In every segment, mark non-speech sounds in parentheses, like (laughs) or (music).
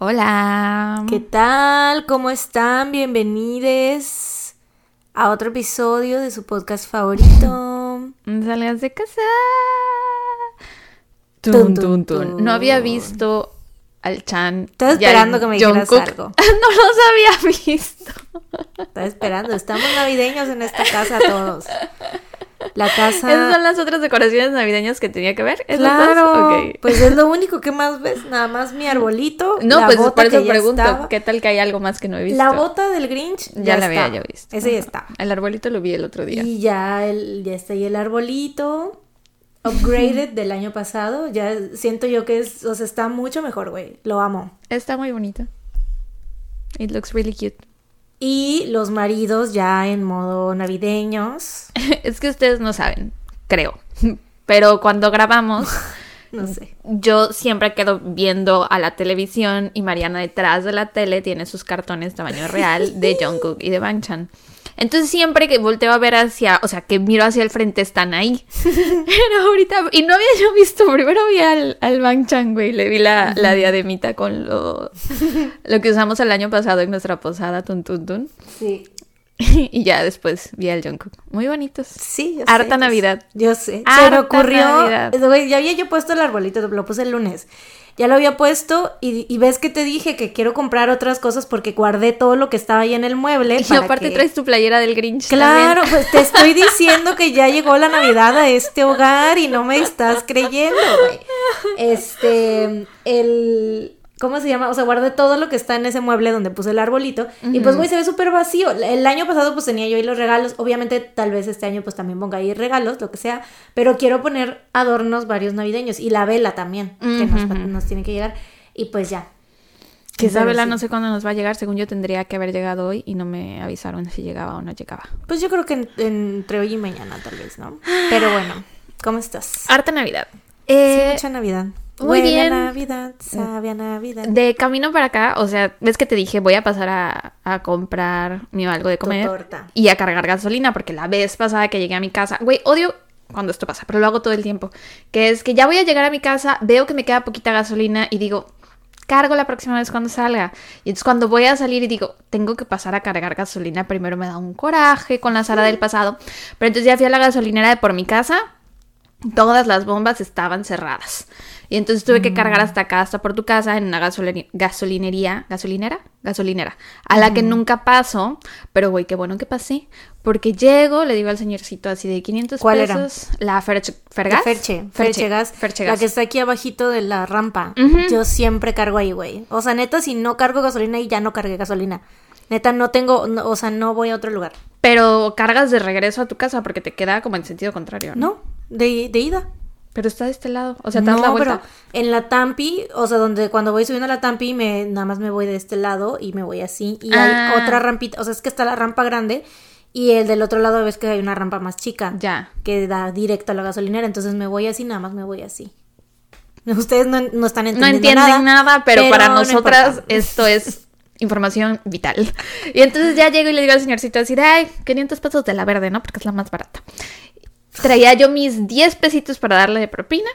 Hola. ¿Qué tal? ¿Cómo están? Bienvenidos a otro episodio de su podcast favorito. (laughs) Salgas de casa. Tun, Tun, tun. No había visto al Chan. Estaba esperando que me dijeras (laughs) algo. no los había visto. Estaba esperando. Estamos navideños en esta casa todos. (laughs) La casa. Esas son las otras decoraciones navideñas que tenía que ver. Claro, Ok. pues es lo único que más ves, nada más mi arbolito. No, la pues bota por eso que pregunto. estaba. ¿Qué tal que hay algo más que no he visto? La bota del Grinch Ya ya, la había yo visto. Ese ya está. El arbolito lo vi el otro día. Y ya, el, ya está ahí el arbolito. Upgraded (laughs) del año pasado. Ya siento yo que es, o sea, está mucho mejor, güey. Lo amo. Está muy bonito. It looks really cute. Y los maridos ya en modo navideños. (laughs) es que ustedes no saben, creo. Pero cuando grabamos, (laughs) No sé. yo siempre quedo viendo a la televisión y Mariana detrás de la tele tiene sus cartones tamaño real de (laughs) Jungkook y de Bangchan. Entonces siempre que volteo a ver hacia, o sea, que miro hacia el frente están ahí. (laughs) Pero ahorita, y no había yo visto, primero vi al, al Bangchan, güey, le vi la, la diademita con lo, lo que usamos el año pasado en nuestra posada, tun tun tun. Sí. (laughs) y ya después vi al Jungkook. Muy bonitos. Sí, yo Harta sé, Navidad. Yo sé. Se Harta me ocurrió. Navidad. Güey, ya había yo puesto el arbolito, lo puse el lunes. Ya lo había puesto y, y ves que te dije que quiero comprar otras cosas porque guardé todo lo que estaba ahí en el mueble. Y para aparte que- traes tu playera del Grinch. Claro, también. pues te (laughs) estoy diciendo que ya llegó la Navidad a este hogar y no me estás creyendo, güey. Este, el... ¿Cómo se llama? O sea, guardé todo lo que está en ese mueble donde puse el arbolito. Y pues, güey, se ve súper vacío. El año pasado, pues, tenía yo ahí los regalos. Obviamente, tal vez este año, pues, también ponga ahí regalos, lo que sea. Pero quiero poner adornos varios navideños. Y la vela también, que nos, tiene que llegar. Y pues ya. Que esa vela sí. no sé cuándo nos va a llegar. Según yo tendría que haber llegado hoy y no me avisaron si llegaba o no llegaba. Pues yo creo que en- entre hoy y mañana, tal vez, ¿no? Pero bueno, ¿cómo estás? Harta Navidad. Sí, Eh, mucha Navidad. Muy Huele a bien. Navidad, sabe a Navidad. de camino para acá, o sea, ves que te dije, voy a pasar a, a comprar mi algo de Tu comer torta. y a cargar gasolina, porque la vez pasada que llegué a mi casa, güey, odio cuando esto pasa, pero lo hago todo el tiempo, que es que ya voy a llegar a mi casa, veo que me queda poquita gasolina y digo, cargo la próxima vez cuando salga. Y entonces cuando voy a salir y digo, tengo que pasar a cargar gasolina, primero me da un coraje con la Sara del pasado, pero entonces ya fui a la gasolinera de por mi casa, todas las bombas estaban cerradas. Y entonces tuve que cargar hasta acá, hasta por tu casa, en una gasolinería, gasolinera, gasolinera, a la que nunca paso, pero güey, qué bueno que pasé, porque llego, le digo al señorcito así de 500 ¿Cuál era? pesos, la Ferch- De Fergas, Ferche, Ferche Gas, Ferche la que está aquí abajito de la rampa. Yo siempre cargo ahí, güey. O sea, neta, si no cargo gasolina y ya no cargué gasolina. Neta, no tengo, no- o sea, no voy a otro lugar. Pero cargas de regreso a tu casa porque te queda como en sentido contrario, ¿no? No, de, de ida. Pero está de este lado, o sea, te das no, la vuelta. pero en la Tampi, o sea, donde cuando voy subiendo a la Tampi, me, nada más me voy de este lado y me voy así. Y Ah. hay otra rampita, o sea, es que está la rampa grande y el del otro lado ves que hay una rampa más chica. Ya. que da directo a la gasolinera, entonces me voy así, nada más me voy así. (laughs) Ustedes no, no están no entendiendo entienden nada, pero, para no nosotras importa. esto es información vital. Y entonces ya llego y le digo al señorcito así, de, ay, 500 pesos de la verde, ¿no? Porque es la más barata. Traía yo mis 10 pesitos para darle de propina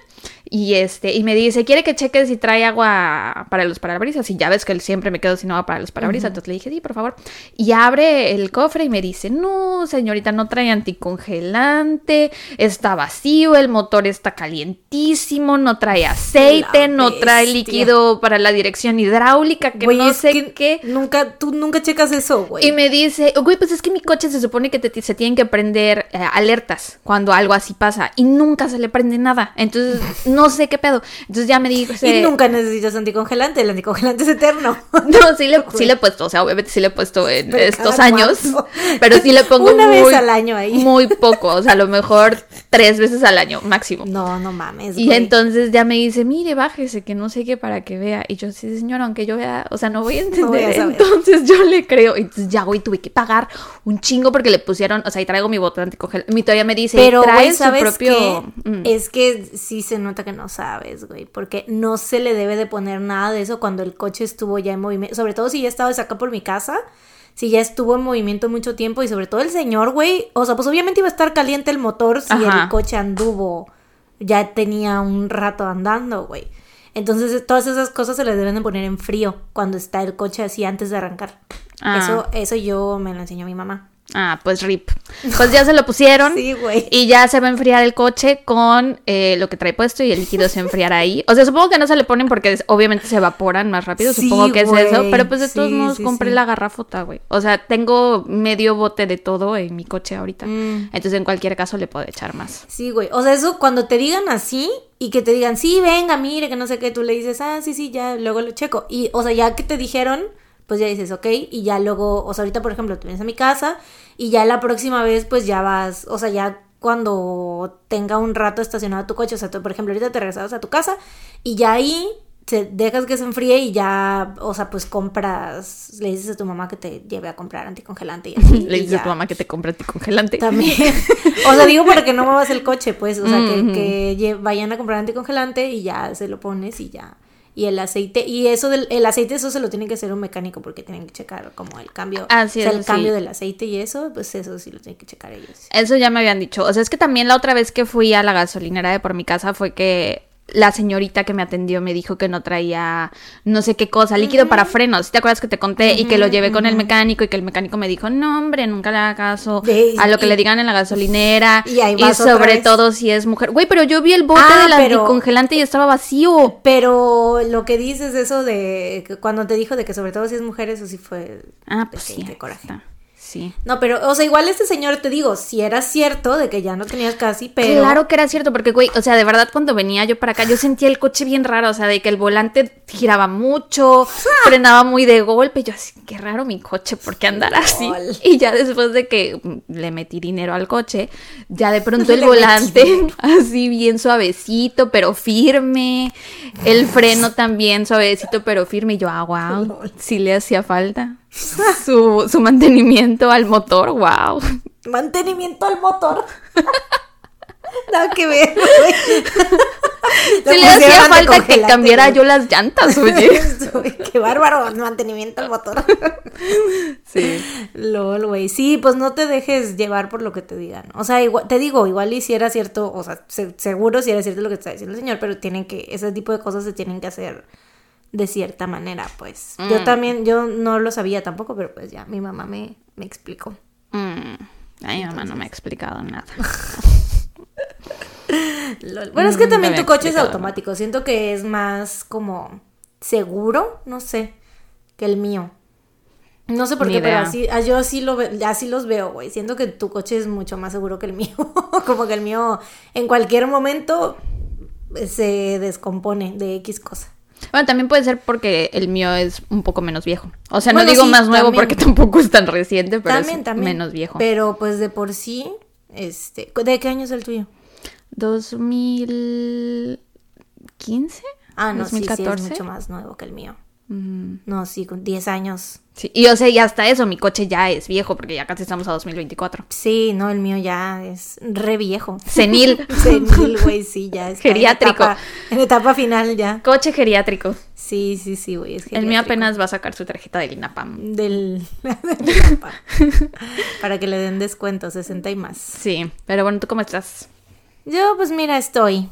y este y me dice, "¿Quiere que cheque si trae agua para los parabrisas?" Y ya ves que él siempre me quedo sin agua para los parabrisas, entonces le dije, "Sí, por favor." Y abre el cofre y me dice, "No, señorita, no trae anticongelante, está vacío, el motor está calientísimo, no trae aceite, no trae líquido para la dirección hidráulica, que Güey, no sé que qué." Nunca, tú nunca checas eso, güey. Y me dice, güey, pues es que mi coche se supone que te- se tienen que prender eh, alertas cuando algo así pasa y nunca se le prende nada. Entonces, no (laughs) sé qué pedo. Entonces ya me dijo, Y nunca necesitas anticongelante, el anticongelante es eterno. (laughs) No, sí le, sí le he puesto, o sea, obviamente sí le he puesto en Pero estos años, cuánto. pero sí le (laughs) pongo Una muy, vez al año ahí. muy poco, o sea, a lo (laughs) mejor tres veces al año máximo. No, no mames, Y entonces ya me dice, mire, bájese, que no sé qué para que vea. Y yo, sí, señora, aunque yo vea, o sea, no voy a entender. voy a saber. entonces yo le creo. Y entonces ya, güey, tuve que pagar un chingo porque le pusieron, o sea, y traigo mi botón anticongelante. Mi todavía me dice, Pero, trae güey, su ¿sabes propio. qué? Mm. Es que sí se nota que no sabes, güey. Porque no se le debe de poner nada de eso cuando el coche estuvo ya en movimiento. Sobre todo si ya estaba acá por mi casa. Si ya estuvo en movimiento mucho tiempo. Y sobre todo el señor, güey. O sea, pues obviamente iba a estar caliente el motor si Ajá. el coche anduvo. Ya tenía un rato andando, güey. Entonces, todas esas cosas se las deben de poner en frío cuando está el coche así antes de arrancar. Ah. Eso, eso yo me lo enseñó mi mamá. Ah, pues rip. Pues ya se lo pusieron. (laughs) Sí, güey. Y ya se va a enfriar el coche con eh, lo que trae puesto y el líquido se enfriará ahí. O sea, supongo que no se le ponen porque obviamente se evaporan más rápido. Sí, supongo que es eso. Pero pues de todos Sí, modos sí, compré la garrafota, güey. O sea, tengo medio bote de todo en mi coche ahorita. Mm. Entonces en cualquier caso le puedo echar más. Sí, güey. O sea, eso cuando te digan así y que te digan, sí, venga, mire, que no sé qué, tú le dices, ah, sí, sí, ya, luego lo checo. Y, o sea, ya que te dijeron, pues ya dices, ok, y ya luego, o sea, ahorita, por ejemplo, te vienes a mi casa y ya la próxima vez, pues ya vas, o sea, ya cuando tenga un rato estacionado tu coche, o sea, tú, por ejemplo, ahorita te regresas a tu casa y ya ahí se, dejas que se enfríe y ya, o sea, pues compras, le dices a tu mamá que te lleve a comprar anticongelante y (laughs) así. Le y dices a tu mamá que te compre anticongelante. También. (laughs) o sea, digo para que no muevas el coche, pues. O sea, que, que vayan a comprar anticongelante y ya se lo pones y ya. Y el aceite, y eso del el aceite, eso se lo tiene que hacer un mecánico porque tienen que checar como el cambio. Ah, sí, o sea, el sí. cambio del aceite y eso, pues eso sí lo tienen que checar ellos. Eso ya me habían dicho. O sea, es que también la otra vez que fui a la gasolinera de por mi casa fue que la señorita que me atendió me dijo que no traía no sé qué cosa, líquido para frenos. ¿Te acuerdas que te conté? y que lo llevé con el mecánico y que el mecánico me dijo, no, hombre, nunca le haga caso De- a lo que y- le digan en la gasolinera. Y ahí otra sobre todo si es mujer. Güey, pero yo vi el bote Ah, del pero- anticongelante y estaba vacío. Pero lo que dices eso de que cuando te dijo de que sobre todo si es mujer, eso sí fue. Ah, pues Sí, sí. qué coraje. está. Sí. No, pero, o sea, igual este señor, te digo, si era cierto de que ya no tenías casi, pero. Claro que era cierto, porque, güey, o sea, de verdad, cuando venía yo para acá, yo sentía el coche bien raro, o sea, de que el volante giraba mucho, (laughs) frenaba muy de golpe, y yo así, qué raro mi coche, ¿por qué andar así? (laughs) Y ya después de que le metí dinero al coche, ya de pronto (laughs) el Le volante, así bien suavecito, pero firme, el freno también suavecito, pero firme, y yo, ah, wow, sí le hacía falta. (laughs) Su, su mantenimiento al motor, wow. Mantenimiento al motor. (laughs) Nada que ver, güey. (laughs) Sí le hacía falta que cambiara yo las llantas, oye. Qué bárbaro, mantenimiento al motor. Sí. LOL, güey. Sí, pues no te dejes llevar por lo que te digan. O sea, igual, te digo, igual y si era cierto, o sea, se- seguro si era cierto lo que está diciendo el señor, pero tienen que, ese tipo de cosas se tienen que hacer de cierta manera, pues. Yo Mm. también, yo no lo sabía tampoco, pero pues ya, mi mamá me, me explicó. Mm, Ay, mi mamá no me ha explicado nada. (laughs) Bueno, es que Mm, también tu coche es automático. Siento que es más como seguro, no sé, que el mío. No sé por Ni qué, pero así, ah, yo así, lo así los veo, güey. Siento que tu coche es mucho más seguro que el mío. (laughs) como que el mío en cualquier momento se descompone de X cosa. Bueno, también puede ser porque el mío es un poco menos viejo. O sea, no digo sí, más nuevo también. porque (laughs) tampoco es tan reciente, pero también, es también. menos viejo. Pero pues de por sí, este, ¿de qué año es el tuyo? 2015? Ah, no, sí, sí, es 2014. mucho más nuevo que el mío. Mm, No, sí, con 10 años. sí. Y o sea, y hasta eso, mi coche ya es viejo porque ya casi estamos a 2024. Sí, no, el mío ya es re viejo. (laughs) Senil. (laughs) Senil, güey, sí, ya está Geriátrico. En etapa, en etapa final ya. coche geriátrico. Sí, sí, sí, güey, es El mío apenas va a sacar su tarjeta del INAPAM. Del... (laughs) del. Para que le den descuento, 60 y más. Sí, pero bueno, ¿tú cómo estás? Yo, pues mira, estoy.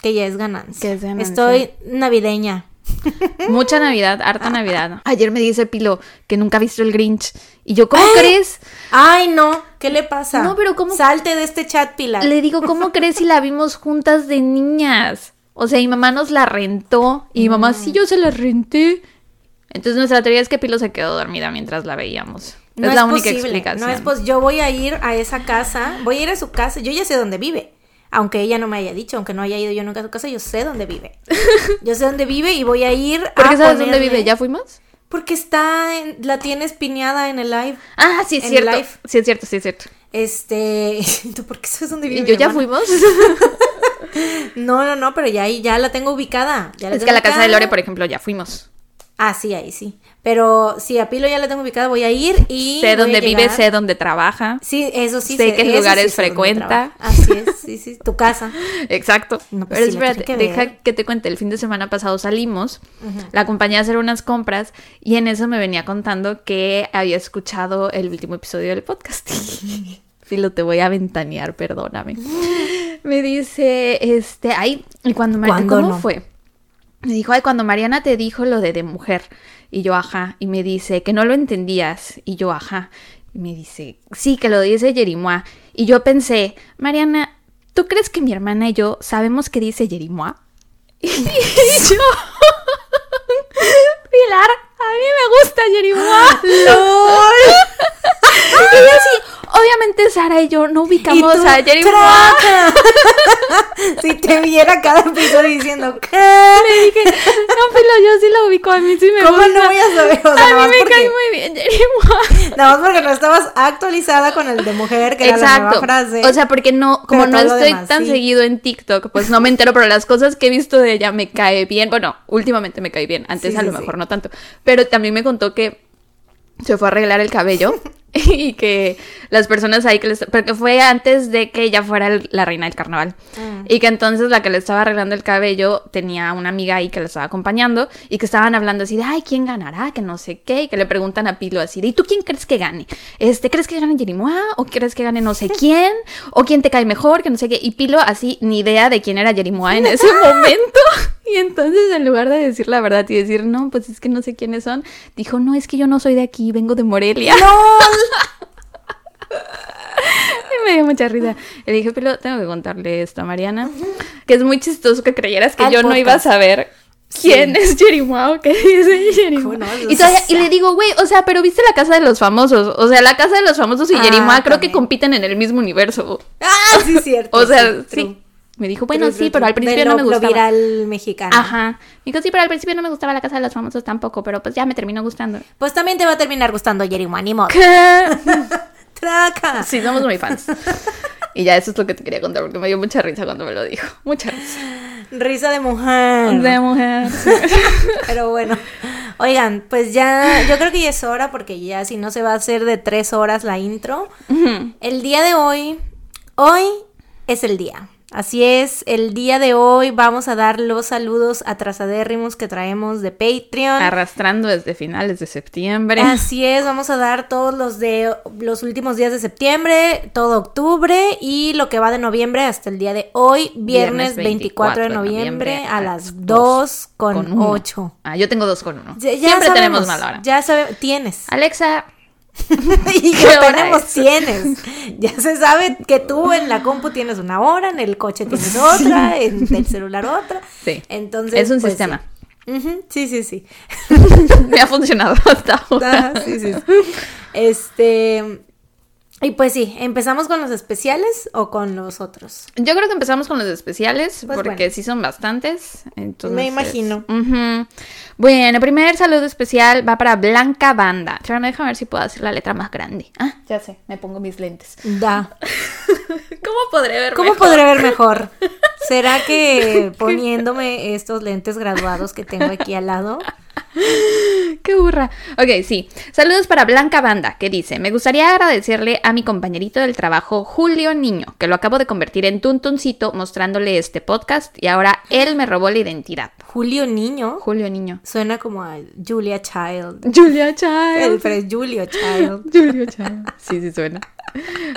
Que ya es ganancia. Que es ganancia. Estoy navideña. (laughs) Mucha Navidad, harta Navidad. Ayer me dice Pilo que nunca ha visto el Grinch. Y yo, ¿cómo ¡Eh! crees? Ay, no, ¿qué le pasa? No, pero ¿cómo- Salte de este chat, Pilar. Le digo, ¿cómo (laughs) crees si la vimos juntas de niñas? O sea, mi mamá nos la rentó. Y mi mamá, sí, yo se la renté. Entonces nuestra teoría es que Pilo se quedó dormida mientras la veíamos. No es la única posible, explicación. No es pos- yo voy a ir a esa casa, voy a ir a su casa, yo ya sé dónde vive. Aunque ella no me haya dicho, aunque no haya ido yo nunca a su casa, yo sé dónde vive. (laughs) Yo sé dónde vive y voy a ir ¿Por a qué sabes dónde vive? ¿Ya fuimos? Porque está, en- la tienes piñada en el live. Ah, sí, es En cierto. live. Sí, es cierto, sí, es cierto. Este, (laughs) ¿tú por qué sabes dónde vive? ¿Y yo ya hermana? fuimos? (laughs) No, no, no, pero ya ahí ya la tengo ubicada. Ya la es que a la casa de. Lore, por ejemplo, ya fuimos. Ah, sí, ahí sí. Pero sí, a Pilo ya la tengo ubicada, voy a ir y. sé dónde vive, sé dónde trabaja. Sí, eso sí. Sé qué eso lugares sí sé frecuenta. Así es, sí, sí. Tu casa. (laughs) Exacto. No, pues Pero sí, espérate, que deja que te cuente. El fin de semana pasado salimos, la acompañé a hacer unas compras y en eso me venía contando que había escuchado el último episodio del podcast. (laughs) Filo, te voy a ventanear, perdóname. (laughs) Me dice, este, ay, y cuando me ¿Cuándo ¿cómo no? fue? Me dijo, ay, cuando Mariana te dijo lo de de mujer. Y yo, ajá. Y me dice, que no lo entendías. Y yo, ajá. Y me dice, sí, que lo dice Jerimois. Y yo pensé, Mariana, ¿tú crees que mi hermana y yo sabemos qué dice Jerimois? (laughs) Y yo, (laughs) Pilar, a mí me gusta Jerimois. ¡Lol! (laughs) Y yo así, obviamente Sara y yo no ubicamos tú, a. ¡traca! (laughs) si te viera cada episodio diciendo, ¿qué? Le dije, no, pero yo sí lo ubico, a mí sí me ¿Cómo gusta. no voy a saber? O sea, a mí me porque- cae muy bien Jerimois. Nada más porque no estabas actualizada con el de mujer, que era la nueva Exacto. frase. O sea, porque no, como no estoy demás, tan sí. seguido en TikTok, pues no me entero, pero las cosas que he visto de ella me cae bien. Bueno, últimamente me cae bien, antes Sí, a sí, lo mejor no tanto. Pero también me contó que se fue a arreglar el cabello (laughs) (laughs) y que las personas ahí que les... Porque fue antes de que ella fuera el- la reina del carnaval. Mm. Y que entonces la que le estaba arreglando el cabello tenía una amiga ahí que le estaba acompañando y que estaban hablando así de, ay, ¿quién ganará? Que no sé qué. Y que le preguntan a Pilo así de, ¿y tú quién crees que gane? Este, ¿Crees que gane Jerimois? ¿O crees que gane no sé (laughs) quién? ¿O quién te cae mejor? Que no sé qué. Y Pilo así, ni idea de quién era Jerimois en ese (laughs) momento. Y entonces en lugar de decir la verdad y decir, no, pues es que no sé quiénes son, dijo, no, es que yo no soy de aquí, vengo de Morelia. (laughs) Y me dio mucha risa. Le dije, pero tengo que contarle esto a Mariana. Que es muy chistoso que creyeras que Al yo no iba a saber quién es Jerimois o qué dice Jerimois. ¿Cómo no? Y, todavía- y le digo, güey, o sea, pero viste la casa de los famosos. O sea, la casa de los famosos y Ah, creo que compiten en el mismo universo. Ah, sí, cierto. O sea, sí. Me dijo, bueno, sí, pero al principio no me gustaba. Lo viral mexicano. Ajá. Me dijo, sí, pero al principio no me gustaba la casa de los famosos tampoco, pero pues ya me terminó gustando. Pues también te va a terminar gustando Jerimois, ni modo. ¡Traca! Sí, somos muy fans. Y ya eso es lo que te quería contar porque me dio mucha risa cuando me lo dijo. Mucha risa. Risa de mujer. De mujer. (laughs) Pero bueno. Oigan, pues ya, yo creo que ya es hora porque ya si no se va a hacer de tres horas la intro. El día de hoy, hoy es el día. Así es, el día de hoy vamos a dar los saludos atrasadérrimos que traemos de Patreon. Arrastrando desde finales de septiembre. Así es, vamos a dar todos los de los últimos días de septiembre, todo octubre y lo que va de noviembre hasta el día de hoy, viernes, 24 de noviembre, a las 2 con uno. 8. Ah, yo tengo dos con uno. Ya- ya Siempre sabemos, tenemos mala hora. Ya sabemos, tienes. Alexa, (laughs) y ¿Qué yo hora tenemos, es? tienes. Ya se sabe que tú en la compu tienes una hora, en el coche tienes otra, en el celular otra. Sí. Entonces. Es un pues, sistema. Sí. Sí, sí, sí. (laughs) me ha funcionado hasta ahora. Ah, sí, sí. Este. Y pues sí, ¿empezamos con los especiales o con los otros? Yo creo que empezamos con los especiales, Pues porque bueno. sí son bastantes. Entonces, Me imagino. Bueno, primer saludo especial va para Blanca Banda. Espera, déjame ver si puedo hacer la letra más grande. Ah, ya sé, me pongo mis lentes. Da. (laughs) ¿Cómo podré ver ¿Cómo mejor? podré ver mejor? (laughs) ¿Será que poniéndome estos lentes graduados que tengo aquí al lado? (laughs) ¡Qué burra! Ok, sí. Saludos para Blanca Banda, que dice: Me gustaría agradecerle a mi compañerito del trabajo, Julio Niño, que lo acabo de convertir en tuntuncito mostrándole este podcast y ahora él me robó la identidad. Julio Niño. Julio Niño. Suena como a Julia Child. Julia El, Child. pero es Julio Child. (laughs) Julio Child. Sí, sí suena.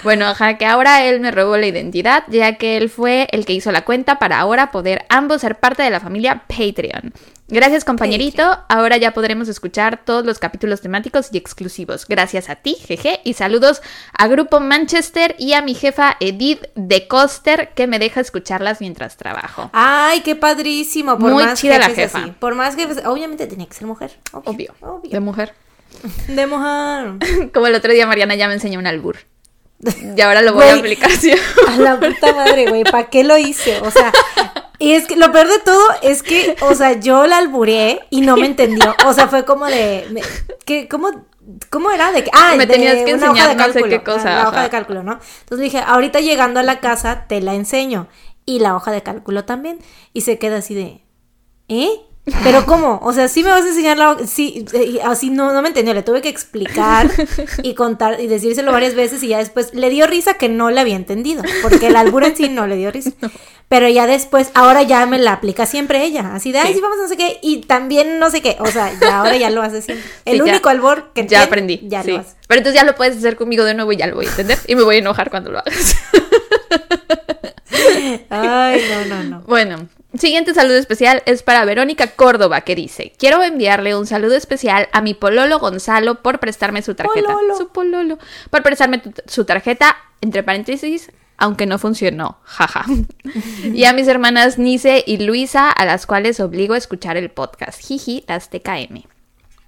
Bueno, ajá, que ahora él me robó la identidad, ya que él fue el que hizo la cuenta para ahora poder ambos ser parte de la familia Patreon. Gracias, compañerito. Ahora ya podremos escuchar todos los capítulos temáticos y exclusivos. Gracias a ti, jeje. Y saludos a Grupo Manchester y a mi jefa Edith de Coster, que me deja escucharlas mientras trabajo. Ay, qué padrísimo. Por Muy más chida la jefa. así. Por más que obviamente tenía que ser mujer. Obvio. Obvio. De mujer. De mujer. (laughs) Como el otro día Mariana ya me enseñó un albur. (laughs) Y ahora lo voy a aplicar. ¿sí? A la puta madre, güey, ¿para qué lo hice? O sea, y es que lo peor de todo es que, o sea, yo la alburé y no me entendió. O sea, fue como de, me- ¿qué, cómo, ¿cómo era? De que, ah, Me de tenías que una hoja enseñar de no sé qué cosa, La hoja ajá. de cálculo, ¿no? Entonces dije, ahorita llegando a la casa te la enseño. Y la hoja de cálculo también. Y se queda así de, ¿eh? Pero ¿cómo? O sea, sí me vas a enseñar la. Sí, eh, así no, no me entendió. Le tuve que explicar y contar y decírselo varias veces y ya después le dio risa que no le había entendido. Porque el albur en sí no le dio risa. (laughs) Pero ya después, ahora ya me la aplica siempre ella. Así de, ay, Sí. sí, vamos a no sé qué. Y también no sé qué. O sea, ya ahora ya lo hace siempre. El Sí, ya- único albur que Ya aprendí. Ya sí. lo hace. Pero entonces ya lo puedes hacer conmigo de nuevo y ya lo voy a entender. Y me voy a enojar cuando lo hagas. (laughs) Ay, no, no, no. bueno, Siguiente saludo especial es para Verónica Córdoba, que dice: Quiero enviarle un saludo especial a mi pololo Gonzalo por prestarme su tarjeta. Pololo. Su pololo. Por prestarme su tarjeta, entre paréntesis, aunque no funcionó. Jaja. (laughs) y a mis hermanas Nice y Luisa, a las cuales obligo a escuchar el podcast. Jiji, las TKM.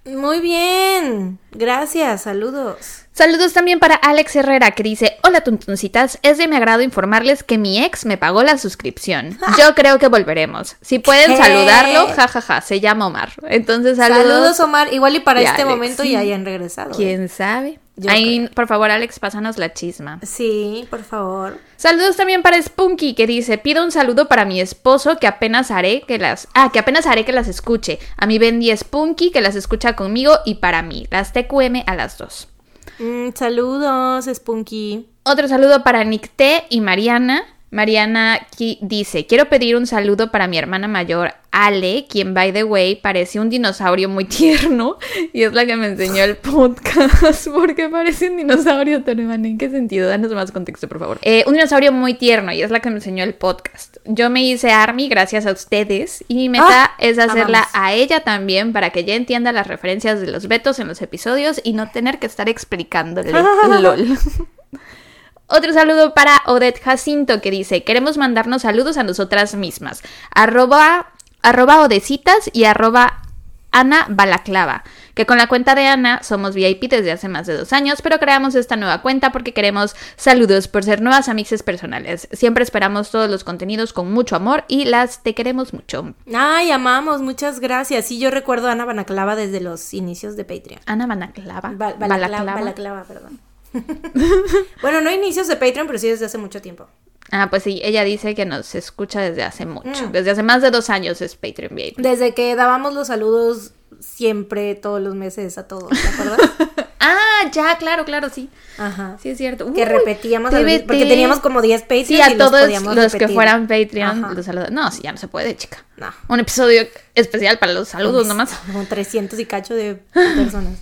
Muy bien. Gracias, saludos. Saludos también para Alex Herrera que dice, hola tuntuncitas, es de mi agrado informarles que mi ex me pagó la suscripción. (laughs) Yo creo que volveremos. Si pueden ¿Qué? saludarlo, jajaja, se llama Omar. Entonces saludos. Saludos, Omar. Igual y para Y este Alex, momento ya hayan regresado. ¿eh? ¿Quién sabe? Yo Ahí, por favor, Alex, pásanos la chisma. Sí, por favor. Saludos también para Spunky que dice, pido un saludo para mi esposo que apenas haré que las... Ah, que apenas haré que las escuche. A mi Bendy Spunky que las escucha conmigo y para mí. Las TQM a las dos. Mm, saludos, Spunky. Otro saludo para Nick T y Mariana. Mariana dice, quiero pedir un saludo para mi hermana mayor, Ale, quien, by the way, parece un dinosaurio muy (laughs) tierno. Y es la que me enseñó el podcast. (laughs) porque parece un dinosaurio, tu hermana? ¿En qué sentido? Danos más contexto, por favor. Eh, un dinosaurio muy tierno y es la que me enseñó el podcast. Yo me hice Army gracias a ustedes y mi meta Ah, es hacerla amamos. a ella también para que ella entienda las referencias de los vetos en los episodios y no tener que estar explicándole. (laughs) LOL. Otro saludo para Odette Jacinto que dice, queremos mandarnos saludos a nosotras mismas. Arroba, arroba odecitas y arroba Ana Balaclava. Que con la cuenta de Ana somos VIP desde hace más de dos años, pero creamos esta nueva cuenta porque queremos saludos por ser nuevas amixes personales. Siempre esperamos todos los contenidos con mucho amor y las te queremos mucho. Ay, amamos, muchas gracias. Sí, yo recuerdo a Ana Banaclava desde los inicios de Patreon. Ana Balaclava. Ba- Balaclava, Balaclava, perdón. (laughs) bueno, no inicios de Patreon, pero sí desde hace mucho tiempo. Ah, pues sí, ella dice que nos escucha desde hace mucho. Mm. Desde hace más de dos años es Patreon VIP. Desde que dábamos los saludos siempre, todos los meses a todos, ¿te acuerdas? (laughs) Ah, ya, claro, claro, sí. Ajá. Sí, es cierto. Que repetíamos, al- porque teníamos como 10 Patreons Sí, a y los todos podíamos los que fueran Patreon Ajá. los saludos. No, sí, ya no se puede, chica. No. Un episodio especial para los saludos nomás. (laughs) Como 300 y cacho de personas.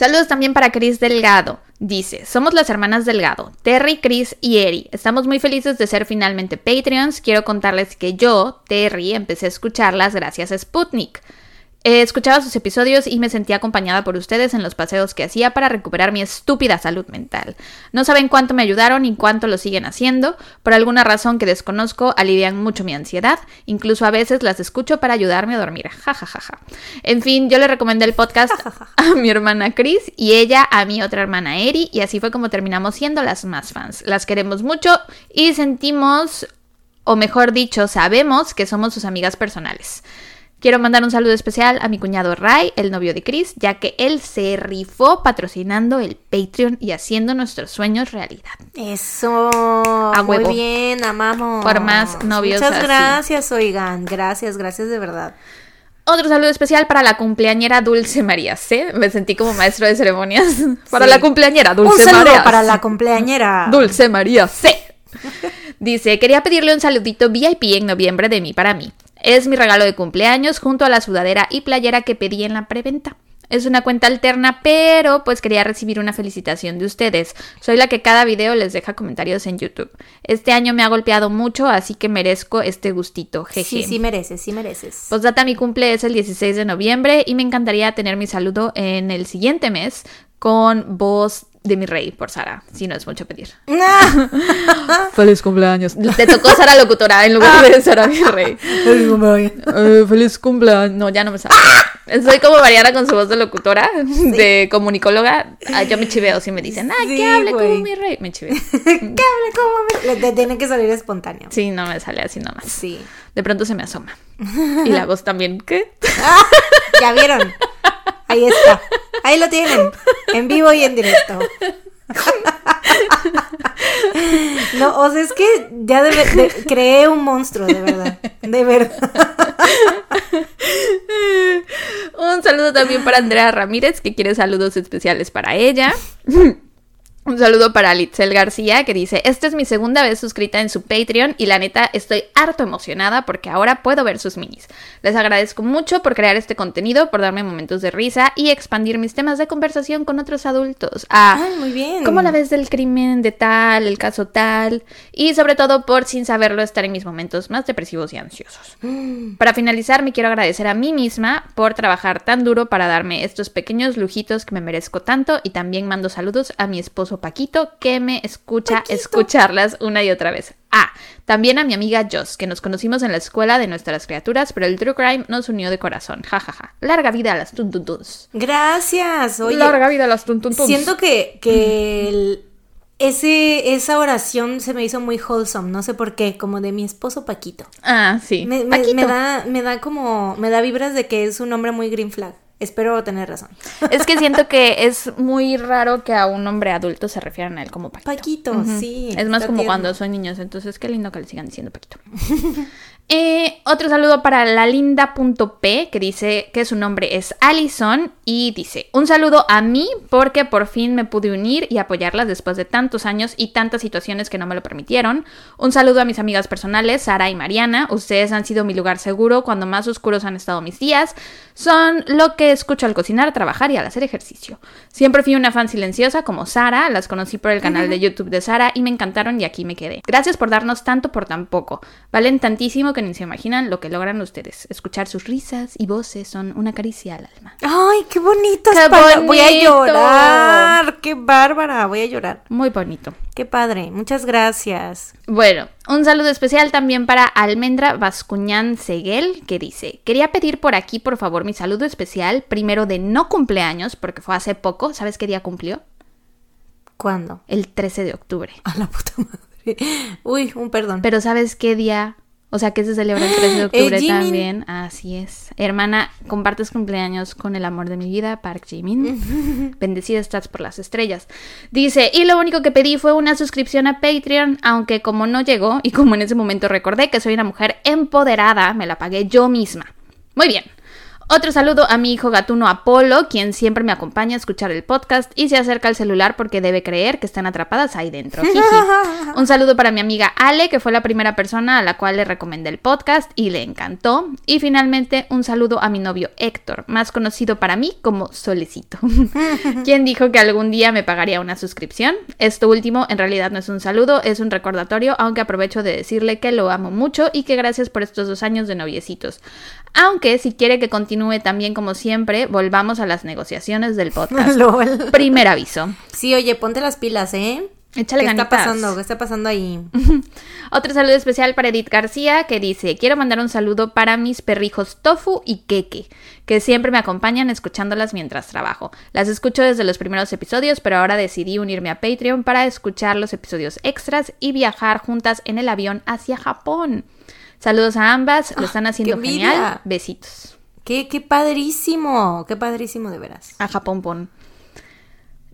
Saludos también para Cris Delgado. Dice, somos las hermanas Delgado, Terry, Chris y Eri. Estamos muy felices de ser finalmente Patreons. Quiero contarles que yo, Terry, empecé a escucharlas gracias a Sputnik. Eh, escuchaba sus episodios y me sentía acompañada por ustedes en los paseos que hacía para recuperar mi estúpida salud mental. No saben cuánto me ayudaron y cuánto lo siguen haciendo. Por alguna razón que desconozco, alivian mucho mi ansiedad. Incluso a veces las escucho para ayudarme a dormir. Ja, ja, ja, ja. En fin, yo le recomendé el podcast a mi hermana Chris y ella a mi otra hermana Eri. Y así fue como terminamos siendo las más fans. Las queremos mucho y sentimos, o mejor dicho, sabemos que somos sus amigas personales. Quiero mandar un saludo especial a mi cuñado Ray, el novio de Chris, ya que él se rifó patrocinando el Patreon y haciendo nuestros sueños realidad. Eso. muy huevo. bien, amamos. Por más novios Muchas así. gracias, oigan. Gracias, gracias de verdad. Otro saludo especial para la cumpleañera Dulce María C. Me sentí como maestro de ceremonias. (laughs) Para Sí. la cumpleañera Dulce Un saludo María para la cumpleañera. (laughs) Dulce María C. (laughs) Dice, quería pedirle un saludito VIP en noviembre de mí para mí. Es mi regalo de cumpleaños junto a la sudadera y playera que pedí en la preventa. Es una cuenta alterna, pero pues quería recibir una felicitación de ustedes. Soy la que cada video les deja comentarios en YouTube. Este año me ha golpeado mucho, así que merezco este gustito. Jeje. Sí, sí mereces, sí mereces. Postdata, mi cumple es el 16 de noviembre y me encantaría tener mi saludo en el siguiente mes con voz de mi rey por Sara, si no es mucho pedir. (laughs) Feliz cumpleaños. Te tocó Sara locutora en lugar de Sara mi rey. (laughs) Eh, feliz cumpleaños. No, ya no me sale. Soy como Mariana con su voz de locutora, de comunicóloga. Ah, yo me chiveo si me dicen, ah, Sí, (laughs) que hable como mi rey. Me chiveo. ¿Qué hable como me... Le- Te tiene que salir espontáneo. Sí, no me sale así nomás. Sí. De pronto se me asoma. Y la voz también. ¿Qué? ¿Ya vieron? Ahí está. Ahí lo tienen. En vivo y en directo. No, o sea, es que ya de, creé un monstruo, de verdad. De verdad. Un saludo también para Andrea Ramírez, que quiere saludos especiales para ella. Un saludo para Litzel García que dice, esta es mi segunda vez suscrita en su Patreon y la neta estoy harto emocionada porque ahora puedo ver sus minis. Les agradezco mucho por crear este contenido, por darme momentos de risa y expandir mis temas de conversación con otros adultos. Ah, Ay, muy bien. ¿Cómo la ves del crimen de tal, el caso tal? Y sobre todo por, sin saberlo, estar en mis momentos más depresivos y ansiosos. Para finalizar, me quiero agradecer a mí misma por trabajar tan duro para darme estos pequeños lujitos que me merezco tanto y también mando saludos a mi esposo Paquito que me escucha Paquito. escucharlas una y otra vez. Ah, también a mi amiga Joss, que nos conocimos en la escuela de nuestras criaturas, pero el True Crime nos unió de corazón. Ja, ja, ja. Larga vida a las tuntuntuns. Gracias. Oye, Larga vida a las tuntuntuns. siento que, que (clears throat) el- ese, esa oración se me hizo muy wholesome, no sé por qué, como de mi esposo Paquito. Ah, sí. Me, me- Paquito. me da, me da como, me da vibras de que es un hombre muy green flag. Espero tener razón. (laughs) Es que siento que es muy raro que a un hombre adulto se refieran a él como Paquito. Paquito, sí. Es más como tierno. cuando son niños, entonces qué lindo que le sigan diciendo Paquito. (laughs) Eh, otro saludo para la linda.p que dice que su nombre es Allison y dice un saludo a mí porque por fin me pude unir y apoyarlas después de tantos años y tantas situaciones que no me lo permitieron. Un saludo a mis amigas personales, Sara y Mariana. Ustedes han sido mi lugar seguro cuando más oscuros han estado mis días. Son lo que escucho al cocinar, trabajar y al hacer ejercicio. Siempre fui una fan silenciosa como Sara, las conocí por el canal de YouTube de Sara y me encantaron y aquí me quedé. Gracias por darnos tanto por tan poco. Valen tantísimo que ni se imaginan lo que logran ustedes. Escuchar sus risas y voces son una caricia al alma. Ay, qué bonitas ¡Qué. Voy a bonito! llorar. Qué bárbara. Voy a llorar. Muy bonito. Qué padre. Muchas gracias. Bueno, un saludo especial también para Almendra Vascuñán Seguel, que dice, quería pedir por aquí, por favor, mi saludo especial, primero de no cumpleaños, porque fue hace poco, ¿sabes qué día cumplió? ¿Cuándo? El 13 de octubre. A la puta madre. Uy, un perdón. Pero ¿sabes qué día? O sea, que se celebra el 13 de (gasps) octubre Eh, también. Así es. Hermana, compartes cumpleaños con el amor de mi vida, Park Jimin. (laughs) Bendecida estás por las estrellas. Dice, y lo único que pedí fue una suscripción a Patreon, aunque como no llegó y como en ese momento recordé que soy una mujer empoderada, me la pagué yo misma. Muy bien. Otro saludo a mi hijo gatuno Apolo, quien siempre me acompaña a escuchar el podcast y se acerca al celular porque debe creer que están atrapadas ahí dentro. (laughs) Un saludo para mi amiga Ale, que fue la primera persona a la cual le recomendé el podcast y le encantó. Y finalmente un saludo a mi novio Héctor, más conocido para mí como Solecito, (laughs) (laughs) quien dijo que algún día me pagaría una suscripción. Esto último en realidad no es un saludo, es un recordatorio, aunque aprovecho de decirle que lo amo mucho y que gracias por estos dos años de noviecitos. Aunque si quiere que continúe también como siempre, volvamos a las negociaciones del podcast. (laughs) Lol. Primer aviso. Sí, oye, ponte las pilas, ¿eh? Échale ¿Qué está ganitas. pasando? ¿Qué está pasando ahí? (laughs) Otro saludo especial para Edith García que dice, quiero mandar un saludo para mis perrijos Tofu y Keke, que siempre me acompañan escuchándolas mientras trabajo. Las escucho desde los primeros episodios, pero ahora decidí unirme a Patreon para escuchar los episodios extras y viajar juntas en el avión hacia Japón. Saludos a ambas, lo están haciendo genial. Besitos. Qué, qué padrísimo. Qué padrísimo, de veras. A Japón pon.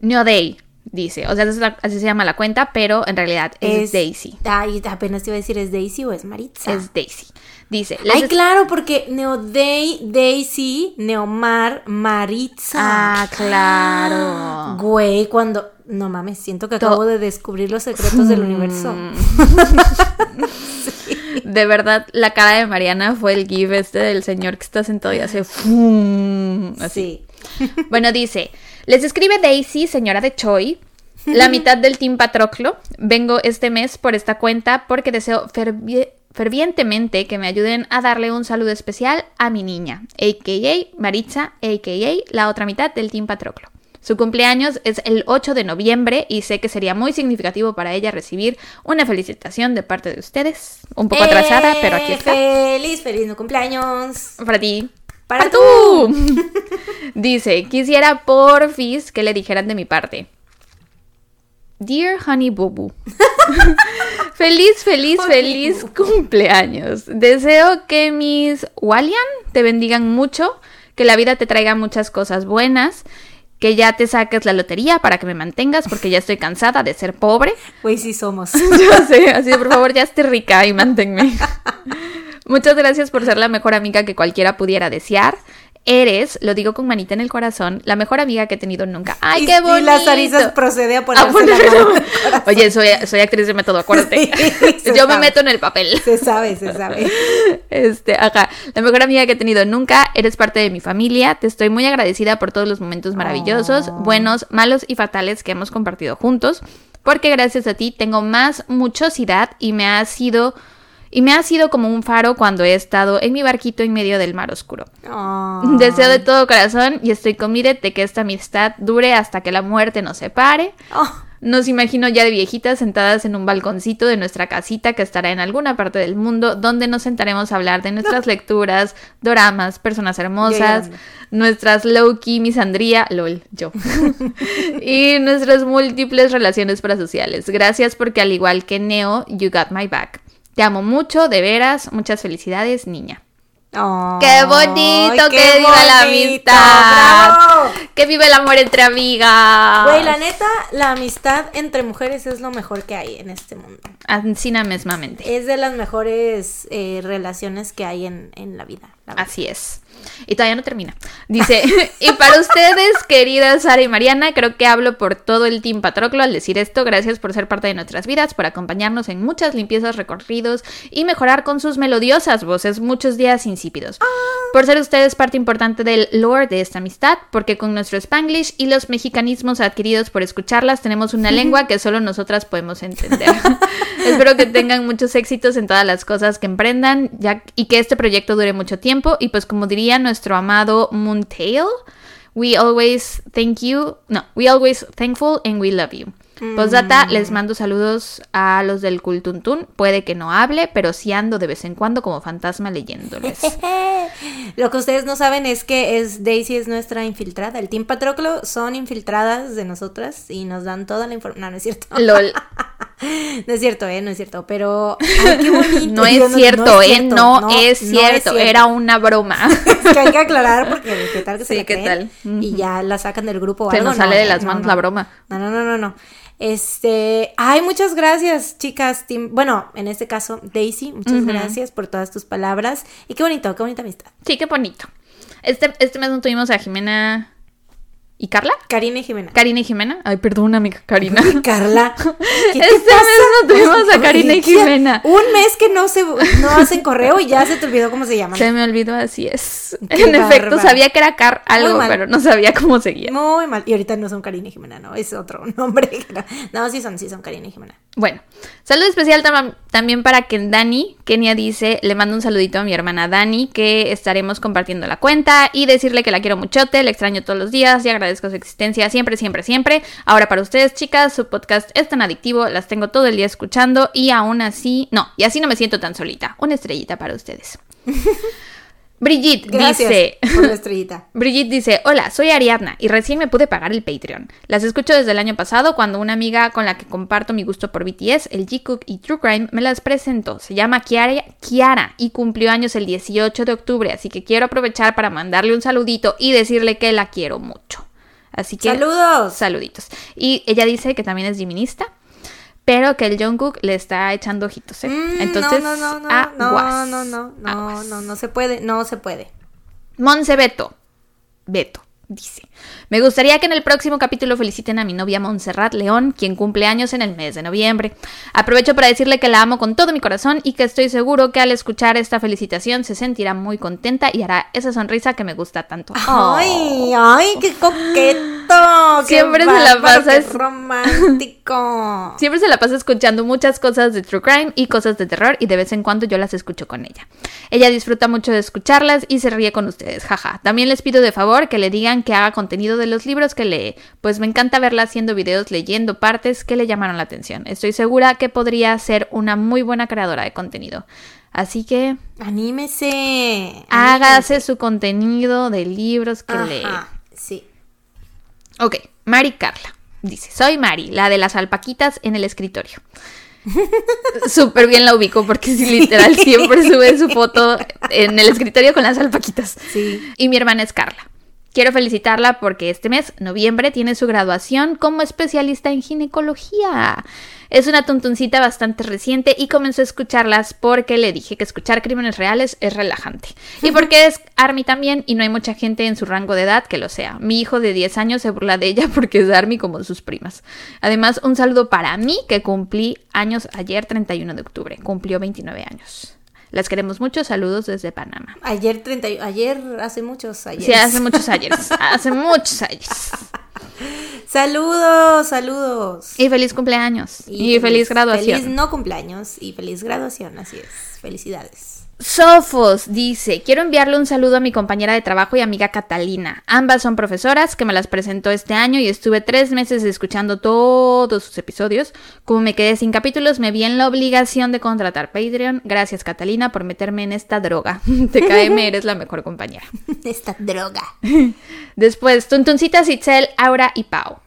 Neoday dice, o sea, la- así se llama la cuenta, pero en realidad es, Daisy. Ay, apenas te iba a decir, ¿es Daisy o es Maritza? Es Daisy. Dice, Ay, es- claro, porque Neodei, Daisy, Neomar, Maritza. Ah, claro. (gasps) Güey, cuando. No mames, siento que To- acabo de descubrir los secretos del universo. (laughs) (laughs) De verdad, la cara de Mariana fue el gif este del señor que está sentado y hace fum, así. Sí. (laughs) Bueno, dice, les escribe Daisy, señora de Choi, la (laughs) mitad del Team Patroclo. Vengo este mes por esta cuenta porque deseo fervi- fervientemente que me ayuden a darle un saludo especial a mi niña, a.k.a. Maritza, a.k.a. la otra mitad del Team Patroclo. Su cumpleaños es el 8 de noviembre y sé que sería muy significativo para ella recibir una felicitación de parte de ustedes. Un poco atrasada, ¡Eh! pero aquí está. Feliz, feliz no cumpleaños. Para ti. Para tú. (laughs) Dice, quisiera porfis que le dijeran de mi parte. Dear Honey Boo Boo. (laughs) feliz, feliz, feliz cumpleaños. Deseo que mis Walian te bendigan mucho, que la vida te traiga muchas cosas buenas, que ya te saques la lotería para que me mantengas, porque ya estoy cansada de ser pobre. (laughs) Güey, sí somos. (laughs) Yo sé, así de por favor ya esté rica y manténme. (laughs) Muchas gracias por ser la mejor amiga que cualquiera pudiera desear. Eres, lo digo con manita en el corazón, la mejor amiga que he tenido nunca. ¡Ay, Y- qué bonito! Y las arisas procede a A ponerse la ponerlo. mano en el corazón. Oye, soy, soy actriz de método, acuérdate. Sí, (laughs) Yo me meto en el papel. Se sabe, se sabe. Este, ajá. La mejor amiga que he tenido nunca. Eres parte de mi familia. Te estoy muy agradecida por todos los momentos maravillosos, Oh. buenos, malos y fatales que hemos compartido juntos. Porque gracias a ti tengo más muchosidad y me ha sido. Y me ha sido como un faro cuando he estado en mi barquito en medio del mar oscuro. Deseo de todo corazón y estoy convide de que esta amistad dure hasta que la muerte nos separe. Oh. Nos imagino ya de viejitas sentadas en un balconcito de nuestra casita que estará en alguna parte del mundo, donde nos sentaremos a hablar de nuestras lecturas, doramas, personas hermosas, llorando. nuestras low-key misandría, lol, yo, (laughs) (laughs) y nuestras múltiples relaciones parasociales. Gracias porque al igual que Neo, you got my back. Te amo mucho, de veras, muchas felicidades, niña. Oh. ¡Qué bonito! Ay, ¡Que qué viva la amistad! ¡Bravo! ¡Que vive el amor entre amigas! Güey, la neta, la amistad entre mujeres es lo mejor que hay en este mundo. Ancina mesmamente. Es de las mejores eh, relaciones que hay en, en la vida. la. Así es. Y todavía no termina. Dice, (laughs) y para ustedes, queridas Sara y Mariana, creo que hablo por todo el Team Patroclo al decir esto. Gracias por ser parte de nuestras vidas, por acompañarnos en muchas limpiezas, recorridos y mejorar con sus melodiosas voces muchos días insípidos. Por ser ustedes parte importante del lore de esta amistad, porque con nuestro spanglish y los mexicanismos adquiridos por escucharlas, tenemos una (laughs) lengua que solo nosotras podemos entender. (laughs) Espero que tengan muchos éxitos en todas las cosas que emprendan ya, y que este proyecto dure mucho tiempo. Y pues como diría nuestro amado Moontail, we always thank you, no, we always thankful and we love you. Postdata, les mando saludos a los del Cultuntún. Puede que no hable, pero sí ando de vez en cuando como fantasma leyéndoles. (laughs) Lo que ustedes no saben es que es Daisy es nuestra infiltrada. El Team Patroclo son infiltradas de nosotras y nos dan toda la información. No, no es cierto. (laughs) LOL. (laughs) No es cierto, eh, no es cierto. Pero ay, qué bonito. No es cierto, ¿eh? cierto, No, es cierto. Era una broma. Es que hay que aclarar porque qué tal que se Sí, la ¿qué creen tal? y ya la sacan del grupo o Se algo. nos No, sale de las no, manos no. la broma. No, no, no, no, no. Este, ay, muchas gracias, chicas. Team- Bueno, en este caso, Daisy, muchas gracias por todas tus palabras. Y qué bonito, qué bonita amistad. Sí, qué bonito. Este, este mes no tuvimos a Jimena y Carla. Karina y Jimena. Karina y Jimena. Ay, perdón, amiga Karina. Carla. (laughs) ¿qué te Este mes no tuvimos a Karina y Jimena. Un mes que no se no hacen correo y ya se te olvidó cómo se llaman. Se me olvidó, así es. Qué en efecto, sabía que era Car algo, pero no sabía cómo seguía. Muy mal. Y ahorita no son Karina y Jimena, no, es otro nombre. (laughs) No, sí son, sí son Karina y Jimena. Bueno, saludo especial tam- también para Ken Dani. Kenia dice, le mando un saludito a mi hermana Dani, que estaremos compartiendo la cuenta y decirle que la quiero muchote, le extraño todos los días y agradezco su existencia siempre, siempre, siempre. Ahora para ustedes, chicas, su podcast es tan adictivo, las tengo todo el día escuchando y aún así, no, y así no me siento tan solita. Una estrellita para ustedes. (laughs) Brigitte Gracias dice... por la estrellita. (laughs) Brigitte dice, hola, soy Ariadna y recién me pude pagar el Patreon. Las escucho desde el año pasado cuando una amiga con la que comparto mi gusto por BTS, el G-Cook y True Crime me las presentó. Se llama Kiara, Kiara y cumplió años el 18 de octubre, así que quiero aprovechar para mandarle un saludito y decirle que la quiero mucho. Así que... Saludos. Saluditos. Y ella dice que también es divinista, pero que el Jungkook le está echando ojitos, ¿eh? Mm, Entonces, no, no, no, no, aguas, no, no, no, no, aguas. no, no se puede, no se puede. Monse Beto. Beto. Dice, me gustaría que en el próximo capítulo feliciten a mi novia Montserrat León, quien cumple años en el mes de noviembre. Aprovecho para decirle que la amo con todo mi corazón y que estoy seguro que al escuchar esta felicitación se sentirá muy contenta y hará esa sonrisa que me gusta tanto. Ay, ay, qué coqueto. qué Siempre se la pasa es- romántico. (laughs) Siempre se la pasa escuchando muchas cosas de true crime y cosas de terror y de vez en cuando yo las escucho con ella. Ella disfruta mucho de escucharlas y se ríe con ustedes, jaja. También les pido de favor que le digan que haga contenido de los libros que lee, pues me encanta verla haciendo videos leyendo partes que le llamaron la atención. Estoy segura que podría ser una muy buena creadora de contenido. Así que Anímese. hágase su contenido de libros que lee. Sí. Ok, Mari Carla. Dice, soy Mari, la de las alpaquitas en el escritorio. (laughs) Súper bien la ubico porque sí, literal siempre sube su foto en el escritorio con las alpaquitas. Sí. Y mi hermana es Carla. Quiero felicitarla porque este mes, noviembre, tiene su graduación como especialista en ginecología. Es una tontoncita bastante reciente y comenzó a escucharlas porque le dije que escuchar crímenes reales es relajante. Y (laughs) porque es Army también y no hay mucha gente en su rango de edad que lo sea. Mi hijo de 10 años se burla de ella (laughs) porque es Army como sus primas. Además, un saludo para mí que cumplí años ayer 31 de octubre. Cumplió 29 años. Las queremos mucho. Saludos desde Panamá. Ayer 30, ayer hace muchos ayeres. Sí, hace muchos ayeres. (laughs) hace muchos ayeres. Saludos, saludos. Y feliz cumpleaños. Y, feliz, graduación. Feliz no cumpleaños y feliz graduación, así es. Felicidades. Sofos dice, quiero enviarle un saludo a mi compañera de trabajo y amiga Catalina. Ambas son profesoras que me las presentó este año y estuve tres meses escuchando todos sus episodios. Como me quedé sin capítulos, me vi en la obligación de contratar Patreon. Gracias Catalina por meterme en esta droga. (laughs) TKM, eres la mejor compañera. (laughs) Esta droga. Después, Tuntuncitas, Itzel, Aura y Pau.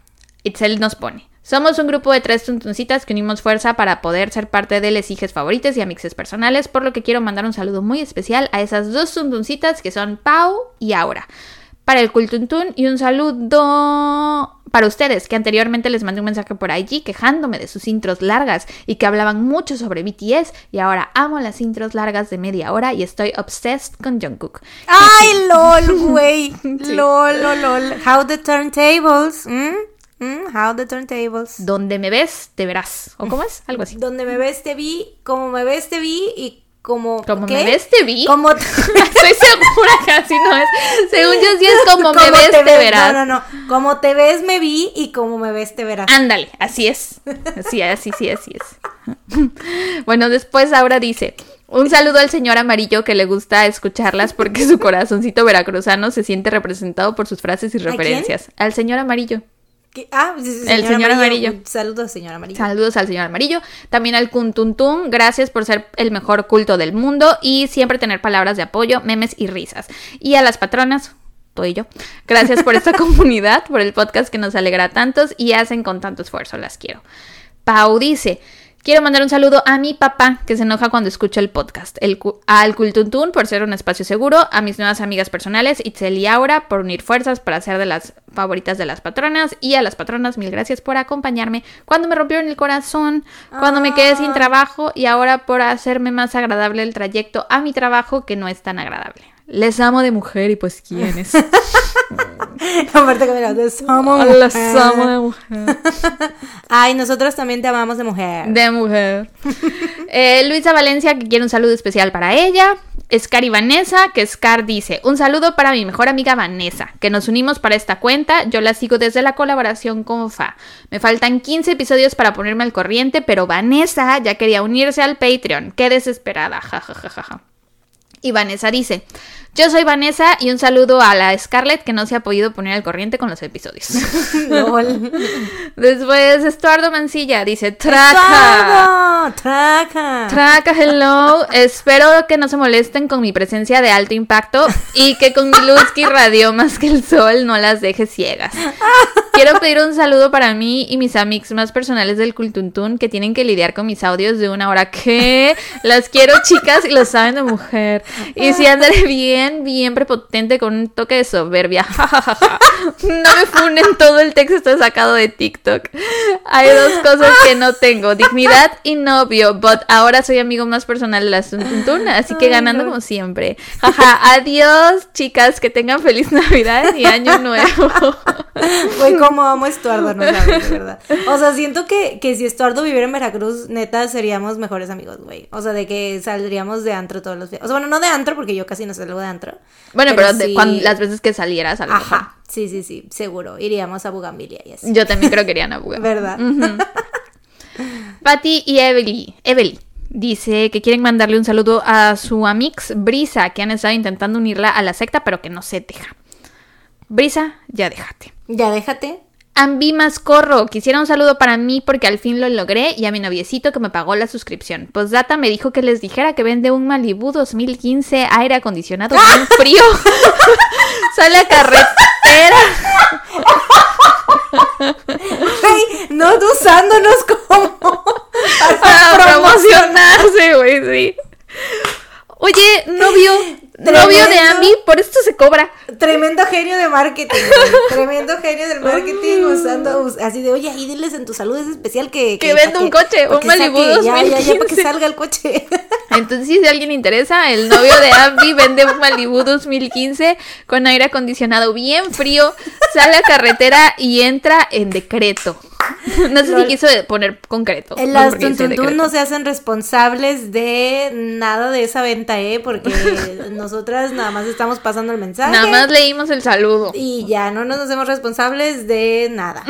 Itzel nos pone. Somos un grupo de tres tuntuncitas que unimos fuerza para poder ser parte de les hijes favoritas y amixes personales, por lo que quiero mandar un saludo muy especial a esas dos tuntuncitas que son Pau y Aura. Para el Cultuntun y un saludo para ustedes, que anteriormente les mandé un mensaje por IG quejándome de sus intros largas y que hablaban mucho sobre BTS y ahora amo las intros largas de media hora y estoy obsessed con Jungkook. ¡Ay, (laughs) lol, güey! Lol, lol, lol. How the turntables. ¿Mm? Mm, how the turntables. Donde me ves, te verás. ¿O cómo es? Algo así. Donde me ves, te vi. Como me ves, te vi. Y como. Como me ves, te vi. Como. (laughs) Estoy segura que así no es. Según yo, sí es como, me ves, te, verás. No, no, no. Como te ves, me vi. Y como me ves, te verás. Ándale, así es. Así, así, sí, así es. (laughs) Bueno, después ahora dice. Un saludo al señor amarillo que le gusta escucharlas porque su corazoncito veracruzano se siente representado por sus frases y referencias. Al señor amarillo. Ah, el señor amarillo. Saludos, señor amarillo. Saludos al señor amarillo. También al Kuntuntun. Gracias por ser el mejor culto del mundo y siempre tener palabras de apoyo, memes y risas. Y a las patronas, todo y yo. Gracias por esta (laughs) comunidad, por el podcast que nos alegra a tantos y hacen con tanto esfuerzo. Las quiero. Pau dice. Quiero mandar un saludo a mi papá, que se enoja cuando escucha el podcast, el, al Cultuntún por ser un espacio seguro, a mis nuevas amigas personales, Itzel y Aura, por unir fuerzas para ser de las favoritas de las patronas, y a las patronas, mil gracias por acompañarme cuando me rompieron el corazón, cuando me quedé sin ah. trabajo, y ahora por hacerme más agradable el trayecto a mi trabajo, que no es tan agradable. Les amo de mujer y pues quiénes. (laughs) (laughs) Aparte que me les amo Les amo de mujer. (laughs) Ay, nosotros también te amamos de mujer. De mujer. (laughs) Eh, Luisa Valencia, que quiere un saludo especial para ella. Scar y Vanessa, que Scar dice, un saludo para mi mejor amiga Vanessa, que nos unimos para esta cuenta, yo la sigo desde la colaboración con Fa. Me faltan 15 episodios para ponerme al corriente, pero Vanessa ya quería unirse al Patreon, qué desesperada, jajajaja. Y Vanessa dice, yo soy Vanessa y un saludo a la Scarlett que no se ha podido poner al corriente con los episodios. (laughs) Después Estuardo Mancilla dice, Traca. Traca. Traca, hello. Espero que no se molesten con mi presencia de alto impacto y que con mi luz que irradió más que el sol no las deje ciegas. Quiero pedir un saludo para mí y mis amigos más personales del Cultuntún que tienen que lidiar con mis audios de una hora que las quiero chicas y lo saben de mujer. Y si andaré bien bien, prepotente con un toque de soberbia. (laughs) no me funen, todo el texto sacado de TikTok. Hay dos cosas que no tengo, dignidad y novio, but ahora soy amigo más personal de la Suntuntuna, así que ganando como siempre. Jaja, adiós, chicas, que tengan feliz Navidad y Año Nuevo. Güey, como amo a Estuardo, no sabes, de verdad. O sea, siento que, que si Estuardo viviera en Veracruz, neta, seríamos mejores amigos, güey. O sea, de que saldríamos de antro todos los días. O sea, bueno, no de antro, porque yo casi no salgo de Bueno, pero, las veces que salieras a lo Ajá. Sí, sí, sí, seguro. Iríamos a Bugambilia y así. Yo también creo que irían a Bugambilia. ¿Verdad? (laughs) Patty y Evely. Evely. Dice que quieren mandarle un saludo a su amix Brisa, que han estado intentando unirla a la secta, pero que no se deja. Brisa, ya déjate. Ya déjate. Ambi corro. quisiera un saludo para mí porque al fin lo logré y a mi noviecito que me pagó la suscripción. Postdata me dijo que les dijera que vende un Malibu 2015 aire acondicionado bien frío. (laughs) Sale a carretera. no usándonos como (laughs) para, promocionarse, güey, sí. Oye, novio, novio de Ambi, por esto se cobra. Tremendo genio de marketing. (laughs) Tremendo genio del marketing usando us- así de, oye, ahí diles en tu salud es especial que... Que venda un coche, un que Malibu saque, Ya, ya, ya, para que 2015. salga el coche. (laughs) Entonces, si alguien interesa, el novio de Abby vende un Malibu 2015 con aire acondicionado bien frío, sale a carretera y entra en decreto. (laughs) No sé si quiso poner concreto. No las Tuntuntún no se hacen responsables de nada de esa venta, ¿eh? Porque (laughs) nosotras nada más estamos pasando el mensaje. Nada más leímos el saludo. Y ya no nos hacemos responsables de nada.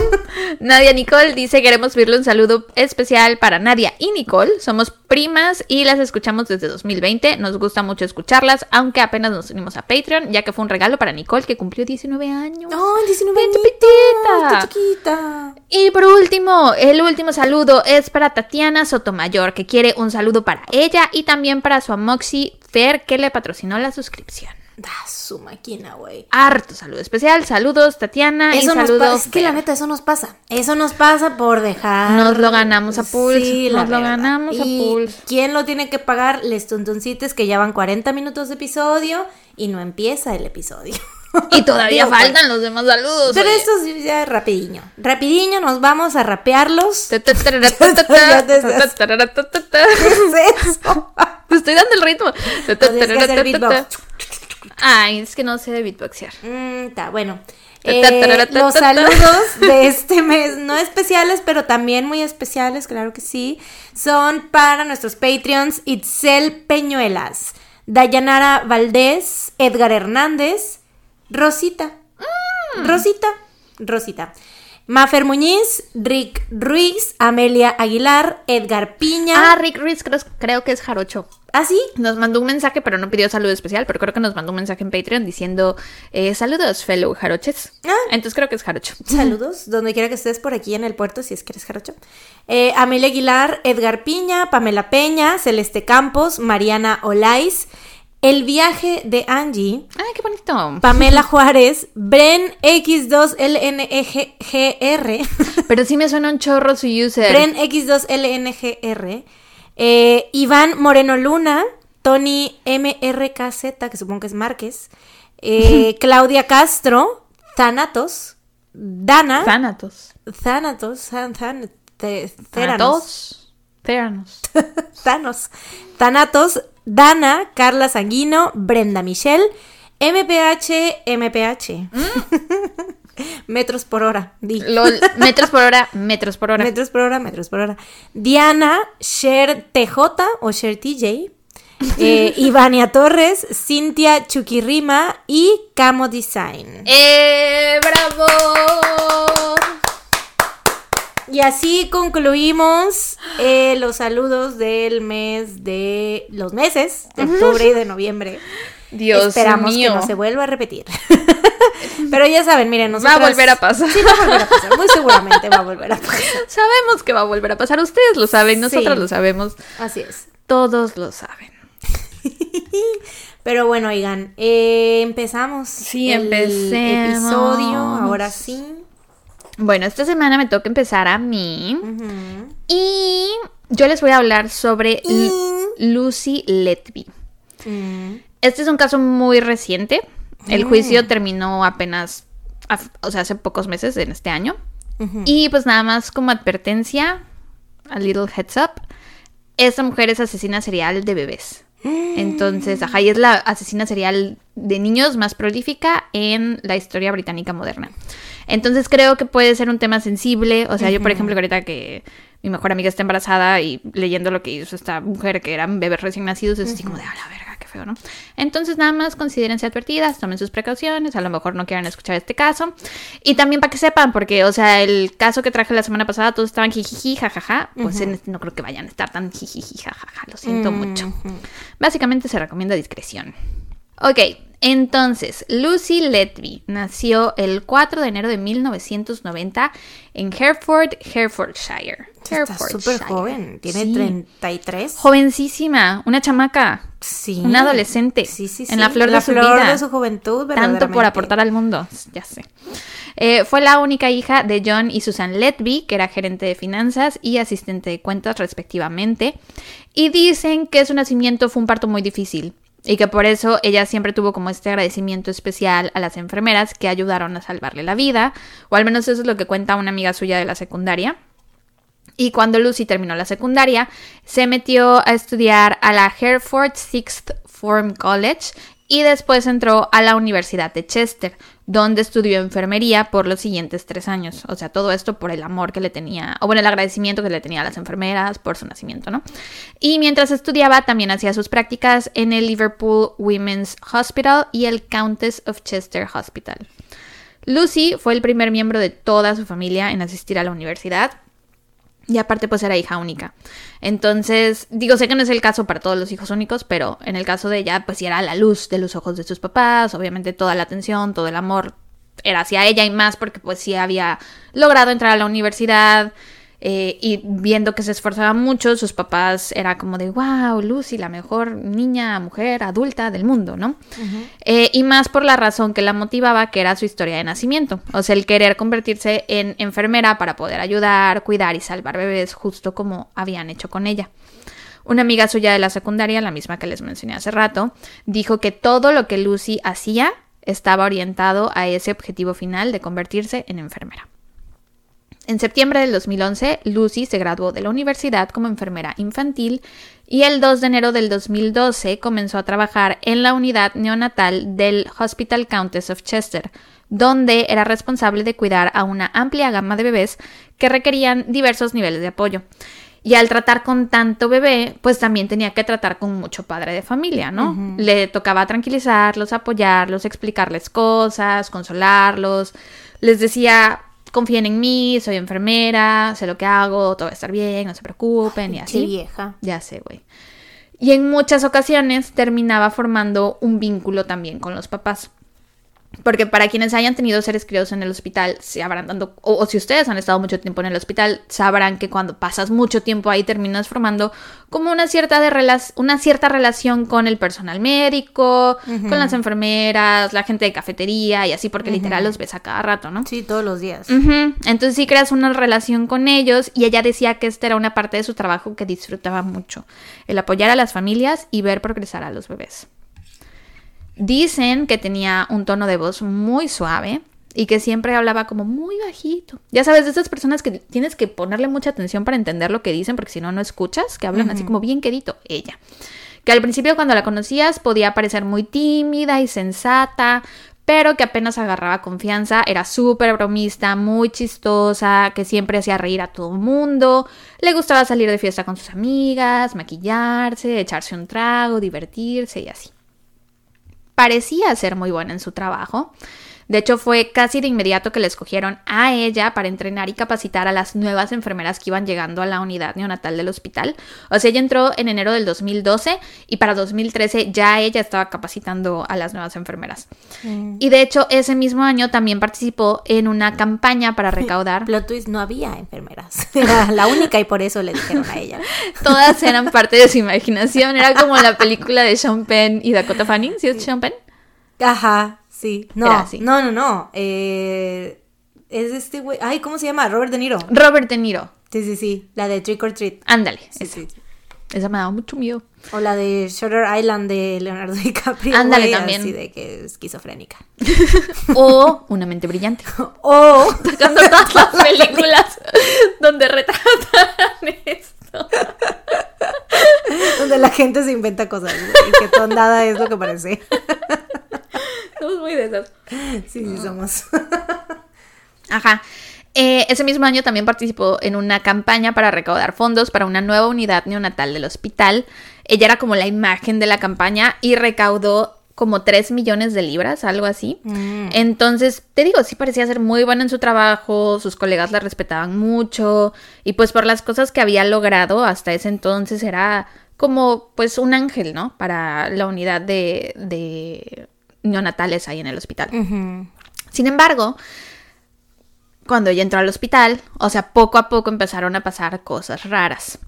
(laughs) Nadia Nicole dice queremos pedirle un saludo especial para Nadia y Nicole. Somos primas y las escuchamos desde 2020. Nos gusta mucho escucharlas, aunque apenas nos unimos a Patreon, ya que fue un regalo para Nicole que cumplió 19 años. ¡Oh, 19 Vente, añitos! petita. ¡Está chiquita! Y por último, el último saludo es para Tatiana Sotomayor, que quiere un saludo para ella y también para su amoxi Fer, que le patrocinó la suscripción. Da su máquina, güey. Harto saludo especial. Saludos, Tatiana. y Eso nos saludos. pasa, es que la neta, eso nos pasa. Eso nos pasa por dejar. Nos lo ganamos a pulso, Sí, la nos lo verdad. ganamos a ¿Y pulso. ¿Quién lo tiene que pagar? Les tuntuncites que ya van 40 minutos de episodio y no empieza el episodio. Y todavía Digo, pues, faltan los demás saludos. Pero oye. esto sí ya rapidiño. Rapidiño nos vamos a rapearlos. ¿Qué es eso? Te (laughs) estoy dando el ritmo. Ay, es que no sé de beatboxear. Mm, Está bueno. Eh, los saludos de (laughs) este mes, no especiales, pero también muy especiales, claro que sí, son para nuestros Patreons Itzel Peñuelas, Dayanara Valdés, Edgar Hernández, Rosita, Mm. Rosita, Rosita, Mafer Muñiz, Rick Ruiz, Amelia Aguilar, Edgar Piña. Ah, Rick Ruiz creo, creo que es Jarocho. ¿Ah, sí? Nos mandó un mensaje, pero no pidió saludo especial, pero creo que nos mandó un mensaje en Patreon diciendo eh, saludos, fellow jaroches. Ah. Entonces creo que es jarocho. (laughs) Saludos, donde quiera que estés por aquí en el puerto, si es que eres jarocho. Eh, Amelia Aguilar, Edgar Piña, Pamela Peña, Celeste Campos, Mariana Olais, El viaje de Angie, Ay, qué bonito. Pamela (laughs) Juárez, Bren X2LNGR, Pero sí me suena un chorro su user. Bren X2LNGR, eh, Iván Moreno Luna, Tony MRKZ, que supongo que es Márquez, eh, (laughs) Claudia Castro, Thanatos, Dana, Thanatos. Thanatos, Than- Than- Te- Theranos. Theranos. Theranos. (laughs) Thanos. Thanatos, Dana, Carla Sanguino, Brenda Michelle, MPH, MPH. (laughs) metros por hora. di. Lol, metros por hora, (laughs) metros por hora. Metros por hora, metros por hora. Diana, Sher TJ o Sher TJ. (laughs) eh, Ivania Torres, Cintia Chuquirrima y Camo Design. ¡Eh! ¡Bravo! Y así concluimos eh, los saludos del mes de los meses de octubre y de noviembre. Dios Esperamos mío. que no se vuelva a repetir. (laughs) Pero ya saben, miren, Va a volver a pasar. Sí, va a volver a pasar. Muy (laughs) seguramente va a volver a pasar. Sabemos que va a volver a pasar. Ustedes lo saben, nosotros Sí. lo sabemos. Así es. Todos lo saben. (laughs) Pero bueno, oigan, eh, empezamos. Sí, el empecemos. episodio, ahora sí. Bueno, esta semana me toca empezar a mí. Y yo les voy a hablar sobre Y- Lucy Letby. Mm. Este es un caso muy reciente. El juicio terminó apenas, o sea, hace pocos meses en este año. Y pues nada más como advertencia, a little heads up, esta mujer es asesina serial de bebés. (gasps) Entonces, ajá, y es la asesina serial de niños más prolífica en la historia británica moderna. Entonces creo que puede ser un tema sensible. O sea, yo por ejemplo, ahorita que mi mejor amiga está embarazada y leyendo lo que hizo esta mujer, que eran bebés recién nacidos, es así como de, a la verga, qué feo, ¿no? Entonces nada más considérense advertidas, tomen sus precauciones, a lo mejor no quieran escuchar este caso. Y también para que sepan, porque, o sea, el caso que traje la semana pasada, todos estaban jijiji, jajaja, pues en este no creo que vayan a estar tan jijiji, jajaja, lo siento mucho. Básicamente se recomienda discreción. Ok, entonces, Lucy Letby nació el 4 de enero de 1990 en Hereford, Herefordshire. Está súper joven, tiene Sí. 33. Jovencísima, una chamaca, Sí. una adolescente, Sí, sí, sí. en la flor La de su flor vida. de su juventud, Tanto por aportar al mundo, ya sé. Eh, fue la única hija de John y Susan Letby, que era gerente de finanzas y asistente de cuentas respectivamente. Y dicen que su nacimiento fue un parto muy difícil. Y que por eso ella siempre tuvo como este agradecimiento especial a las enfermeras que ayudaron a salvarle la vida, o al menos eso es lo que cuenta una amiga suya de la secundaria. Y cuando Lucy terminó la secundaria, se metió a estudiar a la Hereford Sixth Form College y después entró a la Universidad de Chester, donde estudió enfermería por los siguientes tres años. O sea, todo esto por el amor que le tenía, o bueno, el agradecimiento que le tenía a las enfermeras por su nacimiento, ¿no? Y mientras estudiaba, también hacía sus prácticas en el Liverpool Women's Hospital y el Countess of Chester Hospital. Lucy fue el primer miembro de toda su familia en asistir a la universidad y aparte, pues era hija única. Entonces, digo, sé que no es el caso para todos los hijos únicos, pero en el caso de ella, pues sí era la luz de los ojos de sus papás. Obviamente, toda la atención, todo el amor era hacia ella y más porque, pues sí había logrado entrar a la universidad. Eh, y viendo que se esforzaba mucho, sus papás era como de, wow, Lucy, la mejor niña, mujer, adulta del mundo, ¿no? Eh, y más por la razón que la motivaba, que era su historia de nacimiento, o sea, el querer convertirse en enfermera para poder ayudar, cuidar y salvar bebés, justo como habían hecho con ella. Una amiga suya de la secundaria, la misma que les mencioné hace rato, dijo que todo lo que Lucy hacía estaba orientado a ese objetivo final de convertirse en enfermera. En septiembre del 2011, Lucy se graduó de la universidad como enfermera infantil y el 2 de enero del 2012 comenzó a trabajar en la unidad neonatal del Hospital Countess of Chester, donde era responsable de cuidar a una amplia gama de bebés que requerían diversos niveles de apoyo. Y al tratar con tanto bebé, pues también tenía que tratar con mucho padre de familia, ¿no? Le tocaba tranquilizarlos, apoyarlos, explicarles cosas, consolarlos. Les decía, confíen en mí, soy enfermera, sé lo que hago, todo va a estar bien, no se preocupen y así. vieja. Ya sé, güey. Y en muchas ocasiones terminaba formando un vínculo también con los papás. Porque para quienes hayan tenido seres criados en el hospital, se habrán dando, o, si ustedes han estado mucho tiempo en el hospital, sabrán que cuando pasas mucho tiempo ahí terminas formando como una cierta, de una cierta relación con el personal médico, con las enfermeras, la gente de cafetería y así, porque literal los ves a cada rato, ¿no? Sí, todos los días. Entonces sí creas una relación con ellos y ella decía que esta era una parte de su trabajo que disfrutaba mucho, el apoyar a las familias y ver progresar a los bebés. Dicen que tenía un tono de voz muy suave y que siempre hablaba como muy bajito. Ya sabes, de esas personas que tienes que ponerle mucha atención para entender lo que dicen, porque si no, no escuchas, que hablan así como bien quedito. Ella. Que al principio cuando la conocías podía parecer muy tímida y sensata, pero que apenas agarraba confianza, era súper bromista, muy chistosa, que siempre hacía reír a todo el mundo, le gustaba salir de fiesta con sus amigas, maquillarse, echarse un trago, divertirse y así parecía ser muy buena en su trabajo. De hecho, fue casi de inmediato que le escogieron a ella para entrenar y capacitar a las nuevas enfermeras que iban llegando a la unidad neonatal del hospital. O sea, ella entró en enero del 2012 y para 2013 ya ella estaba capacitando a las nuevas enfermeras. Mm. Y de hecho, ese mismo año también participó en una campaña para (laughs) recaudar. Plot twist, no había enfermeras. (laughs) Era la única y por eso le dijeron a ella. (laughs) Todas eran parte de su imaginación. Era como la película de Sean Penn y Dakota Fanning. ¿Sí es Sean Penn? Ajá, sí. No, no, no, no. Eh, es este güey. Ay, ¿cómo se llama? Robert De Niro. Robert De Niro. Sí, sí, sí. La de Trick or Treat. Ándale. Sí, sí. Esa me daba mucho miedo. O la de Shutter Island de Leonardo (laughs) DiCaprio. Ándale también. Así de que es esquizofrénica. (laughs) o Una mente brillante. (laughs) o Tocando todas las películas donde retratan esto. donde la gente se inventa cosas y que todo nada es lo que parece. Somos muy de esas. Sí, sí, somos. (laughs) Ajá. Eh, ese mismo año también participó en una campaña para recaudar fondos para una nueva unidad neonatal del hospital. Ella era como la imagen de la campaña y recaudó como 3 millones de libras, algo así. Mm. Entonces, te digo, sí parecía ser muy buena en su trabajo, sus colegas la respetaban mucho y pues por las cosas que había logrado hasta ese entonces era como pues un ángel, ¿no? Para la unidad de, de neonatales ahí en el hospital. Sin embargo, cuando ella entró al hospital, o sea, poco a poco empezaron a pasar cosas raras.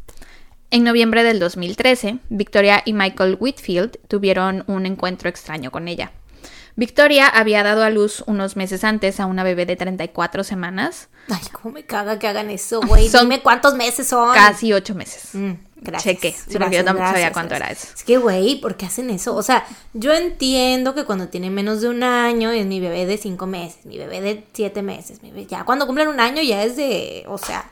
En noviembre del 2013, Victoria y Michael Whitfield tuvieron un encuentro extraño con ella. Victoria había dado a luz unos meses antes a una bebé de 34 semanas. Ay, cómo me caga que hagan eso, güey. (laughs) Dime cuántos meses son. Casi ocho meses. Mm. Gracias. Cheque. Sí, porque gracias, yo tampoco sabía gracias, cuánto era gracias. eso. Es que, güey, ¿por qué hacen eso? O sea, yo entiendo que cuando tiene menos de un año es mi bebé de cinco meses, mi bebé de siete meses, mi bebé- ya cuando cumplen un año ya es de, o sea,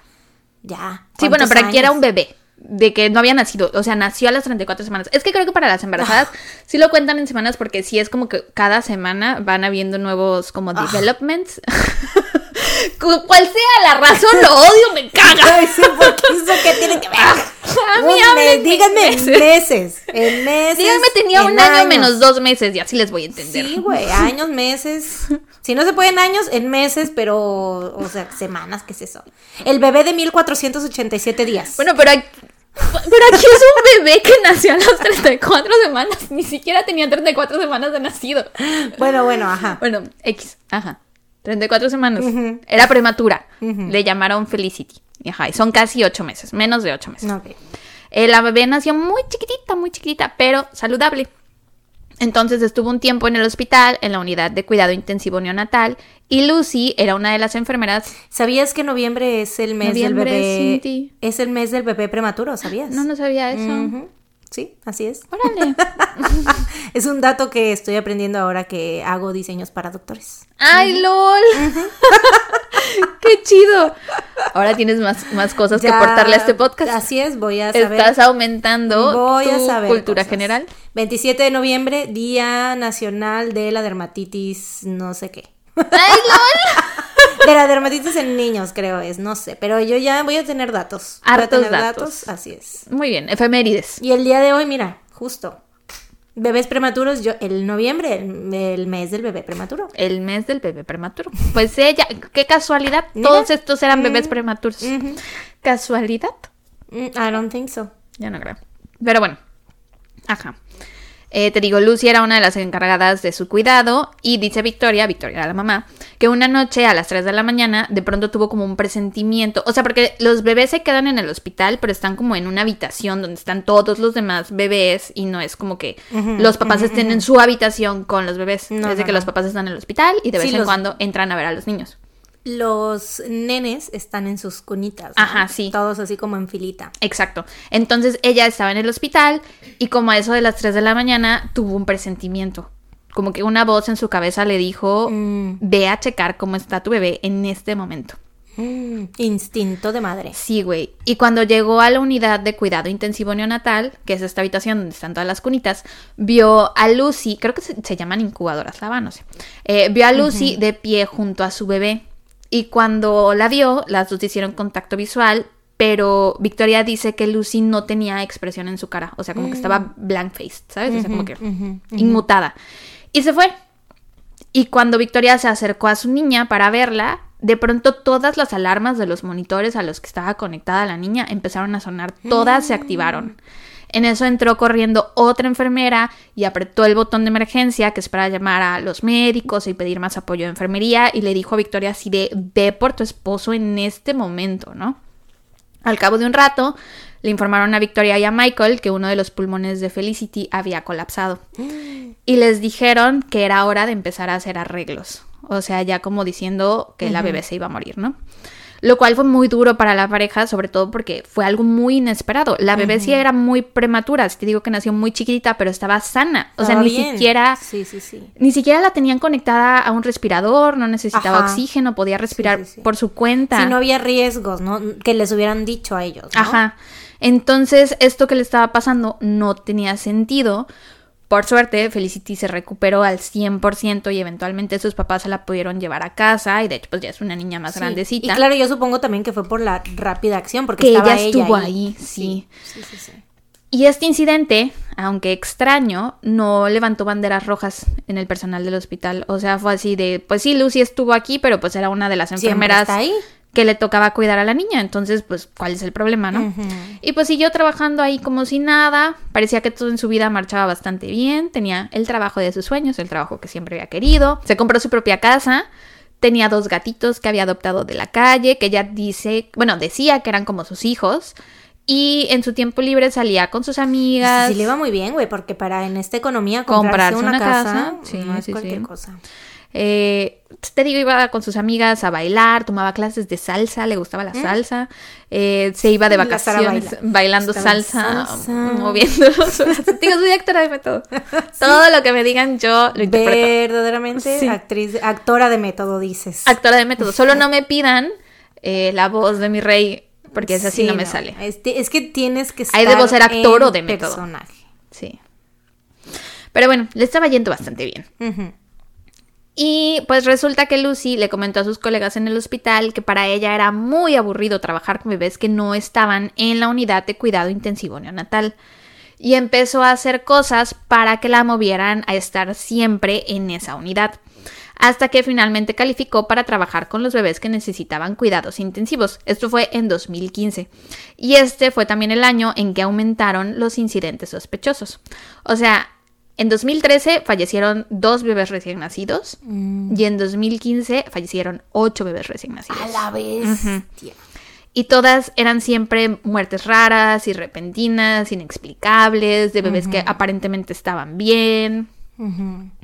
ya. Sí, bueno, ¿cuántos pero aquí era un bebé. De que no había nacido, o sea, nació a las 34 semanas. Es que creo que para las embarazadas Ah. sí lo cuentan en semanas porque sí es como que cada semana van habiendo nuevos como Ah. developments. (laughs) Cu- Cual sea la razón, lo odio, me caga. (laughs) Ay, sí, eso qué tiene que ver. (laughs) A mí mes, díganme en meses. meses. En meses. Díganme, tenía en un año años. menos dos meses y así les voy a entender. Sí, güey, años, meses. Si no se puede en años, en meses, pero, o sea, semanas, ¿qué es eso? El bebé de 1487 días. Bueno, pero aquí, pero aquí es un bebé que nació a las 34 semanas. Ni siquiera tenía 34 semanas de nacido. bueno, bueno, ajá. Bueno, X, ajá. 34 semanas. Era prematura. Le llamaron Felicity. Ajá, y son casi 8 meses, menos de 8 meses. Eh, la bebé nació muy chiquitita, muy chiquitita, pero saludable. Entonces estuvo un tiempo en el hospital, en la unidad de cuidado intensivo neonatal, y Lucy era una de las enfermeras. ¿Sabías que noviembre es el mes Noviembre, del bebé? Es el mes del bebé prematuro, ¿sabías? No, no sabía eso. Sí, así es. Órale. (laughs) Es un dato que estoy aprendiendo ahora que hago diseños para doctores. ¡Ay, lol! (laughs) ¡Qué chido! Ahora tienes más, más cosas que aportarle a este podcast. Así es, voy a saber. Estás aumentando Voy a tu saber cultura cosas. general. 27 de noviembre, Día Nacional de la Dermatitis, no sé qué. ¡Ay, lol! (laughs) De la dermatitis en niños, creo es, no sé. Pero yo ya voy a tener datos. Voy a Hartos tener datos. Así es. Muy bien, efemérides. Y el día de hoy, mira, justo. Bebés prematuros, yo, el noviembre, el, el mes del bebé prematuro. El mes del bebé prematuro. Pues ella, qué casualidad. Mira. Todos estos eran bebés prematuros. Ujú. ¿Casualidad? Mm, I don't think so. Ya no creo. Pero bueno. Ajá. Eh, te digo, Lucy era una de las encargadas de su cuidado y dice Victoria, Victoria era la mamá, que una noche a las 3 de la mañana de pronto tuvo como un presentimiento. O sea, porque los bebés se quedan en el hospital, pero están como en una habitación donde están todos los demás bebés y no es como que los papás estén en su habitación con los bebés. No, es de no, que no. los papás están en el hospital y de vez Sí, en los- cuando entran a ver a los niños. Los nenes están en sus cunitas. ¿no? Ajá, sí. Todos así como en filita. Exacto. Entonces ella estaba en el hospital y como a eso de las 3 de la mañana tuvo un presentimiento. Como que una voz en su cabeza le dijo, Mm. ve a checar cómo está tu bebé en este momento. Mm, instinto de madre. Sí, güey. Y cuando llegó a la unidad de cuidado intensivo neonatal, que es esta habitación donde están todas las cunitas, vio a Lucy, creo que se, se llaman incubadoras, la va, no sé. Eh, vio a Lucy de pie junto a su bebé. Y cuando la vio, las dos hicieron contacto visual, pero Victoria dice que Lucy no tenía expresión en su cara. O sea, como que estaba blank faced, ¿sabes? O sea, como que inmutada. Y se fue. Y cuando Victoria se acercó a su niña para verla, de pronto todas las alarmas de los monitores a los que estaba conectada la niña empezaron a sonar, todas se activaron. En eso entró corriendo otra enfermera y apretó el botón de emergencia que es para llamar a los médicos y pedir más apoyo de enfermería y le dijo a Victoria así de ve por tu esposo en este momento, ¿no? Al cabo de un rato, le informaron a Victoria y a Michael que uno de los pulmones de Felicity había colapsado. Y les dijeron que era hora de empezar a hacer arreglos. O sea, ya como diciendo que la bebé se iba a morir, ¿no? Lo cual fue muy duro para la pareja, sobre todo porque fue algo muy inesperado. La bebé sí era muy prematura, si te digo que nació muy chiquitita, pero estaba sana. O sea, ni siquiera Sí, sí, sí. ni siquiera la tenían conectada a un respirador, no necesitaba Ajá. oxígeno, podía respirar por su cuenta. Si no había riesgos, ¿no? Que les hubieran dicho a ellos. ¿no? Ajá. Entonces, esto que le estaba pasando no tenía sentido. Por suerte, Felicity se recuperó al 100% y eventualmente sus papás se la pudieron llevar a casa y de hecho pues ya es una niña más Sí. grandecita. Y claro, yo supongo también que fue por la rápida acción, porque Que estaba ella estuvo ahí, sí. Sí, sí, sí. Y este incidente, aunque extraño, no levantó banderas rojas en el personal del hospital. O sea, fue así de, pues sí, Lucy estuvo aquí, pero pues era una de las enfermeras está ahí. Que le tocaba cuidar a la niña. Entonces, pues, ¿cuál es el problema, no? Y pues siguió trabajando ahí como si nada. Parecía que todo en su vida marchaba bastante bien. Tenía el trabajo de sus sueños, el trabajo que siempre había querido. Se compró su propia casa. Tenía dos gatitos que había adoptado de la calle, que ella dice, bueno, decía que eran como sus hijos. Y en su tiempo libre salía con sus amigas. Sí, sí le va muy bien, güey, porque para en esta economía comprarse, Comprarse una, una casa, casa, sí, no es sí, cualquier cosa. Eh, te digo, iba con sus amigas a bailar, tomaba clases de salsa, le gustaba la salsa, eh, se iba de vacaciones baila. bailando salsa, salsa. moviendo los. (laughs) Digo, soy actora de método. (laughs) Todo lo que me digan yo lo interpreto. Verdaderamente Sí. actriz, actora de método, dices. Actora de método. Solo no me pidan eh, la voz de mi rey, porque esa sí, no me sale. Es que tienes que estar Ahí debo ser actor en o de método. personaje. Sí. Pero bueno, le estaba yendo bastante bien. Ujú. Y pues resulta que Lucy le comentó a sus colegas en el hospital que para ella era muy aburrido trabajar con bebés que no estaban en la unidad de cuidado intensivo neonatal. Y empezó a hacer cosas para que la movieran a estar siempre en esa unidad. Hasta que finalmente calificó para trabajar con los bebés que necesitaban cuidados intensivos. Esto fue en 2015. Y este fue también el año en que aumentaron los incidentes sospechosos. O sea, en 2013 fallecieron dos bebés recién nacidos y en 2015 fallecieron ocho bebés recién nacidos. A la bestia. Y todas eran siempre muertes raras y repentinas, inexplicables, de bebés que aparentemente estaban bien.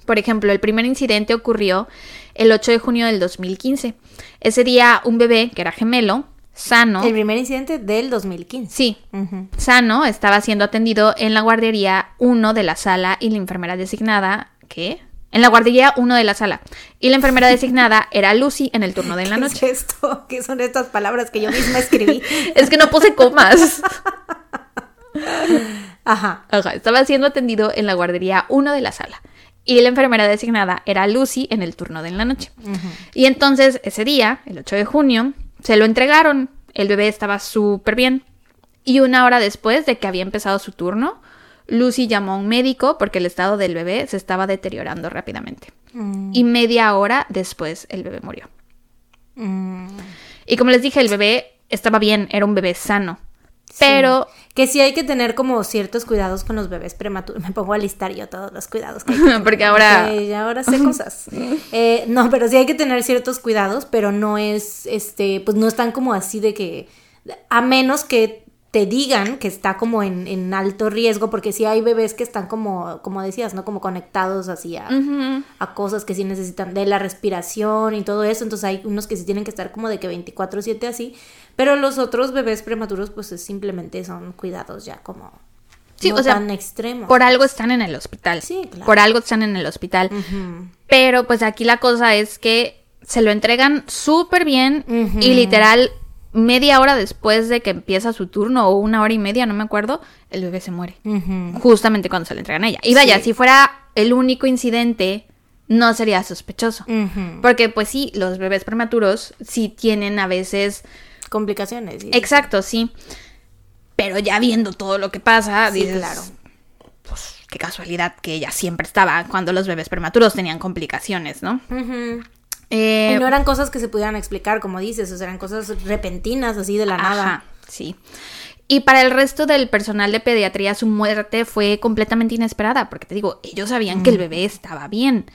Por ejemplo, el primer incidente ocurrió el 8 de junio del 2015. Ese día un bebé, que era gemelo, sano, El primer incidente del 2015. sí, Ujú. sano, estaba siendo atendido en la guardería 1 de la sala y la enfermera designada, ¿qué? En la guardería 1 de la sala. Y la enfermera designada (laughs) era Lucy en el turno de la ¿Qué noche. es esto? ¿Qué son estas palabras que yo misma escribí? (laughs) Es que no puse comas. (laughs) Ajá. Ajá, estaba siendo atendido en la guardería 1 de la sala. Y la enfermera designada era Lucy en el turno de la noche. Y entonces, ese día, el 8 de junio, se lo entregaron. El bebé estaba súper bien. Y una hora después de que había empezado su turno, Lucy llamó a un médico porque el estado del bebé se estaba deteriorando rápidamente. Mm, Y media hora después el bebé murió. mm. Y como les dije, el bebé estaba bien, era un bebé sano. Pero Que sí hay que tener como ciertos cuidados con los bebés prematuros. (laughs) Me pongo a listar yo todos los cuidados que hay que (laughs) Porque ahora- porque ahora sé cosas. (laughs) Eh, no, pero sí hay que tener ciertos cuidados, pero no es, este, pues no están como así de que, a menos que te digan que está como en, en alto riesgo, porque sí hay bebés que están como, como decías, ¿no? Como conectados así a, cosas que sí necesitan de la respiración y todo eso, entonces hay unos que sí tienen que estar como de que 24/7 así, pero los otros bebés prematuros pues es simplemente son cuidados ya como Sí, no o sea, tan extremos. por algo están en el hospital. Sí, claro. Por algo están en el hospital. Pero pues aquí la cosa es que se lo entregan súper bien y literal media hora después de que empieza su turno o una hora y media, no me acuerdo, el bebé se muere. Justamente cuando se le entregan a ella. Y vaya, Sí. si fuera el único incidente, no sería sospechoso. Porque pues sí, los bebés prematuros sí tienen a veces... Complicaciones. sí. Exacto, sí. Pero ya viendo todo lo que pasa, Sí, dices, claro. pues qué casualidad que ella siempre estaba cuando los bebés prematuros tenían complicaciones, ¿no? Eh, y no eran cosas que se pudieran explicar, como dices, o sea, eran cosas repentinas, así de la nada. Ajá, sí. Y para el resto del personal de pediatría, su muerte fue completamente inesperada, porque te digo, ellos sabían que el bebé estaba bien.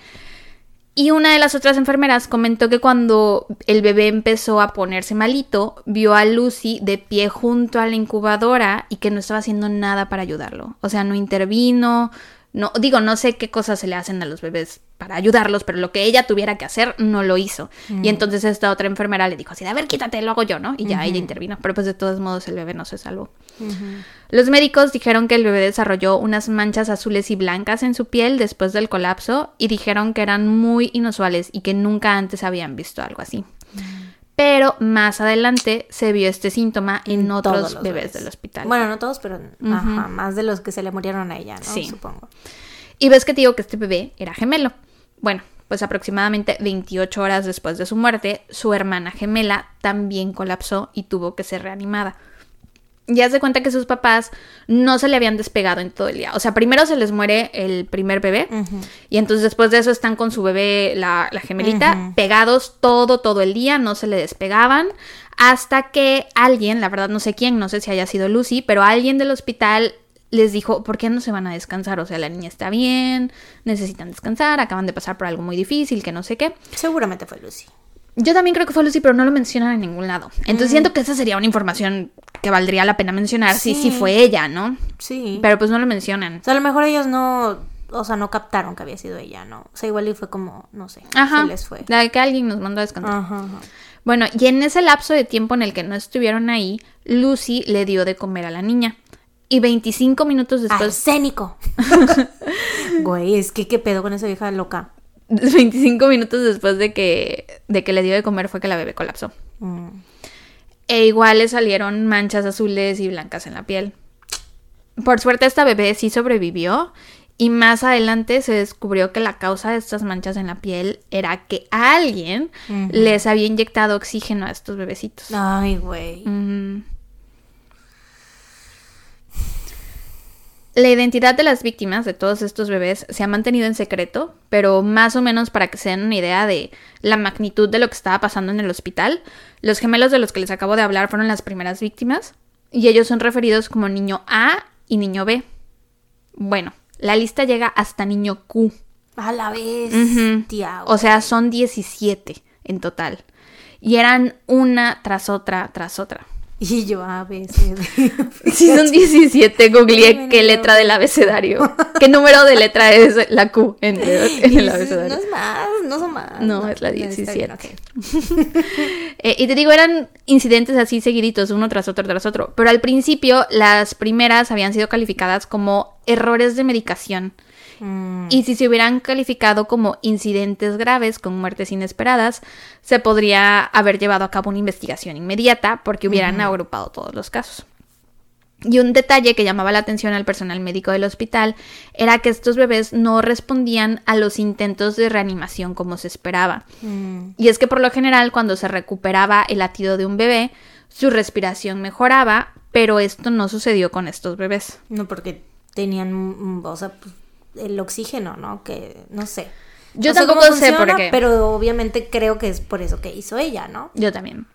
Y una de las otras enfermeras comentó que cuando el bebé empezó a ponerse malito, vio a Lucy de pie junto a la incubadora y que no estaba haciendo nada para ayudarlo. O sea, no intervino, no, digo, no sé qué cosas se le hacen a los bebés para ayudarlos, pero lo que ella tuviera que hacer no lo hizo. Y entonces esta otra enfermera le dijo así, a ver, quítate, lo hago yo, ¿no? Y ya ella intervino, pero pues de todos modos el bebé no se salvó. Los médicos dijeron que el bebé desarrolló unas manchas azules y blancas en su piel después del colapso y dijeron que eran muy inusuales y que nunca antes habían visto algo así. Pero más adelante se vio este síntoma en, En otros los bebés, del hospital. Bueno, no todos, pero ajá, más de los que se le murieron a ella, ¿no? Sí. Supongo. Y ves que te digo que este bebé era gemelo. Bueno, pues aproximadamente 28 horas después de su muerte, su hermana gemela también colapsó y tuvo que ser reanimada. Ya se cuenta que sus papás no se le habían despegado en todo el día. O sea, primero se les muere el primer bebé y entonces después de eso están con su bebé, la, la gemelita, pegados todo, todo el día, no se le despegaban. Hasta que alguien, la verdad no sé quién, no sé si haya sido Lucy, pero alguien del hospital les dijo, ¿por qué no se van a descansar? O sea, la niña está bien, necesitan descansar, acaban de pasar por algo muy difícil, que no sé qué. Seguramente fue Lucy. Yo también creo que fue Lucy, pero no lo mencionan en ningún lado. Entonces siento que esa sería una información que valdría la pena mencionar si Sí. sí fue ella, ¿no? Sí. Pero pues no lo mencionan. O sea, a lo mejor ellos no, o sea, no captaron que había sido ella, ¿no? O sea, igual y fue como, no sé, Ajá. se les fue. La que alguien nos mandó a descontar. Ajá, ajá. Bueno, y en ese lapso de tiempo en el que no estuvieron ahí, Lucy le dio de comer a la niña. Y 25 minutos después, Arsénico. (laughs) Güey, es que qué pedo con esa vieja loca. 25 minutos después de que, de que le dio de comer fue que la bebé colapsó. Mm. E igual le salieron manchas azules y blancas en la piel. Por suerte esta bebé sí sobrevivió y más adelante se descubrió que la causa de estas manchas en la piel era que alguien les había inyectado oxígeno a estos bebecitos. Ay, güey. La identidad de las víctimas de todos estos bebés se ha mantenido en secreto, pero más o menos para que se den una idea de la magnitud de lo que estaba pasando en el hospital, los gemelos de los que les acabo de hablar fueron las primeras víctimas y ellos son referidos como niño A y niño B. Bueno, la lista llega hasta niño Q. A la vez, tía. O sea, son 17 en total. Y eran una tras otra, tras otra. Y yo a veces. Si son 17, googleé (laughs) qué no. letra del abecedario. ¿Qué número de letra es la Q en, en el (laughs) No abecedario? es más, no son más. No, es la está bien, 17. ok. (laughs) Eh, y te digo, eran incidentes así seguiditos, uno tras otro, tras otro. Pero al principio, las primeras habían sido calificadas como errores de medicación. Mm. Y si se hubieran calificado como incidentes graves con muertes inesperadas, se podría haber llevado a cabo una investigación inmediata porque hubieran agrupado todos los casos. Y un detalle que llamaba la atención al personal médico del hospital era que estos bebés no respondían a los intentos de reanimación como se esperaba. Mm. Y es que por lo general cuando se recuperaba el latido de un bebé, su respiración mejoraba, pero esto no sucedió con estos bebés. No, porque tenían, mm, o sea, pues, el oxígeno, ¿no? Que no sé. Yo No tampoco sé por qué. Pero obviamente creo que es por eso que hizo ella, ¿no? Yo también.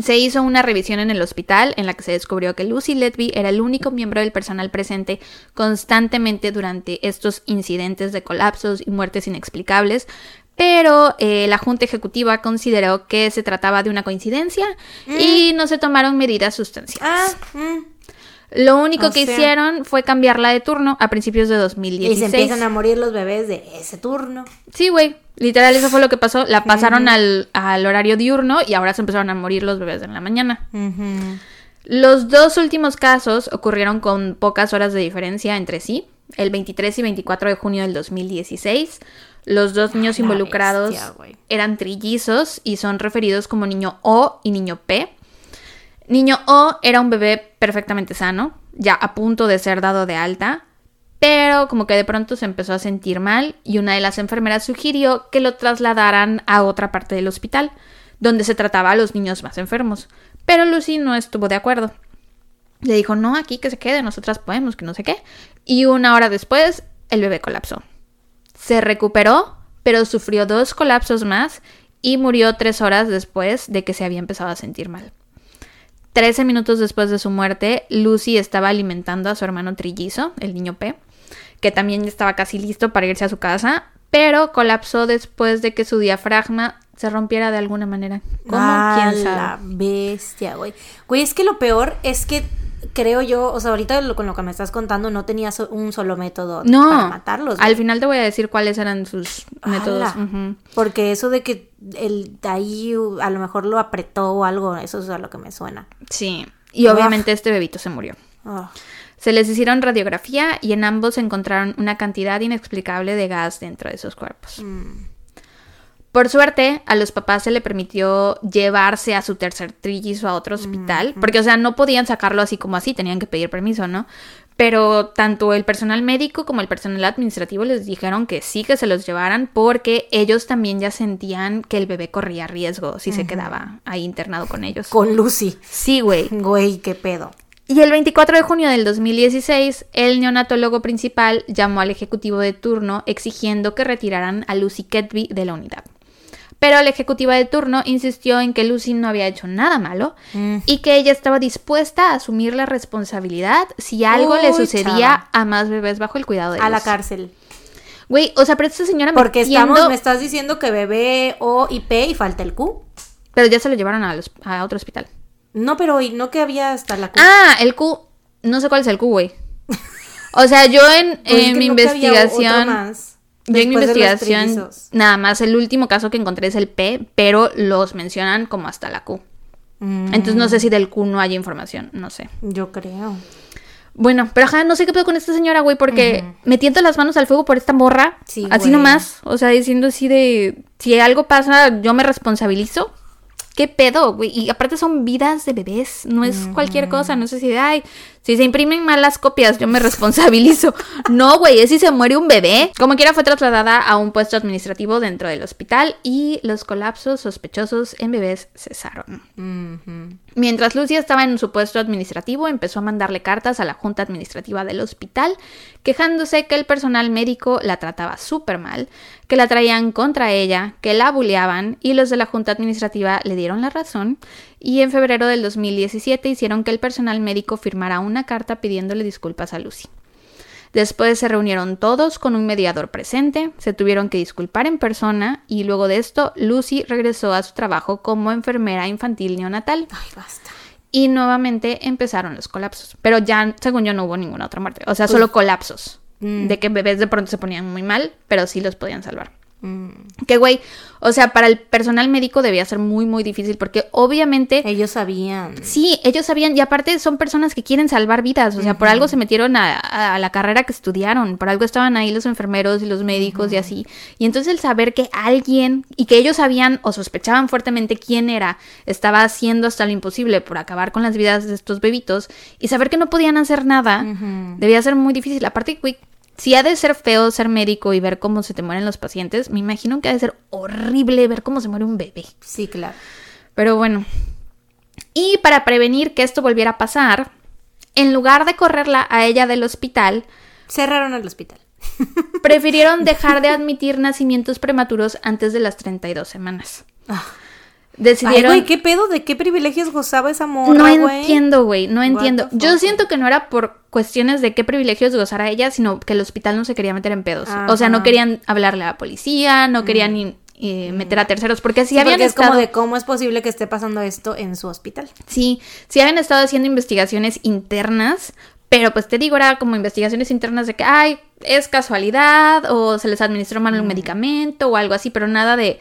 Se hizo una revisión en el hospital en la que se descubrió que Lucy Letby era el único miembro del personal presente constantemente durante estos incidentes de colapsos y muertes inexplicables, pero eh, la Junta Ejecutiva consideró que se trataba de una coincidencia y no se tomaron medidas sustanciales. Ah, mm. Lo único o que sea- hicieron fue cambiarla de turno a principios de y 2016. se empiezan a morir los bebés de ese turno. Sí, güey. Literal, eso fue lo que pasó. La pasaron al, al horario diurno y ahora se empezaron a morir los bebés en la mañana. Los dos últimos casos ocurrieron con pocas horas de diferencia entre sí, el 23 y 24 de junio del 2016. Los dos niños involucrados bestia, eran trillizos y son referidos como niño O y niño P. Niño O era un bebé perfectamente sano, ya a punto de ser dado de alta, pero como que de pronto se empezó a sentir mal y una de las enfermeras sugirió que lo trasladaran a otra parte del hospital, donde se trataba a los niños más enfermos. Pero Lucy no estuvo de acuerdo. Le dijo, no, aquí que se quede, nosotras podemos, que no sé qué. Y una hora después, el bebé colapsó. Se recuperó, pero sufrió dos colapsos más y murió tres horas después de que se había empezado a sentir mal. Trece minutos después de su muerte, Lucy estaba alimentando a su hermano trillizo, el niño P, que también estaba casi listo para irse a su casa, pero colapsó después de que su diafragma se rompiera de alguna manera. ¿Cómo? Ah, ¿Quién sabe? la bestia, güey. Güey, es que lo peor es que creo yo, o sea, ahorita lo- con lo que me estás contando, no tenía so- un solo método No, para matarlos. al final te voy a decir cuáles eran sus métodos. Porque eso de que el de ahí uh, a lo mejor lo apretó o algo, eso es a lo que me suena. Sí, y obviamente este bebito se murió. Se les hicieron radiografía y en ambos encontraron una cantidad inexplicable de gas dentro de sus cuerpos. Mm. Por suerte, a los papás se le permitió llevarse a su tercer trillizo a otro hospital, porque, o sea, no podían sacarlo así como así, tenían que pedir permiso, ¿no? Pero tanto el personal médico como el personal administrativo les dijeron que sí que se los llevaran porque ellos también ya sentían que el bebé corría riesgo si se quedaba ahí internado con ellos. Con Lucy. Sí, güey. (laughs) Güey, qué pedo. Y el 24 de junio del 2016, el neonatólogo principal llamó al ejecutivo de turno exigiendo que retiraran a Lucy Ketby de la unidad. Pero la ejecutiva de turno insistió en que Lucy no había hecho nada malo Mm. y que ella estaba dispuesta a asumir la responsabilidad si algo le sucedía chava. a más bebés bajo el cuidado de A la cárcel. Güey, o sea, pero esta señora Porque metiendo- estamos, me estás diciendo que bebé O y P y falta el Q. Pero ya se lo llevaron a, los- a otro hospital. No, pero y no que había hasta la Q. Ah, el Q. No sé cuál es el Q, güey. (laughs) O sea, yo en, en mi otro investigación... Yo en mi investigación, nada más el último caso que encontré es el P, pero los mencionan como hasta la Q. Mm, Entonces no sé si del Q no hay información, no sé. Yo creo. Bueno, pero ajá, no sé qué pedo con esta señora, güey, porque me tiento las manos al fuego por esta morra. Sí, así güey. nomás. O sea, diciendo así de. Si algo pasa, yo me responsabilizo. ¿Qué pedo, güey? Y aparte son vidas de bebés. No es cualquier cosa. No sé si de, ay, si se imprimen mal las copias, yo me responsabilizo. no, güey, es si se muere un bebé. Como quiera, fue trasladada a un puesto administrativo dentro del hospital y los colapsos sospechosos en bebés cesaron. Mientras Lucia estaba en su puesto administrativo, empezó a mandarle cartas a la junta administrativa del hospital, quejándose que el personal médico la trataba súper mal, que la traían contra ella, que la buleaban y los de la junta administrativa le dieron la razón y en febrero del 2017 hicieron que el personal médico firmara una carta pidiéndole disculpas a Lucy. Después se reunieron todos con un mediador presente, se tuvieron que disculpar en persona y luego de esto Lucy regresó a su trabajo como enfermera infantil neonatal Ay, basta. y nuevamente empezaron los colapsos. Pero ya, según yo, no hubo ninguna otra muerte. O sea, solo colapsos. Mm. De que bebés de pronto se ponían muy mal, pero sí los podían salvar. Mm. Que güey, o sea, para el personal médico debía ser muy, muy difícil porque obviamente... Ellos sabían. Sí, ellos sabían, y aparte son personas que quieren salvar vidas, o sea, por algo se metieron a, a la carrera que estudiaron, por algo estaban ahí los enfermeros y los médicos y así. Y entonces el saber que alguien, y que ellos sabían o sospechaban fuertemente quién era, estaba haciendo hasta lo imposible por acabar con las vidas de estos bebitos, y saber que no podían hacer nada, debía ser muy difícil. Aparte, güey, si ha de ser feo ser médico y ver cómo se te mueren los pacientes, me imagino que ha de ser horrible ver cómo se muere un bebé. Sí, claro. Pero bueno. Y para prevenir que esto volviera a pasar, en lugar de correrla a ella del hospital, Cerraron el hospital. prefirieron dejar de admitir nacimientos prematuros antes de las 32 semanas. Ay, Decidieron... güey, ¿qué pedo? ¿De qué privilegios gozaba esa morra, no güey? entiendo, güey, no entiendo. Yo siento que no era por cuestiones de qué privilegios gozara ella, sino que el hospital no se quería meter en pedos. O sea, no querían hablarle a la policía, no querían eh, meter a terceros, porque si Sí, habían porque es estado... como de cómo es posible que esté pasando esto en su hospital. Sí, sí habían estado haciendo investigaciones internas, pero pues te digo, era como investigaciones internas de que, ay, es casualidad o se les administró mal un medicamento o algo así, pero nada de,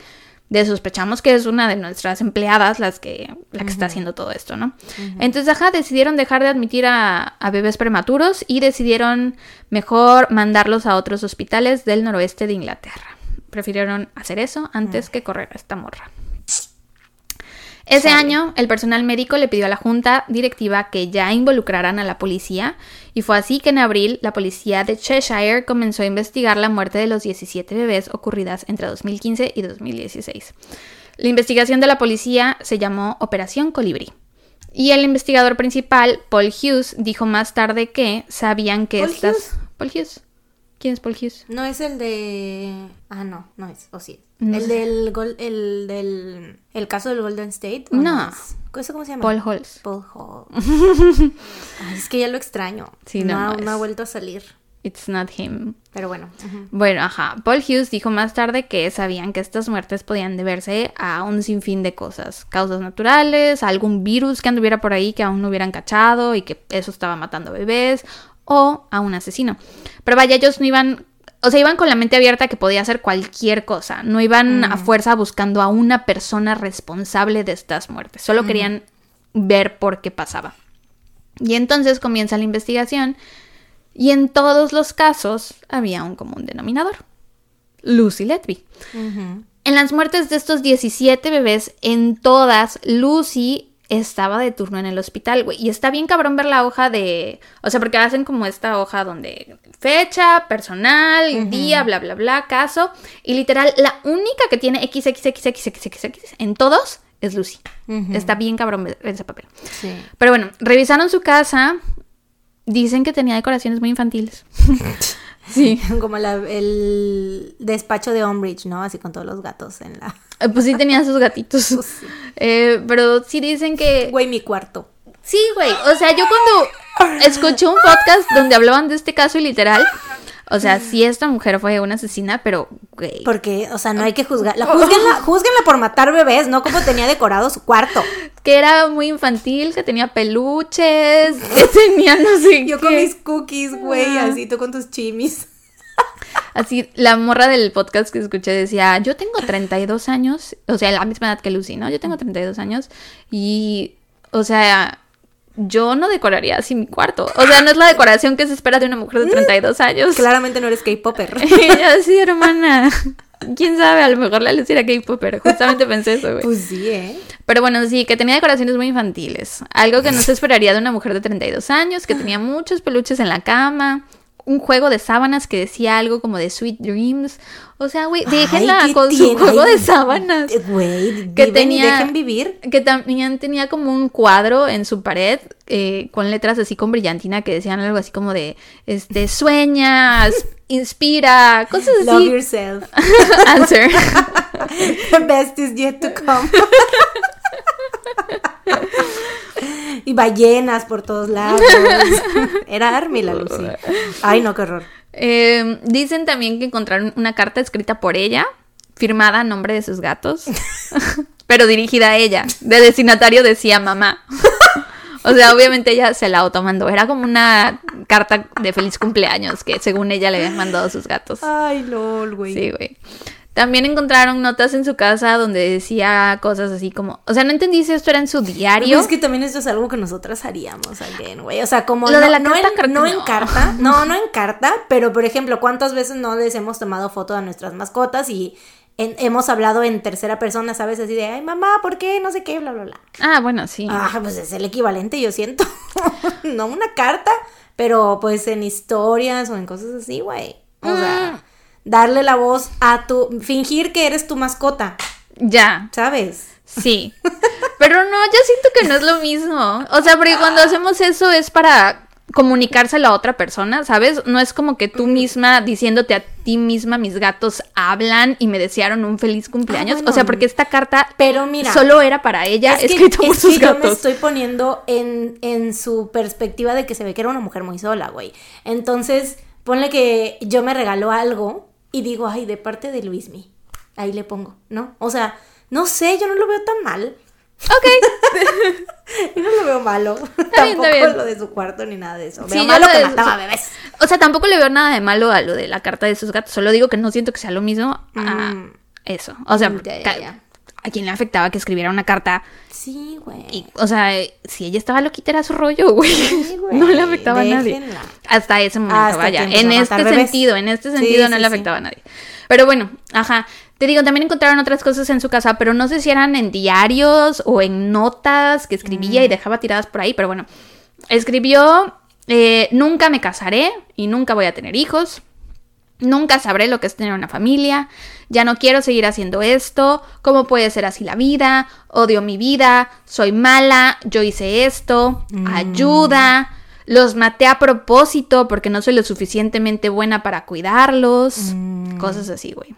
de sospechamos que es una de nuestras empleadas las que, la que está haciendo todo esto, ¿no? Entonces, ajá, decidieron dejar de admitir a, a bebés prematuros y decidieron mejor mandarlos a otros hospitales del noroeste de Inglaterra. Prefirieron hacer eso antes que correr a esta morra. Ese año, el personal médico le pidió a la junta directiva que ya involucraran a la policía, y fue así que en abril la policía de Cheshire comenzó a investigar la muerte de los 17 bebés ocurridas entre 2015 y 2016. La investigación de la policía se llamó Operación Colibrí. Y el investigador principal, Paul Hughes, dijo más tarde que sabían que ¿Paul estas. Hughes? Paul Hughes. ¿Quién es Paul Hughes? No es el de. Ah, no, no es. O sí. No el sé. del. gol- El del. El caso del Golden State. ¿o No. es? ¿Eso cómo se llama? Paul Halls. Paul. (laughs) Ay, es que ya lo extraño. Sí, no, no, ha- no no ha vuelto a salir. It's not him. Pero bueno. Bueno, ajá. Paul Hughes dijo más tarde que sabían que estas muertes podían deberse a un sinfín de cosas. Causas naturales, a algún virus que anduviera por ahí que aún no hubieran cachado y que eso estaba matando bebés, o a un asesino. Pero vaya, ellos no iban... O sea, iban con la mente abierta que podía hacer cualquier cosa. No iban a fuerza buscando a una persona responsable de estas muertes. Solo querían ver por qué pasaba. Y entonces comienza la investigación y en todos los casos había un común denominador. Lucy Letby. En las muertes de estos 17 bebés, en todas, Lucy estaba de turno en el hospital, güey. Y está bien cabrón ver la hoja de... O sea, porque hacen como esta hoja donde fecha, personal, día, bla, bla, bla, caso. Y literal, la única que tiene XXXXXX en todos es Lucy. Está bien cabrón ver ese papel. Sí. Pero bueno, revisaron su casa. Dicen que tenía decoraciones muy infantiles. (laughs) sí. (laughs) Como la- el despacho de Umbridge, ¿no? Así con todos los gatos en la. Eh, Pues sí tenía sus gatitos. (laughs) Pues sí. Eh, pero sí dicen que... Güey, mi cuarto. Sí, güey. O sea, yo cuando escuché un podcast donde hablaban de este caso y literal... O sea, sí esta mujer fue una asesina, pero, güey... Porque, o sea, no hay que juzgar. La, (laughs) júzguenla, júzguenla por matar bebés, no como tenía decorado su cuarto. que era muy infantil, que tenía peluches, que tenía no sé Yo qué. con mis cookies, güey, así tú con tus chimis. Así, la morra del podcast que escuché decía, yo tengo 32 años, o sea, la misma edad que Lucy, ¿no? Yo tengo 32 años y, o sea, yo no decoraría así mi cuarto. O sea, no es la decoración que se espera de una mujer de 32 años. Claramente no eres K-Popper. (laughs) Yo así, hermana, quién sabe, a lo mejor la Lucy era K-Popper. Justamente pensé eso, güey. Pues sí, ¿eh? Pero bueno, sí, que tenía decoraciones muy infantiles. Algo que no se esperaría de una mujer de 32 años, que tenía muchos peluches en la cama. Un juego de sábanas que decía algo como de Sweet Dreams. O sea, güey, déjenla Ay, ¿qué con su juego Ay, de sábanas. eh, Güey, Que y tenía- dejen vivir. Que también tenía como un cuadro en su pared eh, con letras así con brillantina que decían algo así como de, este, sueñas, inspira, cosas Love así. yourself. (laughs) Answer. (laughs) The best is yet to come. (laughs) y ballenas por todos lados. (laughs) Era Army la Lucy. Ay, no, qué horror. Eh, dicen también que encontraron una carta escrita por ella, firmada a nombre de sus gatos, (laughs) pero dirigida a ella. De destinatario decía mamá. O sea, obviamente ella se la automandó. Era como una carta de feliz cumpleaños que según ella le habían mandado a sus gatos. Ay, lol, güey. Sí, güey. También encontraron notas en su casa donde decía cosas así como, o sea, no entendí si esto era en su diario. Es que también esto es algo que nosotras haríamos again, güey. O sea, como Lo no, de la no carta, en, creo que no en no. carta, no, no en carta, pero por ejemplo, ¿cuántas veces no les hemos tomado foto a nuestras mascotas y en- hemos hablado en tercera persona, sabes? Así de, ay, mamá, ¿por qué? No sé qué, bla, bla, bla. Ah, bueno, sí. Ah, pues es el equivalente, yo siento. (laughs) no una carta, pero pues en historias o en cosas así, güey. O sea, darle la voz a tu. fingir que eres tu mascota, Ya. ¿sabes? Sí. Pero no, yo siento que no es lo mismo. O sea, porque cuando hacemos eso es para comunicárselo a otra persona, ¿sabes? No es como que tú misma diciéndote a ti misma, mis gatos hablan y me desearon un feliz cumpleaños. Ah, bueno. O sea, porque esta carta Pero mira. solo era para ella, Es que, escrito por es sus que yo me estoy poniendo en, en su perspectiva de que se ve que era una mujer muy sola, güey. Entonces, ponle que yo me regaló algo y digo, ay, de parte de Luismi. Ahí le pongo, ¿no? O sea, no sé, yo no lo veo tan mal. Ok. (laughs) Yo no lo veo malo. bien, Tampoco está bien. lo de su cuarto ni nada de eso. Sí, Veo yo malo lo que de- mataba bebés. O sea, tampoco le veo nada de malo a lo de la carta de sus gatos. Solo digo que no siento que sea lo mismo a Mm. eso. O sea, Ya, ya, ca- ya. A quien le afectaba que escribiera una carta. Sí, güey. O sea, si ella estaba loquita era su rollo, (laughs) güey. Sí, güey, no le afectaba a nadie. Hasta ese momento, Hasta vaya. En este sentido, en este Sí, sentido no sí, le afectaba a nadie. Pero bueno, ajá. Te digo, también encontraron otras cosas en su casa, pero no sé si eran en diarios o en notas que escribía Mm. y dejaba tiradas por ahí, pero bueno. Escribió, eh, nunca me casaré y nunca voy a tener hijos. Nunca sabré lo que es tener una familia. Ya no quiero seguir haciendo esto. ¿Cómo puede ser así la vida? Odio mi vida. Soy mala. Yo hice esto. Ayuda. Los maté a propósito porque no soy lo suficientemente buena para cuidarlos. Cosas así, güey.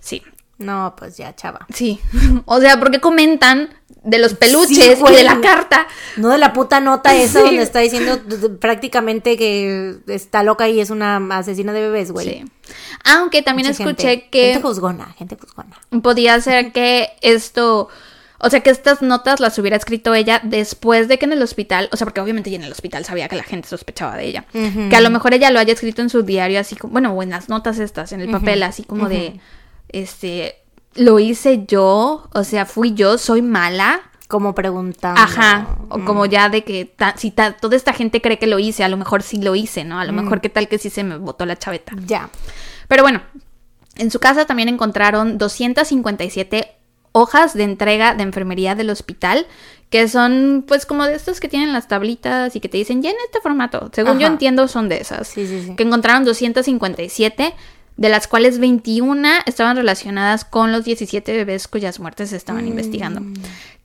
Sí, No, pues ya, chava. sí. (laughs) O sea, porque comentan de los Sí, peluches y de la carta. No de la puta nota (laughs) esa Sí. donde está diciendo prácticamente que está loca y es una asesina de bebés, güey. Sí. Aunque también Mucha escuché gente. que... Gente juzgona, gente juzgona. podía ser que esto, o sea, que estas notas las hubiera escrito ella después de que en el hospital, o sea, porque obviamente ella en el hospital sabía que la gente sospechaba de ella, que a lo mejor ella lo haya escrito en su diario así como, bueno, o en las notas estas, en el papel, así como de, este, lo hice yo, o sea, fui yo, soy mala. Como preguntando. Ajá, o como ya de que ta- si ta- toda esta gente cree que lo hice, a lo mejor sí lo hice, ¿no? A lo mejor qué tal que sí se me botó la chaveta. Ya. Pero bueno, en su casa también encontraron 257 hojas de entrega de enfermería del hospital, que son pues como de estos que tienen las tablitas y que te dicen ya en este formato. Según yo entiendo son de esas. Sí, sí, sí. Que encontraron 257, de las cuales 21 estaban relacionadas con los 17 bebés cuyas muertes se estaban investigando. Mm.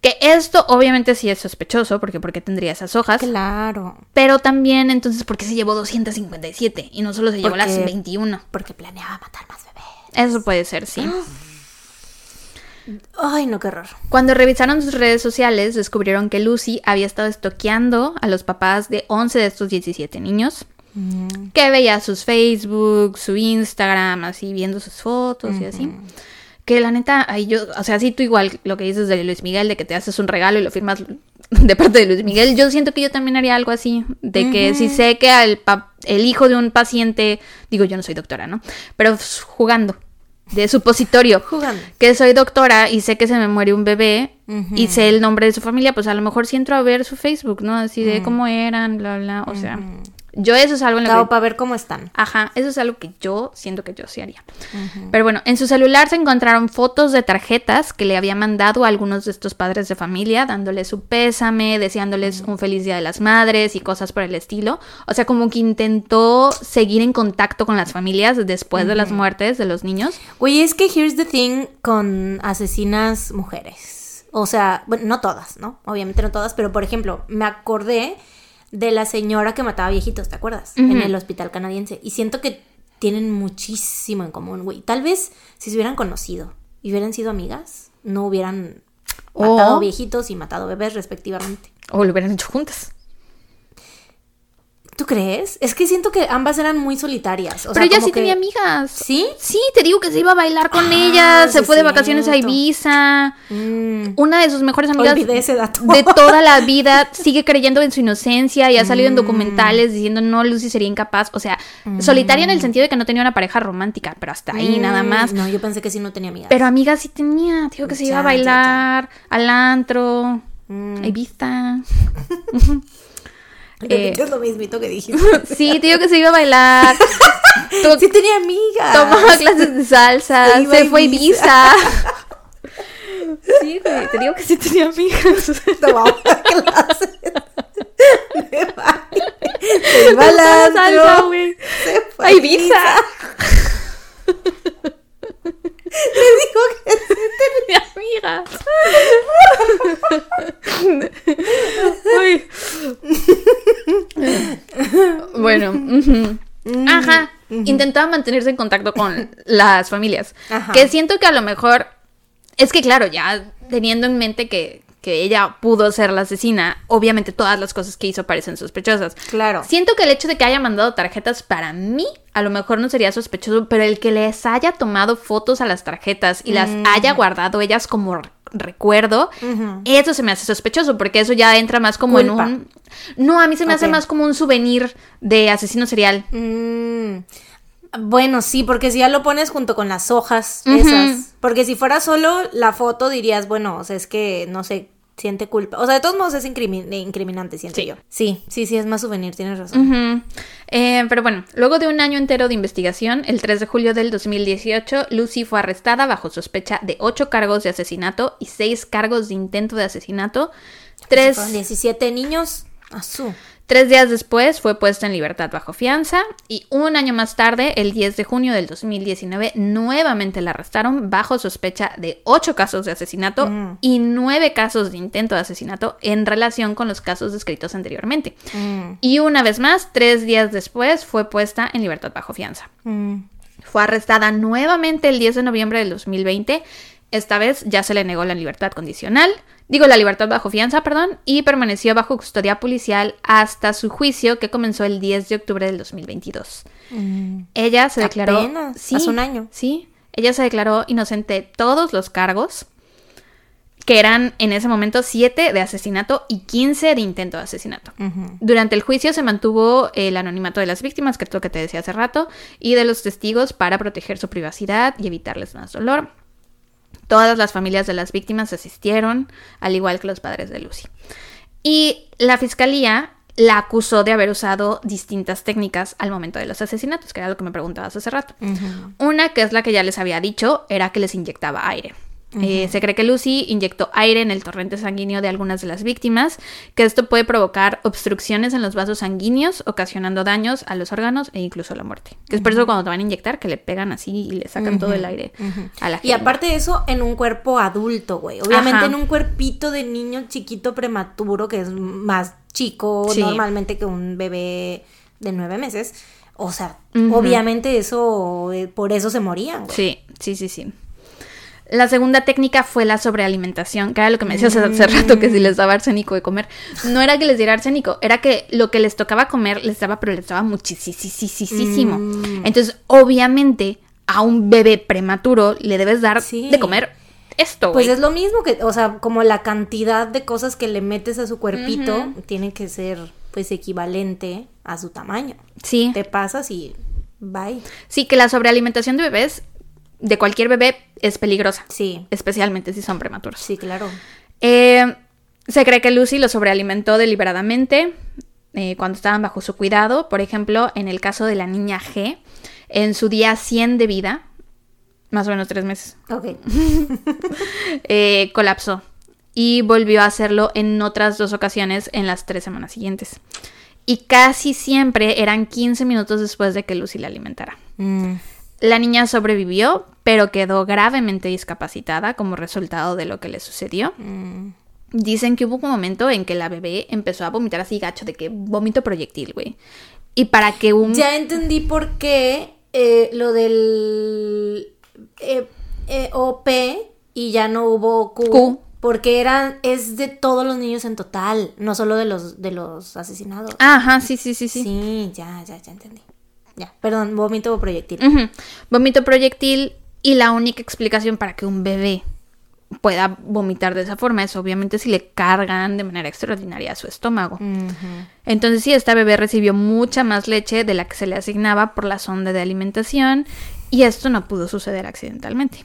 Que esto obviamente sí es sospechoso, porque ¿por qué tendría esas hojas? Claro. Pero también entonces, ¿por qué se llevó 257 y no solo se llevó las Porque- 21? Porque planeaba matar más bebés. Eso puede ser, sí. (gasps) Ay, no, qué horror. Cuando revisaron sus redes sociales, descubrieron que Lucy había estado estoqueando a los papás de 11 de estos 17 niños. Que veía sus Facebook, su Instagram, así viendo sus fotos y así. Que la neta, ahí yo, o sea, sí tú igual lo que dices de Luis Miguel, de que te haces un regalo y lo firmas de parte de Luis Miguel, yo siento que yo también haría algo así, de que si sé que el hijo de un paciente, digo yo no soy doctora, ¿no? Pero jugando, de supositorio, (laughs) Jugando. que soy doctora y sé que se me muere un bebé y sé el nombre de su familia, pues a lo mejor sí entro a ver su Facebook, ¿no? Así de cómo eran, bla, bla, o sea, yo eso es algo en lo que... para ver cómo están. Ajá, eso es algo que yo siento que yo sí haría. Pero bueno, en su celular se encontraron fotos de tarjetas que le había mandado a algunos de estos padres de familia, dándoles su pésame, deseándoles un feliz día de las madres y cosas por el estilo. O sea, como que intentó seguir en contacto con las familias después de las muertes de los niños. Oye, es que here's the thing con asesinas mujeres. O sea, bueno, no todas, ¿no? Obviamente no todas, pero por ejemplo, me acordé de la señora que mataba viejitos, ¿te acuerdas? En el hospital canadiense. Y siento que tienen muchísimo en común, güey. Tal vez si se hubieran conocido y hubieran sido amigas, no hubieran matado viejitos y matado bebés respectivamente. O lo hubieran hecho juntas. ¿Tú crees? Es que siento que ambas eran muy solitarias. o Pero sea, ella sí que- tenía amigas. ¿Sí? Sí, te digo que se iba a bailar con Ah, ellas, se fue de vacaciones a. Ibiza. Mm, Una de sus mejores amigas ese dato. de toda la vida sigue creyendo en su inocencia y ha salido en Mm. documentales diciendo no, Lucy sería incapaz. O sea, solitaria en el sentido de que no tenía una pareja romántica, pero hasta ahí nada Mm, más. No, yo pensé que sí no tenía amigas. Pero amigas sí tenía, digo que se iba a Ya, ya, ya. bailar al antro, Mm. a Ibiza. (laughs) Repites lo mismito que dijiste. (laughs) Sí, te digo que se iba a bailar. (laughs) Sí tenía amigas. Tomaba clases de salsa, Se se fue Ibiza. (laughs) Sí, te digo que sí tenía amigas. Tomaba clases de baile. Se iba al salsa, güey. se fue A Ibiza. Le dijo que sí Mi amiga. Ajá. Intentaba mantenerse en contacto con las familias. Ajá. Que siento que a lo mejor. Es que, claro, ya teniendo en mente que, que ella pudo ser la asesina, obviamente todas las cosas que hizo parecen sospechosas. Claro. Siento que el hecho de que haya mandado tarjetas para mí a lo mejor no sería sospechoso, pero el que les haya tomado fotos a las tarjetas y las haya guardado ellas como re- recuerdo, eso se me hace sospechoso porque eso ya entra más como Culpa. en un... No, a mí se me hace más como un souvenir de asesino serial. Mm, Bueno, sí, porque si ya lo pones junto con las hojas esas. Porque si fuera solo la foto dirías, bueno, o sea, es que no sé, siente culpa. O sea, de todos modos es incrimi- incriminante, siento Sí. yo. Sí, sí, sí, es más souvenir, tienes razón. Eh, pero bueno, luego de un año entero de investigación, el 3 de julio del 2018, Lucy fue arrestada bajo sospecha de 8 cargos de asesinato y 6 cargos de intento de asesinato. Tres, Fueron 17 niños. Azul. tres días después fue puesta en libertad bajo fianza y un año más tarde, el 10 de junio del 2019, nuevamente la arrestaron bajo sospecha de 8 casos de asesinato Mm. y 9 casos de intento de asesinato en relación con los casos descritos anteriormente. Mm, Y una vez más, tres días después, fue puesta en libertad bajo fianza. mm. Fue arrestada nuevamente el 10 de noviembre del 2020. Esta vez ya se le negó la libertad condicional, digo la libertad bajo fianza, perdón, y permaneció bajo custodia policial hasta su juicio que comenzó el 10 de octubre del 2022. Mm. Ella se declaró... Apenas, hace un año. Sí, ella se declaró inocente de todos los cargos, que eran en ese momento 7 de asesinato y 15 de intento de asesinato. Durante el juicio se mantuvo el anonimato de las víctimas, que es lo que te decía hace rato, y de los testigos para proteger su privacidad y evitarles más dolor. Todas las familias de las víctimas asistieron, al igual que los padres de Lucy. Y la fiscalía la acusó de haber usado distintas técnicas al momento de los asesinatos, que era lo que me preguntabas hace rato. Una, que es la que ya les había dicho, era que les inyectaba aire. Eh, se cree que Lucy inyectó aire en el torrente sanguíneo de algunas de las víctimas, que esto puede provocar obstrucciones en los vasos sanguíneos, ocasionando daños a los órganos e incluso la muerte. Que es por eso cuando te van a inyectar, que le pegan así y le sacan todo el aire a la gente. Y aparte de eso, en un cuerpo adulto, güey. Obviamente Ajá. en un cuerpito de niño chiquito prematuro, que es más chico Sí. normalmente que un bebé de nueve meses. O sea, obviamente eso, eh, por eso se morían, güey. Sí, sí, sí, sí. La segunda técnica fue la sobrealimentación, que era lo que me decías hace- hace rato, que si les daba arsénico de comer. No era que les diera arsénico, era que lo que les tocaba comer les daba, pero les daba muchísimo. Mm. Entonces, obviamente, a un bebé prematuro le debes dar Sí. de comer esto, Pues es lo mismo que, o sea, como la cantidad de cosas que le metes a su cuerpito tiene que ser pues equivalente a su tamaño. Sí. Te pasas y bye. Sí, que la sobrealimentación de bebés, de cualquier bebé, es peligrosa. Sí, Especialmente si son prematuros. sí, claro. Eh, se cree que Lucy lo sobrealimentó deliberadamente eh, cuando estaban bajo su cuidado. Por ejemplo, en el caso de la niña G, en su día 100 de vida, más o menos tres meses, Ok. (laughs) eh, colapsó. Y volvió a hacerlo en otras dos ocasiones en las tres semanas siguientes. Y casi siempre eran 15 minutos después de que Lucy la alimentara. Mm, La niña sobrevivió, pero quedó gravemente discapacitada como resultado de lo que le sucedió. mm. Dicen que hubo un momento en que la bebé empezó a vomitar así gacho, de que vómito proyectil, güey. Y para que un... Ya entendí por qué eh, lo del eh, eh, OP y ya no hubo Q, Q. Porque eran, es de todos los niños en total, no solo de los, de los asesinados. Ajá, sí, sí, sí, sí. Sí, ya, ya, ya entendí. Ya, perdón, vómito o proyectil. Ujú. Vómito proyectil y la única explicación para que un bebé pueda vomitar de esa forma es obviamente si le cargan de manera extraordinaria a su estómago. Entonces sí, esta bebé recibió mucha más leche de la que se le asignaba por la sonda de alimentación y esto no pudo suceder accidentalmente.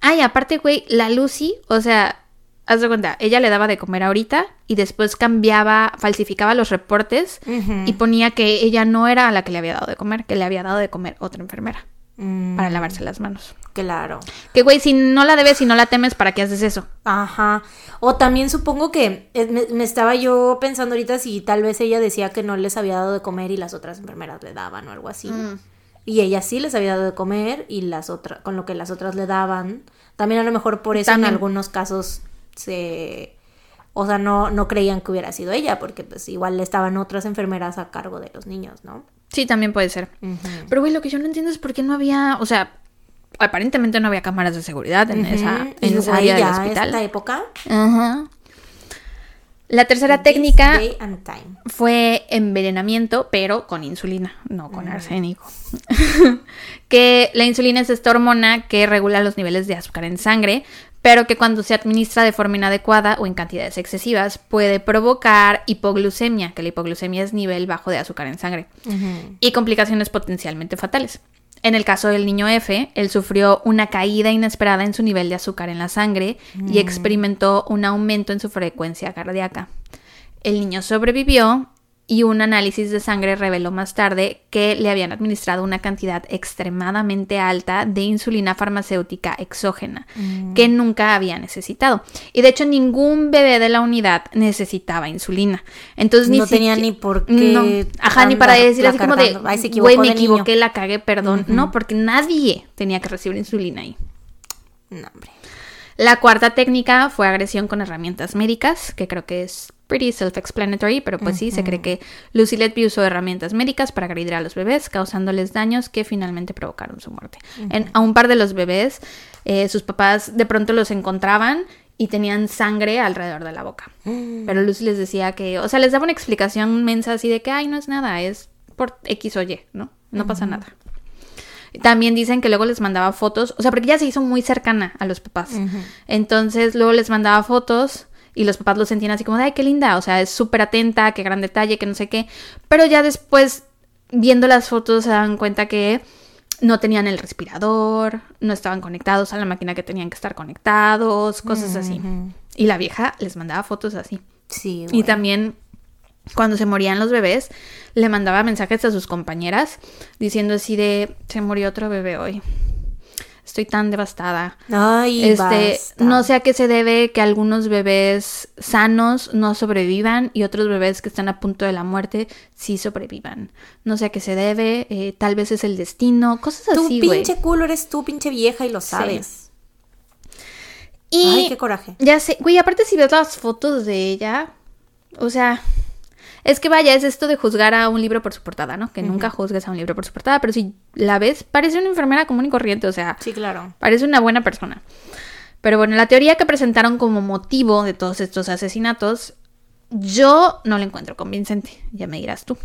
Ay, aparte, güey, la Lucy, o sea, haz de cuenta, ella le daba de comer ahorita y después cambiaba, falsificaba los reportes y ponía que ella no era la que le había dado de comer, que le había dado de comer otra enfermera Mm, para lavarse las manos. Claro. Que, güey, si no la debes y no la temes, ¿para qué haces eso? Ajá. O también supongo que eh, me, me estaba yo pensando ahorita si tal vez ella decía que no les había dado de comer y las otras enfermeras le daban o algo así. Mm. Y ella sí les había dado de comer y las otras, con lo que las otras le daban. También a lo mejor por eso También. en algunos casos se... O sea, no, no creían que hubiera sido ella, porque pues igual estaban otras enfermeras a cargo de los niños, ¿no? Sí, también puede ser. Pero, güey, lo que yo no entiendo es por qué no había, o sea, aparentemente no había cámaras de seguridad en esa, en esa área del hospital. esta época. Ajá. La tercera this técnica fue envenenamiento, pero con insulina, no con Mm. arsénico. (laughs) que la insulina es esta hormona que regula los niveles de azúcar en sangre, pero que cuando se administra de forma inadecuada o en cantidades excesivas puede provocar hipoglucemia, que la hipoglucemia es nivel bajo de azúcar en sangre, y complicaciones potencialmente fatales. En el caso del niño F, él sufrió una caída inesperada en su nivel de azúcar en la sangre y experimentó un aumento en su frecuencia cardíaca. El niño sobrevivió y un análisis de sangre reveló más tarde que le habían administrado una cantidad extremadamente alta de insulina farmacéutica exógena que nunca había necesitado. Y de hecho ningún bebé de la unidad necesitaba insulina. Entonces ni No tenía ni por qué No. Ajá, ni para decir así como de, güey, me de niño". equivoqué, la cagué, perdón. No, porque nadie tenía que recibir insulina ahí. No, hombre. La cuarta técnica fue agresión con herramientas médicas, que creo que es pretty self-explanatory, pero pues sí, se cree que Lucy Letby usó herramientas médicas para agredir a los bebés, causándoles daños que finalmente provocaron su muerte. En, a un par de los bebés, eh, sus papás de pronto los encontraban y tenían sangre alrededor de la boca. Pero Lucy les decía que, o sea, les daba una explicación mensa así de que, ay, no es nada, es por X o Y, ¿no? No pasa nada. También dicen que luego les mandaba fotos, o sea, porque ella se hizo muy cercana a los papás. Entonces luego les mandaba fotos y los papás lo sentían así como, de, ay, qué linda, o sea, es súper atenta, qué gran detalle, que no sé qué. Pero ya después, viendo las fotos, se dan cuenta que no tenían el respirador, no estaban conectados a la máquina que tenían que estar conectados, cosas así. Y la vieja les mandaba fotos así. Sí, Y también cuando se morían los bebés, le mandaba mensajes a sus compañeras diciendo así de, se murió otro bebé hoy. Estoy tan devastada. Ay, Este, basta. no sé a qué se debe que algunos bebés sanos no sobrevivan y otros bebés que están a punto de la muerte sí sobrevivan. No sé a qué se debe, eh, tal vez es el destino, cosas Tú así, güey. pinche culo eres tú, pinche vieja, y lo sabes. Y Ay, qué coraje. Ya sé, güey, aparte si ves las fotos de ella, o sea, es que vaya, es esto de juzgar a un libro por su portada, ¿no? Que nunca juzgues a un libro por su portada, pero si la ves, parece una enfermera común y corriente, o sea, Sí, claro. parece una buena persona. Pero bueno, la teoría que presentaron como motivo de todos estos asesinatos, yo no la encuentro convincente, ya me dirás tú.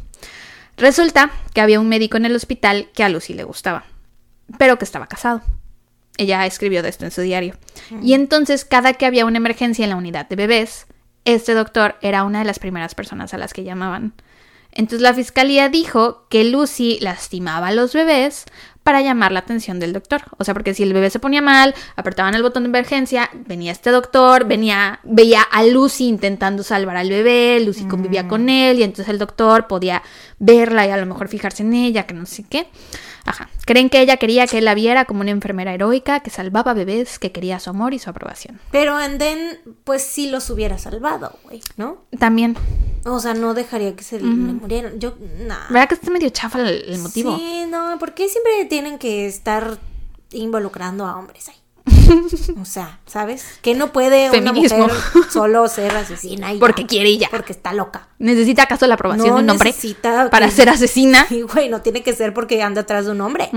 Resulta que había un médico en el hospital que a Lucy le gustaba. pero que estaba casado. Ella escribió de esto en su diario. Y entonces, cada que había una emergencia en la unidad de bebés, este doctor era una de las primeras personas a las que llamaban. Entonces la fiscalía dijo que Lucy lastimaba a los bebés para llamar la atención del doctor. O sea, porque si el bebé se ponía mal, apretaban el botón de emergencia, venía este doctor, venía, veía a Lucy intentando salvar al bebé, Lucy convivía con él y entonces el doctor podía verla y a lo mejor fijarse en ella, que no sé qué. Ajá. Creen que ella quería que él la viera como una enfermera heroica que salvaba bebés, que quería su amor y su aprobación. Pero Anden, pues sí los hubiera salvado, güey, ¿no? También. O sea, no dejaría que se le murieran. Yo, nada. ¿Verdad que está medio chafa el, el motivo? Sí, no, ¿por qué siempre tienen que estar involucrando a hombres ahí? (laughs) O sea, ¿sabes? Que no puede Feminismo. una mujer solo ser asesina y Porque ya, quiere y ya. Porque está loca. ¿Necesita acaso la aprobación No de un hombre necesita para que- ser asesina? (laughs) Sí, güey, no tiene que ser porque anda atrás de un hombre.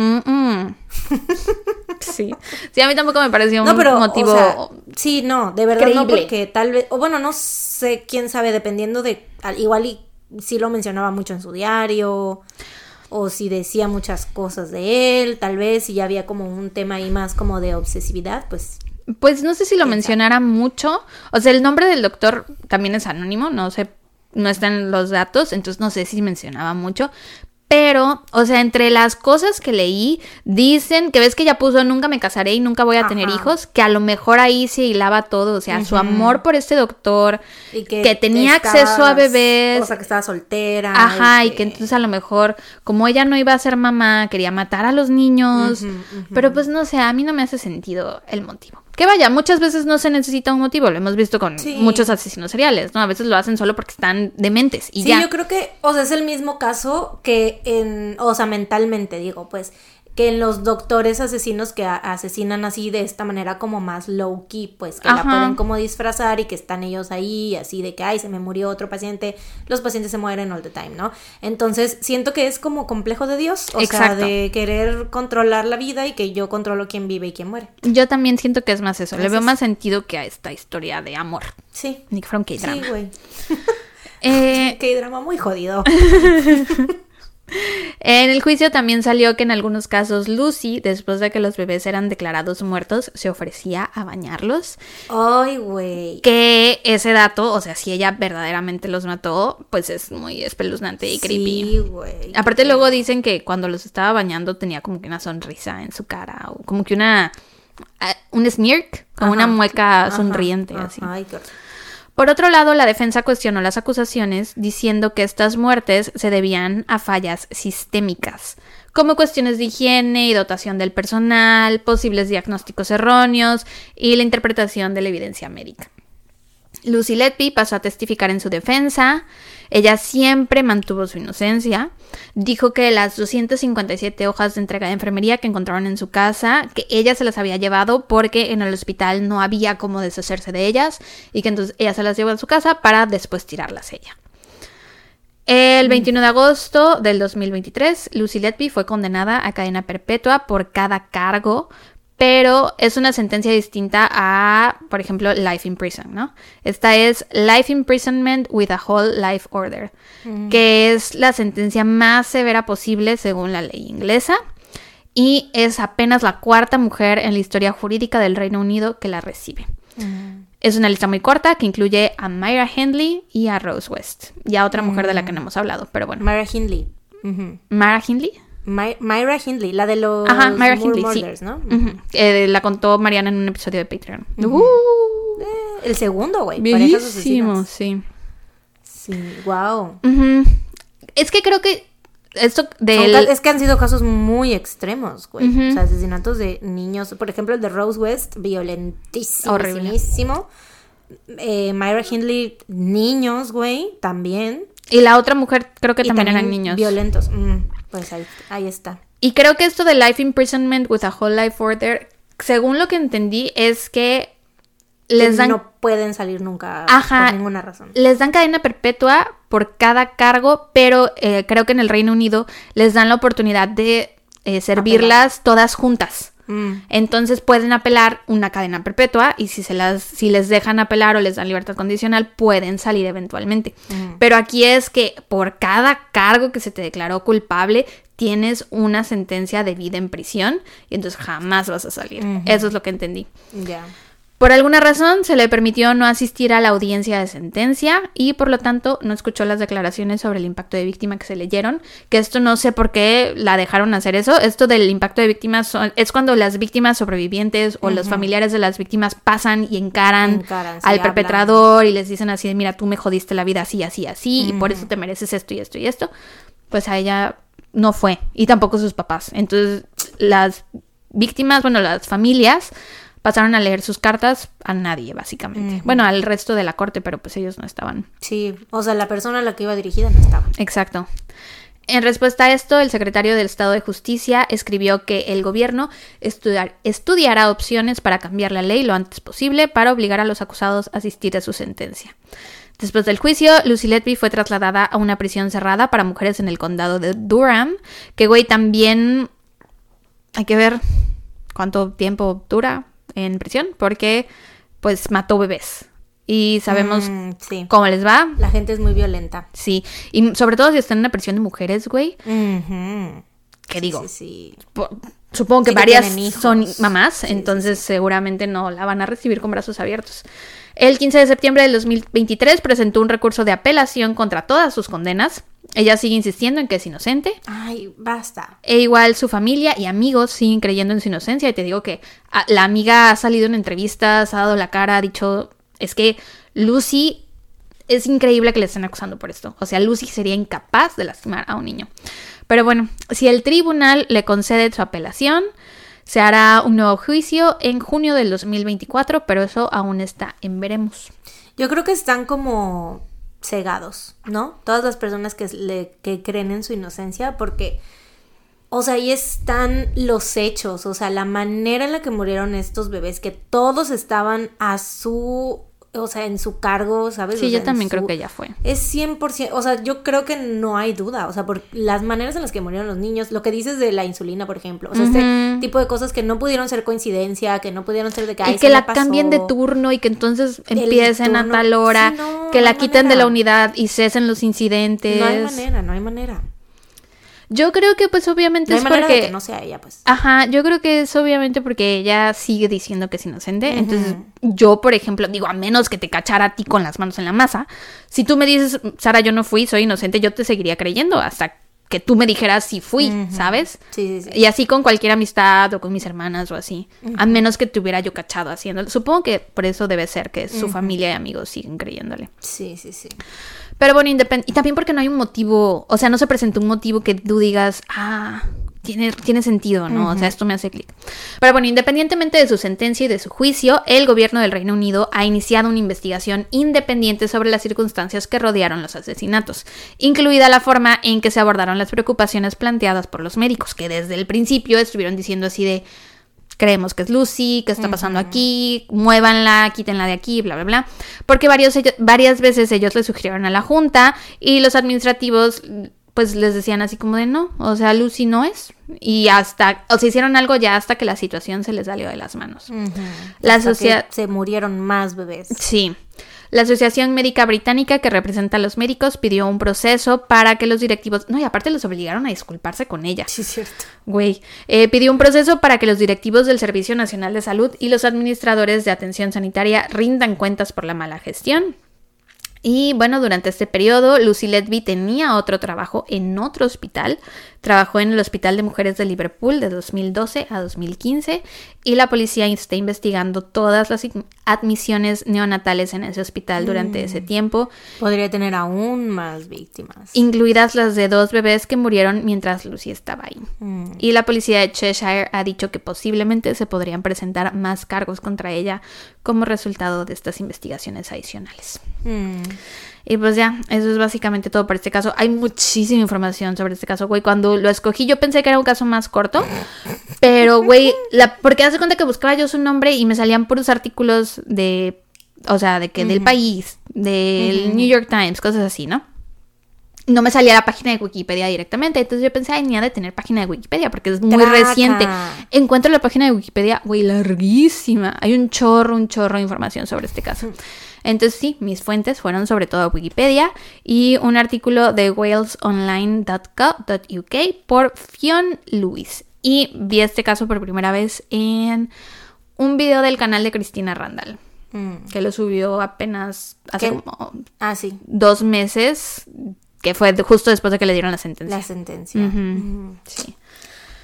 Sí. Sí, a mí tampoco me pareció No, un motivo... o sea, sí, no, de verdad no, porque tal vez, o bueno, no sé, quién sabe, dependiendo de, al- igual y sí lo mencionaba mucho en su diario, o si decía muchas cosas de él, tal vez, si ya había como un tema ahí más como de obsesividad, pues, Pues no sé si lo mencionara mucho. O sea, el nombre del doctor también es anónimo, no sé, no están los datos, entonces no sé si mencionaba mucho. Pero, o sea, entre las cosas que leí, dicen que ves que ya puso nunca me casaré y nunca voy a tener hijos, que a lo mejor ahí se hilaba todo, o sea, su amor por este doctor, y que, tenía estabas- acceso a bebés, O sea, que estaba soltera. Ajá, y que- que entonces a lo mejor, como ella no iba a ser mamá, quería matar a los niños. Pero pues no sé, a mí no me hace sentido el motivo. Que vaya, muchas veces no se necesita un motivo, lo hemos visto con Sí. muchos asesinos seriales, ¿no? A veces lo hacen solo porque están dementes y sí, ya. yo creo que, o sea, es el mismo caso que en, o sea, mentalmente digo, pues, que en los doctores asesinos que asesinan así de esta manera como más low key, pues, que la pueden como disfrazar y que están ellos ahí, así de que, ay, se me murió otro paciente, los pacientes se mueren all the time, ¿no? Entonces, siento que es como complejo de Dios, o sea, de querer controlar la vida y que yo controlo quién vive y quién muere. Yo también siento que es más eso, le veo más sentido que a esta historia de amor. Sí. Nick from K-drama. Sí, güey. (laughs) Eh, (laughs) Qué drama muy jodido. (laughs) En el juicio también salió que en algunos casos Lucy, después de que los bebés eran declarados muertos, se ofrecía a bañarlos. Ay, güey. Que ese dato, o sea, si ella verdaderamente los mató, pues es muy espeluznante y creepy. Sí, güey. Aparte luego dicen que cuando los estaba bañando tenía como que una sonrisa en su cara o como que una ah, un smirk, como una mueca sonriente ajá. así. Ay, qué horror. Por otro lado, la defensa cuestionó las acusaciones diciendo que estas muertes se debían a fallas sistémicas, como cuestiones de higiene y dotación del personal, posibles diagnósticos erróneos y la interpretación de la evidencia médica. Lucy Letby pasó a testificar en su defensa. Ella siempre mantuvo su inocencia. Dijo que las 257 hojas de entrega de enfermería que encontraron en su casa, que ella se las había llevado porque en el hospital no había cómo deshacerse de ellas y que entonces ella se las llevó a su casa para después tirarlas ella. El 21 de agosto del 2023, Lucy Letby fue condenada a cadena perpetua por cada cargo, pero es una sentencia distinta a, por ejemplo, life in prison, ¿no? Esta es life imprisonment with a whole life order, que es la sentencia más severa posible según la ley inglesa y es apenas la cuarta mujer en la historia jurídica del Reino Unido que la recibe. Es una lista muy corta que incluye a Myra Hindley y a Rose West y a otra mujer de la que no hemos hablado, pero bueno. Myra Hindley. Myra Hindley. My- Myra Hindley, la de los Ajá, Myra Moore Hindley, sí. Murders, ¿no? Eh, la contó Mariana en un episodio de Patreon. Uh, Eh, el segundo, güey. Bellísimo, sí. Sí, wow. Es que creo que esto del... ca- es que han sido casos muy extremos, güey. O sea, asesinatos de niños. Por ejemplo, el de Rose West, violentísimo. Horrible. Eh, Myra Hindley, niños, güey, también. Y la otra mujer creo que también, eran niños. Violentos. Mm, pues ahí, ahí está. Y creo que esto de life imprisonment with a whole life order, según lo que entendí, es que les dan, No pueden salir nunca Ajá. por ninguna razón. les dan cadena perpetua por cada cargo, pero eh, creo que en el Reino Unido les dan la oportunidad de eh, servirlas todas juntas. Mm. Entonces pueden apelar una cadena perpetua y si se las si les dejan apelar o les dan libertad condicional pueden salir eventualmente. Mm. Pero aquí es que por cada cargo que se te declaró culpable tienes una sentencia de vida en prisión y entonces jamás vas a salir. Eso es lo que entendí. Ya. Por alguna razón se le permitió no asistir a la audiencia de sentencia y por lo tanto no escuchó las declaraciones sobre el impacto de víctima que se leyeron, que esto no sé por qué la dejaron hacer eso. Esto del impacto de víctimas son- es cuando las víctimas sobrevivientes o los familiares de las víctimas pasan y encaran, al hablan. perpetrador y les dicen así mira, tú me jodiste la vida así, así, así y por eso te mereces esto y esto y esto. Pues a ella no fue y tampoco sus papás. Entonces las víctimas, bueno, las familias pasaron a leer sus cartas a nadie, básicamente. Bueno, al resto de la corte, pero pues ellos no estaban. Sí, o sea, la persona a la que iba dirigida no estaba. Exacto. En respuesta a esto, el secretario del Estado de Justicia escribió que el gobierno estudiar- estudiará opciones para cambiar la ley lo antes posible para obligar a los acusados a asistir a su sentencia. Después del juicio, Lucy Letby fue trasladada a una prisión cerrada para mujeres en el condado de Durham, que güey también hay que ver cuánto tiempo dura en prisión, porque pues mató bebés. Y sabemos Mm, sí. cómo les va. La gente es muy violenta. Sí, y sobre todo si están en una prisión de mujeres, güey, Ujú. ¿qué Sí, digo? Sí, Supongo que que varias son mamás, entonces seguramente no la van a recibir con brazos abiertos. El 15 de septiembre del 2023 presentó un recurso de apelación contra todas sus condenas. Ella sigue insistiendo en que es inocente. Ay, basta. E igual su familia y amigos siguen creyendo en su inocencia. Y te digo que ah, la amiga ha salido en entrevistas, ha dado la cara, ha dicho, es que Lucy es increíble que le estén acusando por esto. O sea, Lucy sería incapaz de lastimar a un niño. Pero bueno, si el tribunal le concede su apelación, se hará un nuevo juicio en junio del 2024, pero eso aún está en veremos. Yo creo que están como cegados, ¿no? Todas las personas que, le, que creen en su inocencia, porque, o sea, ahí están los hechos, o sea, la manera en la que murieron estos bebés, que todos estaban a su, o sea, en su cargo, ¿sabes? Sí, O sea, yo también su- creo que ella fue. Es 100%, o sea, yo creo que no hay duda, o sea, por las maneras en las que murieron los niños, lo que dices de la insulina, por ejemplo, o sea, Ujú. este tipo de cosas que no pudieron ser coincidencia, que no pudieron ser de que, Y "Ay, que la me pasó". cambien de turno y que entonces empiecen a tal hora, Sí, no, que la quiten de la unidad y cesen los incidentes. No hay manera, no hay manera. Yo creo que pues obviamente No es porque... de que no sea ella, pues. Ajá, yo creo que es obviamente porque ella sigue diciendo que es inocente. Entonces, yo, por ejemplo, digo, a menos que te cachara a ti con las manos en la masa, si tú me dices, Sara, yo no fui, soy inocente, yo te seguiría creyendo hasta que tú me dijeras si fui. ¿sabes? Sí, sí, sí. Y así con cualquier amistad o con mis hermanas o así. A menos que te hubiera yo cachado haciéndolo. Supongo que por eso debe ser que su familia y amigos siguen creyéndole. Sí, sí, sí. Pero bueno, independ- y también porque no hay un motivo, o sea, no se presentó un motivo que tú digas, ah, tiene, tiene sentido, ¿no? O sea, esto me hace clic. Pero bueno, independientemente de su sentencia y de su juicio, el gobierno del Reino Unido ha iniciado una investigación independiente sobre las circunstancias que rodearon los asesinatos, incluida la forma en que se abordaron las preocupaciones planteadas por los médicos, que desde el principio estuvieron diciendo así de, creemos que es Lucy, ¿qué está pasando aquí? Muévanla, quítenla de aquí, bla, bla, bla. Porque varios, ellos- varias veces ellos le sugirieron a la Junta y los administrativos pues les decían así como de no, o sea, Lucy no es. Y hasta, o sea, hicieron algo ya hasta que la situación se les salió de las manos. La que sociedad... Se murieron más bebés. Sí. La Asociación Médica Británica, que representa a los médicos, pidió un proceso para que los directivos... No, y aparte los obligaron a disculparse con ella. Sí, cierto. Güey, eh, pidió un proceso para que los directivos del Servicio Nacional de Salud y los administradores de atención sanitaria rindan cuentas por la mala gestión. Y bueno, durante este periodo, Lucy Letby tenía otro trabajo en otro hospital. Trabajó en el Hospital de Mujeres de Liverpool de 2012 a 2015 y la policía está investigando todas las admisiones neonatales en ese hospital durante ese tiempo, Podría tener aún más víctimas. incluidas las de dos bebés que murieron mientras Lucy estaba ahí. Mm. Y la policía de Cheshire ha dicho que posiblemente se podrían presentar más cargos contra ella como resultado de estas investigaciones adicionales. Mm. Y pues ya, eso es básicamente todo por este caso. Hay muchísima información sobre este caso, güey. Cuando lo escogí yo pensé que era un caso más corto. Pero, güey, la, porque hace cuenta que buscaba yo su nombre y me salían puros artículos de, o sea, de que del país, del New York Times, cosas así, ¿no? No me salía la página de Wikipedia directamente. Entonces yo pensé, ay, ni ha de tener página de Wikipedia porque es muy Traca. reciente. Encuentro la página de Wikipedia, güey, larguísima. Hay un chorro, un chorro de información sobre este caso. Entonces sí, mis fuentes fueron sobre todo Wikipedia y un artículo de walesonline.co.uk por Fionn Lewis. Y vi este caso por primera vez en un video del canal de Cristina Randall, Mm. que lo subió apenas hace ¿Qué? como Ah, sí. dos meses, que fue de- justo después de que le dieron la sentencia. La sentencia. Sí.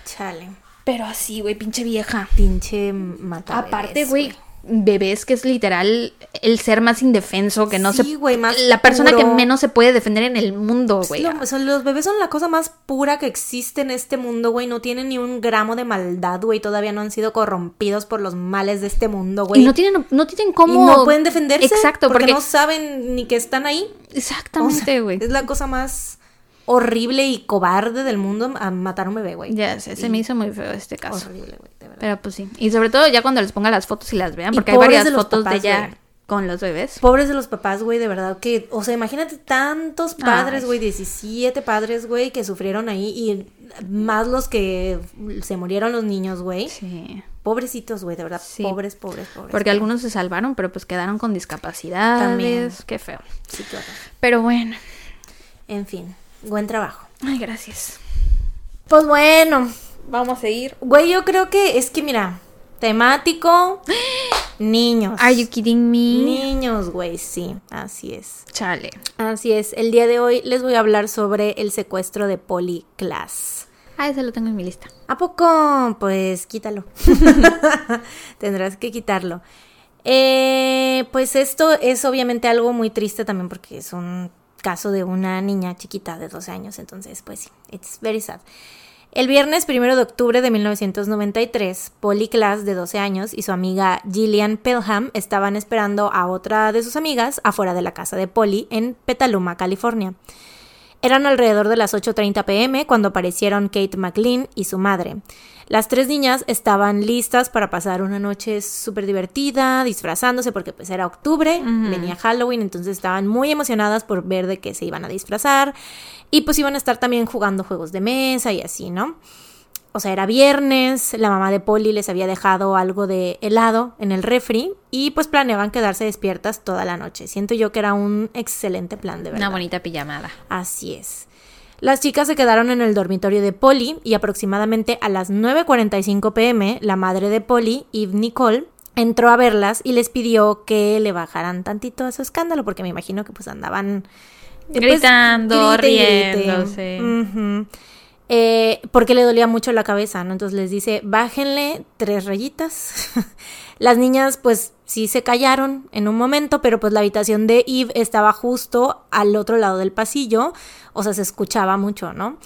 Chale. Pero así, güey, pinche vieja. Pinche mata. Aparte, güey, bebés que es literal el ser más indefenso, que no Sí, se... más la persona que menos se puede defender en el mundo, güey. Lo- los bebés son la cosa más pura que existe en este mundo, güey. No tienen ni un gramo de maldad, güey. Todavía no han sido corrompidos por los males de este mundo, güey. Y no tienen, no tienen Y cómo... no pueden defenderse. Exacto, porque, porque... no saben ni que están ahí. O sea, Exactamente, güey. es la cosa más horrible y cobarde del mundo a matar a un bebé, güey. Ya sé, se me hizo muy feo este caso. Horrible, güey, de verdad. Pero pues sí. Y sobre todo ya cuando les ponga las fotos y las vean, Y porque hay varias de fotos papás, de ella güey. con los bebés. Pobres de los papás, güey, de verdad que, o sea, imagínate tantos padres, Ay. güey, 17 padres, güey, que sufrieron ahí y más los que se murieron los niños, güey. Sí. Pobrecitos, güey, de verdad, Sí. pobres, pobres, pobres. Porque algunos se salvaron, pero pues quedaron con discapacidades. También. Qué feo. Sí, horror. Pero bueno. En fin, buen trabajo. Ay, gracias. Pues bueno, Vamos a seguir. güey, yo creo que es que, mira, temático, (gasps) niños. Are you kidding me? Niños, güey, sí, así es. Chale. Así es, el día de hoy les voy a hablar sobre el secuestro de Polly Class. Ah, ese lo tengo en mi lista. ¿A poco? Pues quítalo. (laughs) (laughs) Tendrás que quitarlo. Eh, pues esto es obviamente algo muy triste también porque es un caso de una niña chiquita de 12 años, entonces pues sí, it's very sad. El viernes primero de octubre de 1993, Polly Class, de 12 años, y su amiga Gillian Pelham estaban esperando a otra de sus amigas afuera de la casa de Polly en Petaluma, California. Eran alrededor de las 8.30 pm cuando aparecieron Kate McLean y su madre. Las tres niñas estaban listas para pasar una noche súper divertida, disfrazándose porque pues era octubre, venía Halloween, entonces estaban muy emocionadas por ver de qué se iban a disfrazar y pues iban a estar también jugando juegos de mesa y así, ¿no? O sea, era viernes, la mamá de Polly les había dejado algo de helado en el refri y pues planeaban quedarse despiertas toda la noche. Siento yo que era un excelente plan, de verdad. Una bonita pijamada. Así es. Las chicas se quedaron en el dormitorio de Polly y aproximadamente a las 9.45 pm la madre de Polly, Eve Nicole, entró a verlas y les pidió que le bajaran tantito a su escándalo porque me imagino que pues andaban eh, pues, Gritando, grite y grite. riéndose. Eh, porque le dolía mucho la cabeza, ¿no? Entonces les dice, bájenle tres rayitas. (laughs) Las niñas pues sí se callaron en un momento, pero pues la habitación de Eve estaba justo al otro lado del pasillo, o sea, se escuchaba mucho, ¿no?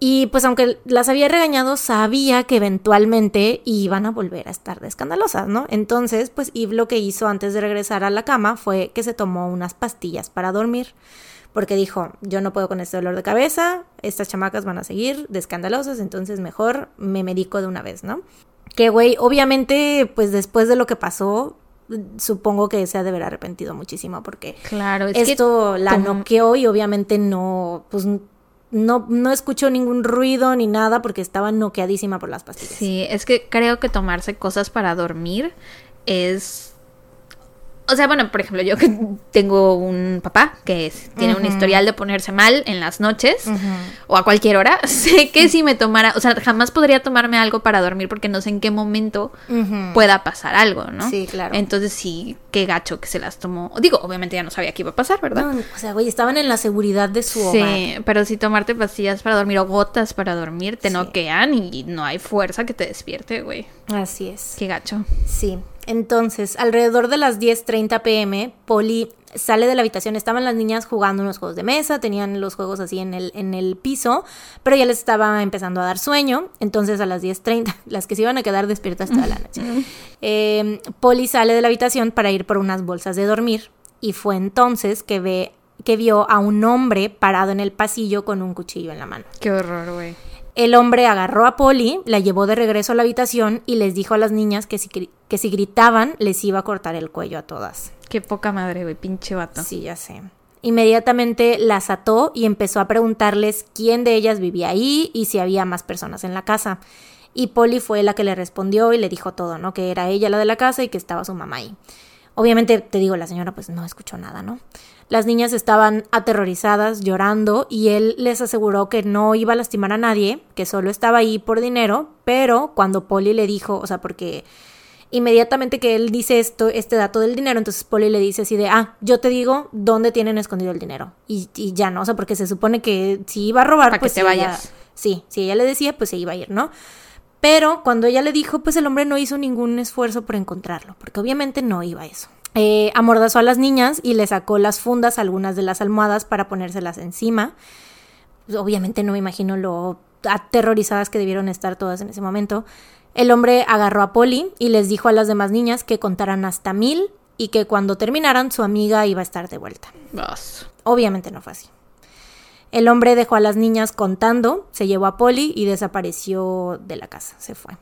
Y pues aunque las había regañado, sabía que eventualmente iban a volver a estar de escandalosas, ¿no? Entonces, pues Eve lo que hizo antes de regresar a la cama fue que se tomó unas pastillas para dormir porque dijo, yo no puedo con este dolor de cabeza, estas chamacas van a seguir de escandalosas, entonces mejor me medico de una vez, ¿no? Que, güey, obviamente, pues después de lo que pasó, supongo que se ha de haber arrepentido muchísimo porque Claro, es que esto la noqueó y obviamente no, pues no, no escuchó ningún ruido ni nada porque estaba noqueadísima por las pastillas. Sí, es que creo que tomarse cosas para dormir es... O sea, bueno, por ejemplo, yo que tengo un papá que es- tiene un historial de ponerse mal en las noches o a cualquier hora, (laughs) sé que si me tomara, o sea, jamás podría tomarme algo para dormir porque no sé en qué momento pueda pasar algo, ¿no? Sí, claro. Entonces sí, qué gacho que se las tomó. Digo, obviamente ya no sabía qué iba a pasar, ¿verdad? No, o sea, güey, estaban en la seguridad de su hogar. Sí, pero si tomarte pastillas para dormir o gotas para dormir te Sí. noquean y no hay fuerza que te despierte, güey. Así es. Qué gacho. Sí, entonces, alrededor de las 10.30 pm, Polly sale de la habitación. Estaban las niñas jugando unos juegos de mesa, tenían los juegos así en el, en el piso, pero ya les estaba empezando a dar sueño. Entonces, a las 10.30, (laughs) las que se iban a quedar despiertas toda la (laughs) noche, eh, Polly sale de la habitación para ir por unas bolsas de dormir. Y fue entonces que, ve, que vio a un hombre parado en el pasillo con un cuchillo en la mano. Qué horror, güey. El hombre agarró a Polly, la llevó de regreso a la habitación y les dijo a las niñas que si, que si gritaban les iba a cortar el cuello a todas. Qué poca madre, güey, pinche vato. Sí, ya sé. Inmediatamente las ató y empezó a preguntarles quién de ellas vivía ahí y si había más personas en la casa. Y Polly fue la que le respondió y le dijo todo, ¿no? Que era ella la de la casa y que estaba su mamá ahí. Obviamente, te digo, la señora pues no escuchó nada, ¿no? Las niñas estaban aterrorizadas, llorando, y él les aseguró que no iba a lastimar a nadie, que solo estaba ahí por dinero, pero cuando Polly le dijo, o sea, porque inmediatamente que él dice esto, este dato del dinero, entonces Polly le dice así de, ah, yo te digo dónde tienen escondido el dinero. Y, ya no, o sea, porque se supone que si iba a robar, pues que te vayas. sí, si ella le decía, pues se iba a ir, ¿no? Pero cuando ella le dijo, pues el hombre no hizo ningún esfuerzo por encontrarlo, porque obviamente no iba a eso. Eh, amordazó a las niñas y le sacó las fundas algunas de las almohadas para ponérselas encima. Obviamente no me imagino lo aterrorizadas que debieron estar todas en ese momento. El hombre agarró a Polly y les dijo a las demás niñas que contaran hasta mil y que cuando terminaran su amiga iba a estar de vuelta. Obviamente no fue así. El hombre dejó a las niñas contando, se llevó a Polly y desapareció de la casa, se fue.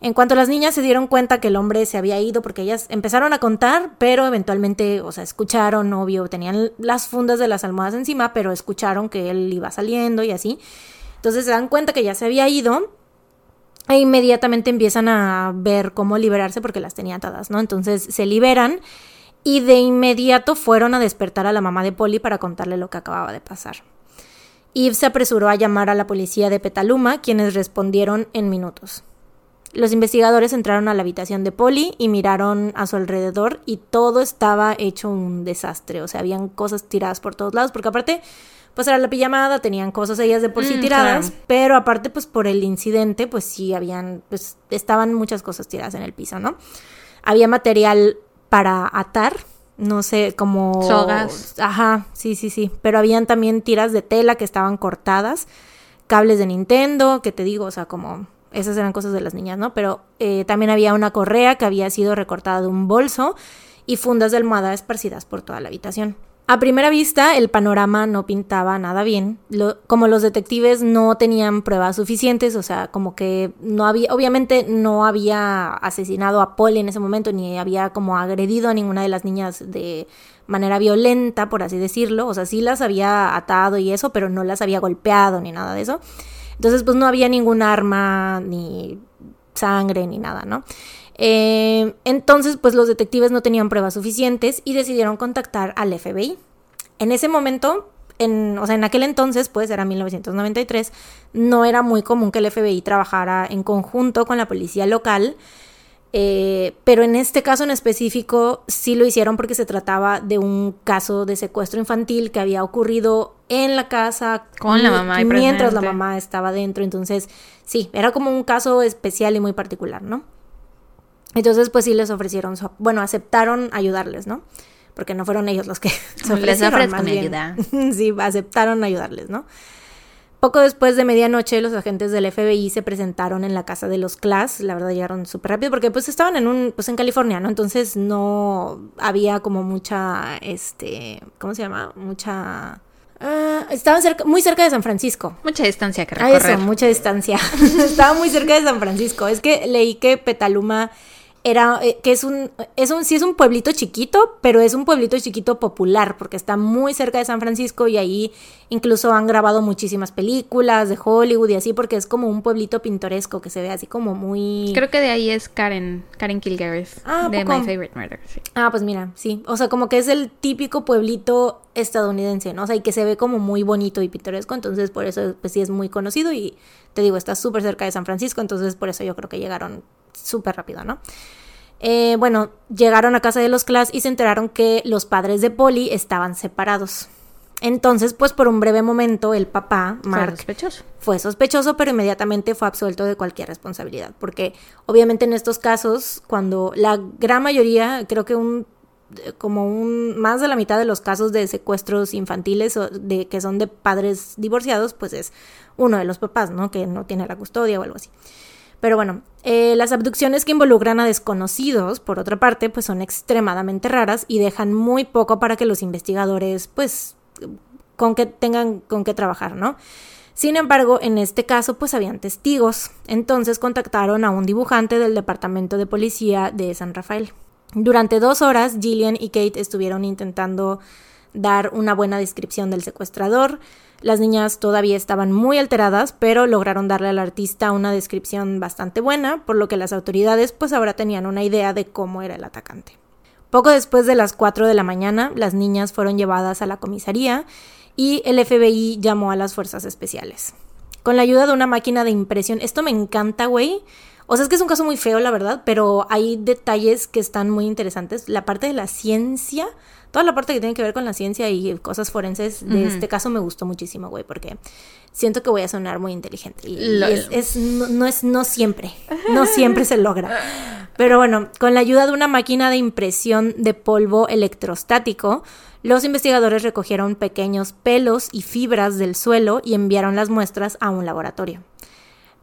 En cuanto las niñas se dieron cuenta que el hombre se había ido, porque ellas empezaron a contar, pero eventualmente, o sea, escucharon, obvio, tenían las fundas de las almohadas encima, pero escucharon que él iba saliendo y así. Entonces se dan cuenta que ya se había ido e inmediatamente empiezan a ver cómo liberarse porque las tenía atadas, ¿no? Entonces se liberan y de inmediato fueron a despertar a la mamá de Polly para contarle lo que acababa de pasar. Eve se apresuró a llamar a la policía de Petaluma, quienes respondieron en minutos. Los investigadores entraron a la habitación de Polly y miraron a su alrededor y todo estaba hecho un desastre, o sea, habían cosas tiradas por todos lados, porque aparte, pues era la pijamada, tenían cosas ellas de por sí mm, tiradas, pero aparte, pues por el incidente, pues sí habían, pues estaban muchas cosas tiradas en el piso, ¿no? Había material para atar, no sé, como... Sogas. Ajá, sí, sí, sí. Pero habían también tiras de tela que estaban cortadas, cables de Nintendo, que te digo, o sea, como... Esas eran cosas de las niñas, ¿no? Pero eh, también había una correa que había sido recortada de un bolso y fundas de almohada esparcidas por toda la habitación. A primera vista, el panorama no pintaba nada bien. como los detectives no tenían pruebas suficientes, o sea, como que no había, obviamente no había asesinado a Polly en ese momento, ni había como agredido a ninguna de las niñas de manera violenta, por así decirlo. O sea, sí las había atado y eso, pero no las había golpeado ni nada de eso. Entonces, pues no había ningún arma, ni sangre, ni nada, ¿no? Eh, entonces, pues los detectives no tenían pruebas suficientes y decidieron contactar al FBI. En ese momento, en, o sea, en aquel entonces, pues era 1993, no era muy común que el FBI trabajara en conjunto con la policía local. Eh, pero en este caso en específico sí lo hicieron porque se trataba de un caso de secuestro infantil que había ocurrido en la casa con la mamá mientras la mamá estaba dentro. Entonces, sí, era como un caso especial y muy particular, ¿no? Entonces, pues sí les ofrecieron, bueno, aceptaron ayudarles, ¿no? Porque no fueron ellos los que (laughs) se ofrecieron. Les mi ayuda. (laughs) sí, aceptaron ayudarles, ¿no? Poco después de medianoche, los agentes del FBI se presentaron en la casa de los Class. La verdad, llegaron súper rápido porque pues estaban en un, pues en California, ¿no? Entonces no había como mucha, este, ¿cómo se llama? Mucha... Uh, estaban cerca, muy cerca de San Francisco. Mucha distancia que recorrer. eso, mucha distancia. (laughs) Estaba muy cerca de San Francisco. Es que leí que Petaluma era eh, que es un es un sí es un pueblito chiquito, pero es un pueblito chiquito popular porque está muy cerca de San Francisco y ahí incluso han grabado muchísimas películas de Hollywood y así porque es como un pueblito pintoresco que se ve así como muy Creo que de ahí es Karen Karen Kilgariff ah, de My Favorite Murder. Ah, pues mira, sí, o sea, como que es el típico pueblito estadounidense, ¿no? O sea, y que se ve como muy bonito y pintoresco, entonces por eso pues sí es muy conocido y te digo, está súper cerca de San Francisco, entonces por eso yo creo que llegaron súper rápido, ¿no? Eh, bueno, llegaron a casa de los Class y se enteraron que los padres de Polly estaban separados. Entonces, pues por un breve momento, el papá, Mark, fue sospechoso. Fue sospechoso, pero inmediatamente fue absuelto de cualquier responsabilidad. Porque obviamente en estos casos, cuando la gran mayoría, creo que un como un más de la mitad de los casos de secuestros infantiles o de que son de padres divorciados, pues es uno de los papás, ¿no? Que no tiene la custodia o algo así. Pero bueno, eh, las abducciones que involucran a desconocidos, por otra parte, pues son extremadamente raras y dejan muy poco para que los investigadores, pues, con que tengan con qué trabajar, ¿no? Sin embargo, en este caso, pues habían testigos. Entonces contactaron a un dibujante del departamento de policía de San Rafael. Durante dos horas, Gillian y Kate estuvieron intentando dar una buena descripción del secuestrador. Las niñas todavía estaban muy alteradas, pero lograron darle al artista una descripción bastante buena, por lo que las autoridades pues ahora tenían una idea de cómo era el atacante. Poco después de las 4 de la mañana, las niñas fueron llevadas a la comisaría y el FBI llamó a las fuerzas especiales. Con la ayuda de una máquina de impresión, esto me encanta, güey. O sea, es que es un caso muy feo, la verdad, pero hay detalles que están muy interesantes. La parte de la ciencia toda la parte que tiene que ver con la ciencia y cosas forenses de este caso me gustó muchísimo, güey, porque siento que voy a sonar muy inteligente. Y, es, no, es, no siempre, no (laughs) siempre se logra. Pero bueno, con la ayuda de una máquina de impresión de polvo electrostático, los investigadores recogieron pequeños pelos y fibras del suelo y enviaron las muestras a un laboratorio.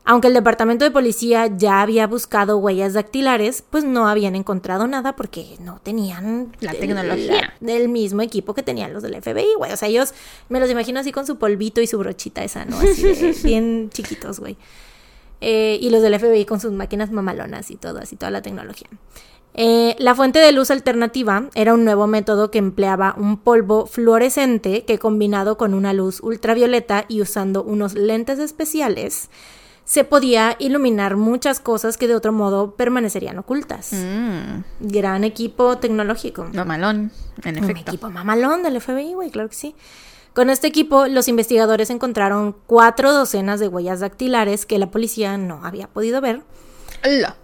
Aunque el departamento de policía ya había buscado huellas dactilares, pues no habían encontrado nada porque no tenían la tecnología del mismo equipo que tenían los del FBI, güey. O sea, ellos me los imagino así con su polvito y su brochita esa, ¿no? Así de, (laughs) bien chiquitos, güey. Eh, y los del FBI con sus máquinas mamalonas y todo, así toda la tecnología. Eh, la fuente de luz alternativa era un nuevo método que empleaba un polvo fluorescente que combinado con una luz ultravioleta y usando unos lentes especiales se podía iluminar muchas cosas que de otro modo permanecerían ocultas. Mm. Gran equipo tecnológico. Mamalón, en efecto. Un equipo mamalón del FBI, güey, claro que sí. Con este equipo, los investigadores encontraron cuatro docenas de huellas dactilares que la policía no había podido ver.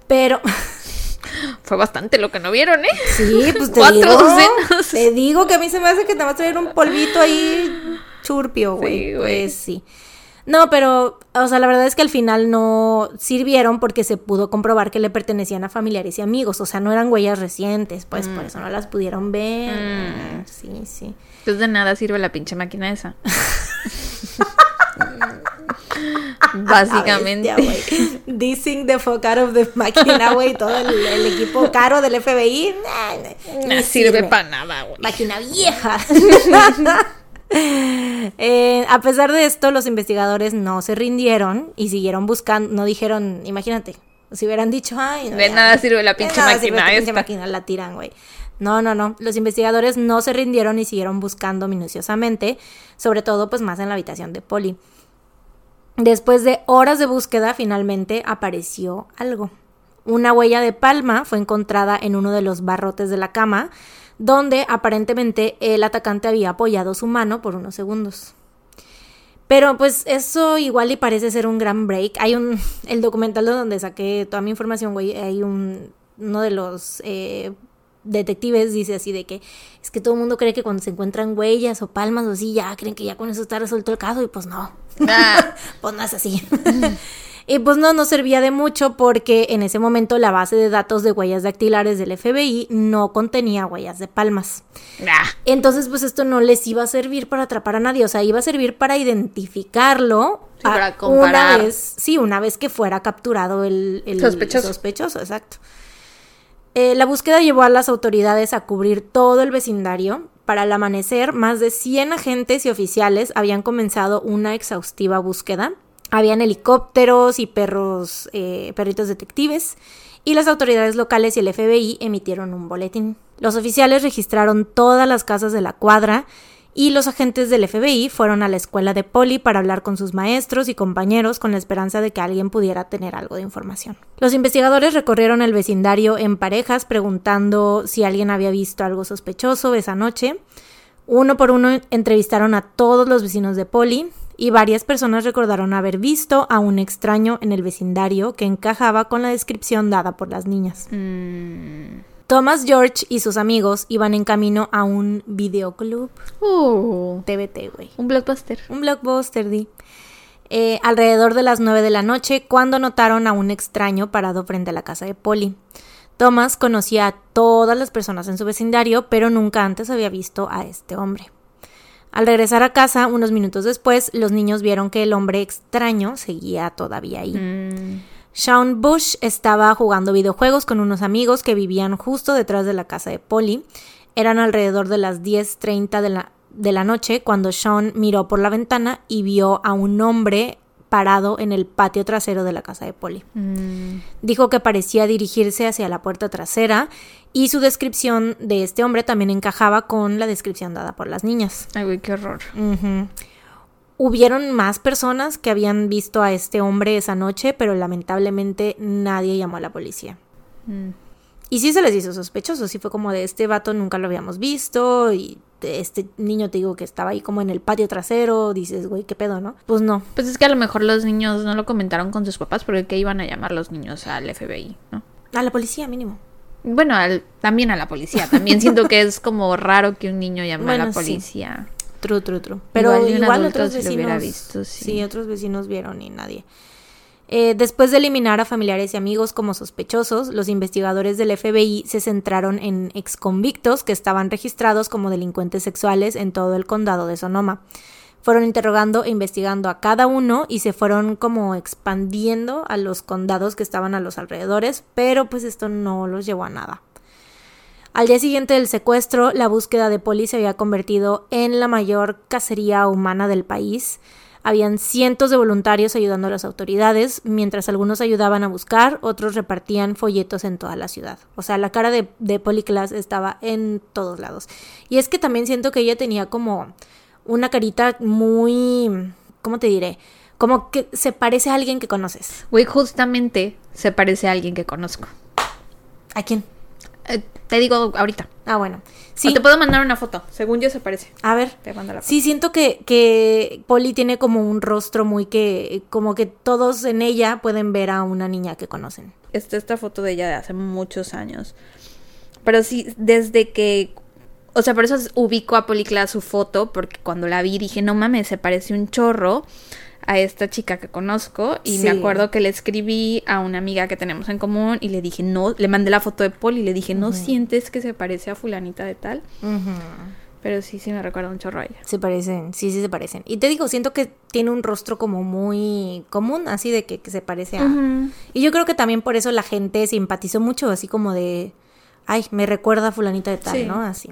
Pero. (laughs) Fue bastante lo que no vieron, ¿eh? Sí, pues te Cuatro docenas. Te digo que a mí se me hace que te vas a ver un polvito ahí churpio, güey. Sí, pues sí. No, pero, o sea, la verdad es que al final no sirvieron porque se pudo comprobar que le pertenecían a familiares y amigos. O sea, no eran huellas recientes, pues por mm. eso no las pudieron ver. Mm. Sí, sí. Entonces de nada sirve la pinche máquina esa. (laughs) Básicamente. Dissing the fuck out of the máquina, güey. Todo el, equipo caro del FBI. no sirve para nada, güey. Máquina vieja. (laughs) Eh, a pesar de esto, los investigadores no se rindieron y siguieron buscando, no dijeron, imagínate, si hubieran dicho, ay, de nada sirve la pinche máquina. la pinche máquina, la tiran, güey. No, no, no. Los investigadores no se rindieron y siguieron buscando minuciosamente, sobre todo pues más en la habitación de Polly. Después de horas de búsqueda, finalmente apareció algo. Una huella de palma fue encontrada en uno de los barrotes de la cama, donde aparentemente el atacante había apoyado su mano por unos segundos. Pero pues eso igual y parece ser un gran break. Hay un, (laughs) el documental donde saqué toda mi información, güey, hay un, uno de los eh, detectives dice así de que es que todo el mundo cree que cuando se encuentran huellas o palmas o así, ya creen que ya con eso está resuelto el caso y pues no. Ah. (laughs) pues no es así. (laughs) Y pues no nos servía de mucho porque en ese momento la base de datos de huellas dactilares del FBI no contenía huellas de palmas. Ah. Entonces pues esto no les iba a servir para atrapar a nadie, o sea, iba a servir para identificarlo. para comparar. Una vez, sí, una vez que fuera capturado el, sospechoso. sospechoso, exacto. Eh, la búsqueda llevó a las autoridades a cubrir todo el vecindario. Para el amanecer, más de 100 agentes y oficiales habían comenzado una exhaustiva búsqueda habían helicópteros y perros, eh, perritos detectives, y las autoridades locales y el FBI emitieron un boletín. Los oficiales registraron todas las casas de la cuadra y los agentes del FBI fueron a la escuela de Poli para hablar con sus maestros y compañeros con la esperanza de que alguien pudiera tener algo de información. Los investigadores recorrieron el vecindario en parejas preguntando si alguien había visto algo sospechoso esa noche. Uno por uno entrevistaron a todos los vecinos de Poli, y varias personas recordaron haber visto a un extraño en el vecindario que encajaba con la descripción dada por las niñas. Mm. Thomas George y sus amigos iban en camino a un videoclub. Uh, TBT, güey. Un blockbuster. Un blockbuster, di. Eh, alrededor de las 9 de la noche, cuando notaron a un extraño parado frente a la casa de Polly. Thomas conocía a todas las personas en su vecindario, pero nunca antes había visto a este hombre. Al regresar a casa, unos minutos después, los niños vieron que el hombre extraño seguía todavía ahí. Mm. Sean Bush estaba jugando videojuegos con unos amigos que vivían justo detrás de la casa de Polly. Eran alrededor de las 10.30 de la, de la noche cuando Sean miró por la ventana y vio a un hombre parado en el patio trasero de la casa de Polly. Mm. Dijo que parecía dirigirse hacia la puerta trasera Y su descripción de este hombre también encajaba con la descripción dada por las niñas. Ay, güey, qué horror. Hubieron más personas que habían visto a este hombre esa noche, pero lamentablemente nadie llamó a la policía. Mm. Y sí se les hizo sospechoso, sí fue como de este vato nunca lo habíamos visto y este niño te digo que estaba ahí como en el patio trasero, dices, güey, qué pedo, ¿no? Pues no. Pues es que a lo mejor los niños no lo comentaron con sus papás porque ¿qué iban a llamar los niños al FBI, ¿no? A la policía mínimo. Bueno, al- también a la policía. También siento que es como raro que un niño llame a la sí. policía. True, true, true. Pero Igual otros lo vecinos. hubiera visto, sí. sí, otros vecinos vieron y nadie. Eh, después de eliminar a familiares y amigos como sospechosos, los investigadores del FBI se centraron en exconvictos que estaban registrados como delincuentes sexuales en todo el condado de Sonoma. Fueron interrogando e investigando a cada uno y se fueron como expandiendo a los condados que estaban a los alrededores, pero pues esto no los llevó a nada. Al día siguiente del secuestro, la búsqueda de Polly se había convertido en la mayor cacería humana del país. Habían cientos de voluntarios ayudando a las autoridades, mientras algunos ayudaban a buscar, otros repartían folletos en toda la ciudad. O sea, la cara de, de Polly Class estaba en todos lados. Y es que también siento que ella tenía como una carita muy... ¿Cómo te diré? Como que se parece a alguien que conoces. Güey, justamente se parece a alguien que conozco. ¿A quién? Eh, te digo ahorita. Ah, bueno. Sí. Sí, te puedo mandar una foto. Según yo se parece. a ver. Te mando la foto. Sí, siento que, que Polly tiene como un rostro muy que, como que todos en ella pueden ver a una niña que conocen. Está esta foto de ella de hace muchos años. Pero sí, desde que. O sea, por eso ubico a Policla su foto, porque cuando la vi dije, no mames, se parece un chorro a esta chica que conozco. Y me acuerdo que le escribí a una amiga que tenemos en común y le dije, no, le mandé la foto de Poli y le dije, ¿no sientes que se parece a fulanita de tal? Pero sí, sí me recuerda un chorro a ella. Se parecen, sí, sí se parecen. Y te digo, siento que tiene un rostro como muy común, así de que, que se parece a... Y yo creo que también por eso la gente simpatizó mucho, así como de, ay, me recuerda a fulanita de tal, Sí. ¿no? Así.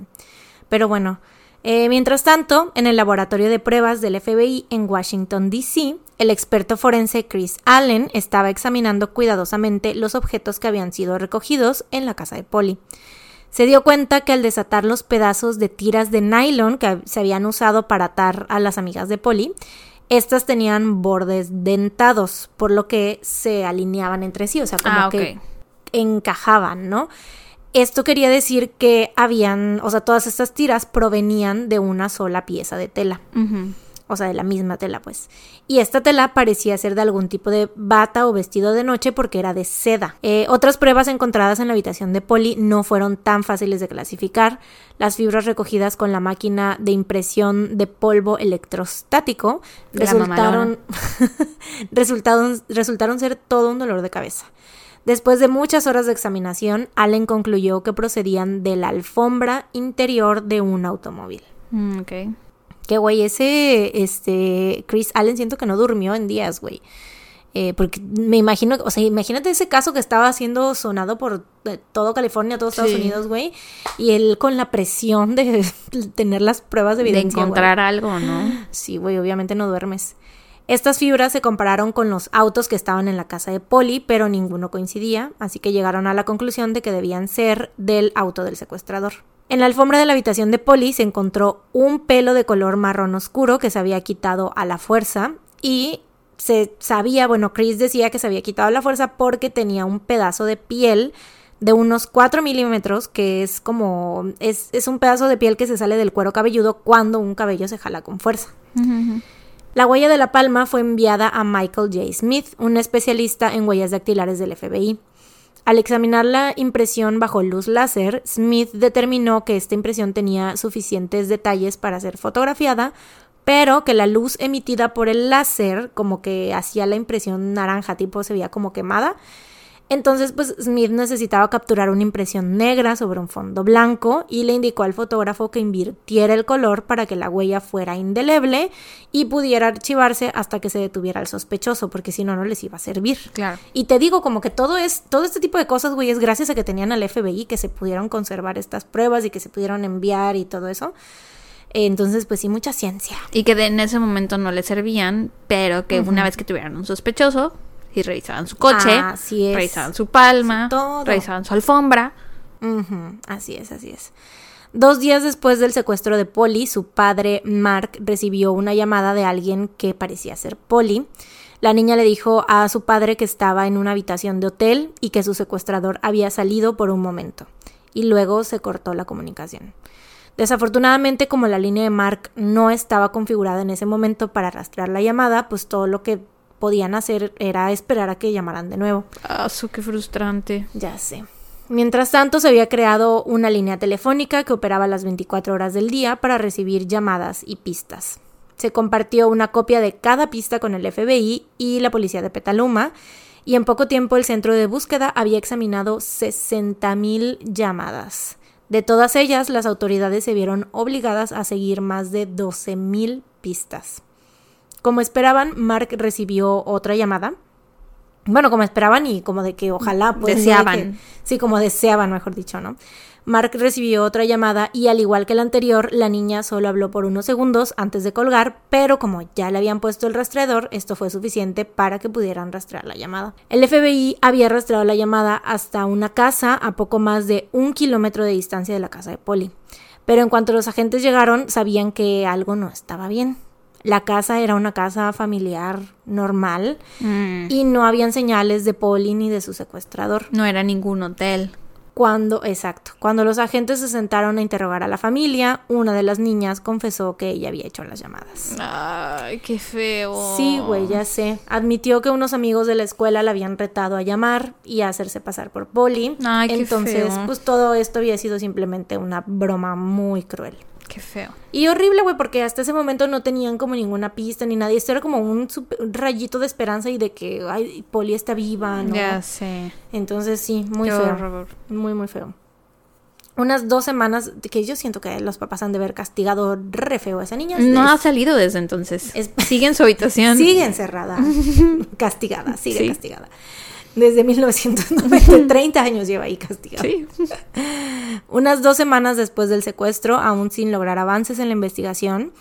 Pero bueno, eh, mientras tanto, en el laboratorio de pruebas del FBI en Washington, D.C., el experto forense Chris Allen estaba examinando cuidadosamente los objetos que habían sido recogidos en la casa de Polly. Se dio cuenta que al desatar los pedazos de tiras de nylon que se habían usado para atar a las amigas de Polly, estas tenían bordes dentados, por lo que se alineaban entre sí, o sea, como Ah, que encajaban, ¿no? Esto quería decir que habían, o sea, todas estas tiras provenían de una sola pieza de tela, o sea, de la misma tela, pues. Y esta tela parecía ser de algún tipo de bata o vestido de noche porque era de seda. Eh, otras pruebas encontradas en la habitación de Polly no fueron tan fáciles de clasificar. Las fibras recogidas con la máquina de impresión de polvo electrostático (laughs) resultaron, resultaron ser todo un dolor de cabeza. Después de muchas horas de examinación, Allen concluyó que procedían de la alfombra interior de un automóvil. Mm, ok. Que güey, ese este Chris Allen siento que no durmió en días, güey. Eh, porque me imagino, o sea, imagínate ese caso que estaba siendo sonado por eh, todo California, todo Estados Sí. Unidos, güey. Y él con la presión de (laughs) tener las pruebas de De evidencia. güey. encontrar algo, ¿no? Sí, güey, obviamente no duermes. Estas fibras se compararon con los autos que estaban en la casa de Polly, pero ninguno coincidía, así que llegaron a la conclusión de que debían ser del auto del secuestrador. En la alfombra de la habitación de Polly se encontró un pelo de color marrón oscuro que se había quitado a la fuerza y se sabía, bueno, Chris decía que se había quitado a la fuerza porque tenía un pedazo de piel de unos 4 milímetros, que es como, es, es un pedazo de piel que se sale del cuero cabelludo cuando un cabello se jala con fuerza. La huella de la palma fue enviada a Michael J. Smith, un especialista en huellas dactilares del FBI. Al examinar la impresión bajo luz láser, Smith determinó que esta impresión tenía suficientes detalles para ser fotografiada, pero que la luz emitida por el láser como que hacía la impresión naranja, tipo se veía como quemada. Entonces, pues Smith necesitaba capturar una impresión negra sobre un fondo blanco y le indicó al fotógrafo que invirtiera el color para que la huella fuera indeleble y pudiera archivarse hasta que se detuviera el sospechoso, porque si no, no les iba a servir. Claro. Y te digo, como que todo es, todo este tipo de cosas, güey, es gracias a que tenían al FBI que se pudieron conservar estas pruebas y que se pudieron enviar y todo eso. Entonces, pues sí, mucha ciencia. Y que de- en ese momento no le servían, pero que una vez que tuvieran un sospechoso, y revisaban su coche, Así es. revisaban su palma, Todo. revisaban su alfombra, Así es, así es. Dos días después del secuestro de Polly, su padre, Mark, recibió una llamada de alguien que parecía ser Polly. La niña le dijo a su padre que estaba en una habitación de hotel y que su secuestrador había salido por un momento. Y luego se cortó la comunicación. Desafortunadamente, como la línea de Mark no estaba configurada en ese momento para rastrear la llamada, pues todo lo que podían hacer era esperar a que llamaran de nuevo. Ah, su qué frustrante. Ya sé. Mientras tanto, se había creado una línea telefónica que operaba las 24 horas del día para recibir llamadas y pistas. Se compartió una copia de cada pista con el FBI y la policía de Petaluma, y en poco tiempo el centro de búsqueda había examinado 60.000 llamadas. De todas ellas, las autoridades se vieron obligadas a seguir más de 12.000 pistas. Como esperaban, Mark recibió otra llamada. Bueno, como esperaban y como de que ojalá pues, no Deseaban. que- sí, como deseaban, mejor dicho, ¿no? Mark recibió otra llamada y al igual que la anterior, la niña solo habló por unos segundos antes de colgar, pero como ya le habían puesto el rastreador, esto fue suficiente para que pudieran rastrear la llamada. El FBI había rastreado la llamada hasta una casa a poco más de un kilómetro de distancia de la casa de Polly. Pero en cuanto los agentes llegaron, sabían que algo no estaba bien. La casa era una casa familiar normal Mm, y no habían señales de Polly ni de su secuestrador. No era ningún hotel. Cuando, exacto, cuando los agentes se sentaron a interrogar a la familia, una de las niñas confesó que ella había hecho las llamadas. Ay, qué feo. Sí, güey, ya sé. Admitió que unos amigos de la escuela la habían retado a llamar y a hacerse pasar por Polly. Ay, qué Entonces, feo. pues todo esto había sido simplemente una broma muy cruel. Qué feo. Y horrible, güey, porque hasta ese momento no tenían como ninguna pista ni nadie. Esto era como un, super- un rayito de esperanza y de que, ay, Polly está viva, ¿no? Ya sé. Entonces, sí, muy Qué feo. horror. Muy, muy feo. Unas dos semanas que yo siento que los papás han de haber castigado re feo a esa niña. No ha salido desde entonces. es- Sigue en su habitación. (laughs) sigue encerrada. (laughs) castigada, sigue Sí. castigada. Desde 1990, 30 años lleva ahí castigada. Sí. (laughs) Unas dos semanas después del secuestro, aún sin lograr avances en la investigación,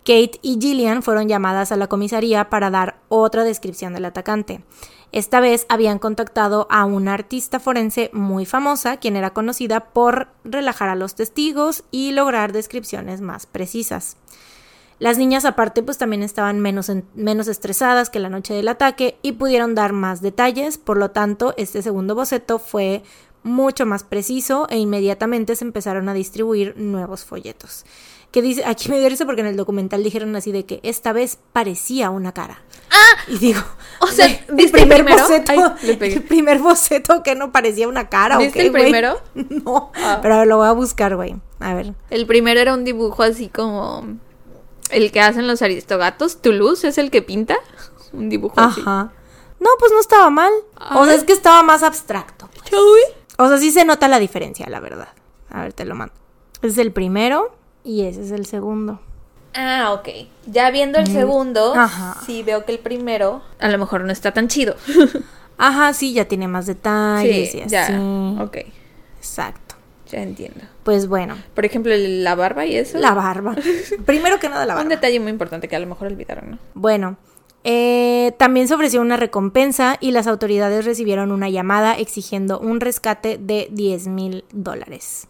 Kate y Gillian fueron llamadas a la comisaría para dar otra descripción del atacante. Esta vez habían contactado a una artista forense muy famosa, quien era conocida por relajar a los testigos y lograr descripciones más precisas. Las niñas aparte pues también estaban menos, en- menos estresadas que la noche del ataque y pudieron dar más detalles, por lo tanto este segundo boceto fue mucho más preciso e inmediatamente se empezaron a distribuir nuevos folletos. Que dice, aquí me dio risa porque en el documental dijeron así de que esta vez parecía una cara. ¡Ah! Y digo, O sea, el ¿viste el primer primero? boceto, Ay, el primer boceto que no parecía una cara, ¿o ¿Viste qué, el primero? (laughs) No, Ah. pero lo voy a buscar, güey. A ver. El primero era un dibujo así como el que hacen los aristogatos. Toulouse es el que pinta. (laughs) Un dibujo así. Ajá. No, pues no estaba mal. O sea, es que estaba más abstracto. pues. O sea, sí se nota la diferencia, la verdad. A ver, te lo mando. Ese es el primero y ese es el segundo. Ah, ok. Ya viendo el segundo, Ajá. sí veo que el primero a lo mejor no está tan chido. (laughs) Ajá, sí, ya tiene más detalles y sí, así. ya. Ok, Exacto. Ya entiendo. Pues bueno, Por ejemplo, la barba y eso. la barba. (laughs) Primero que nada, la Un barba. detalle muy importante que a lo mejor olvidaron, ¿no? Bueno, eh, también se ofreció una recompensa y las autoridades recibieron una llamada exigiendo un rescate de 10 mil dólares.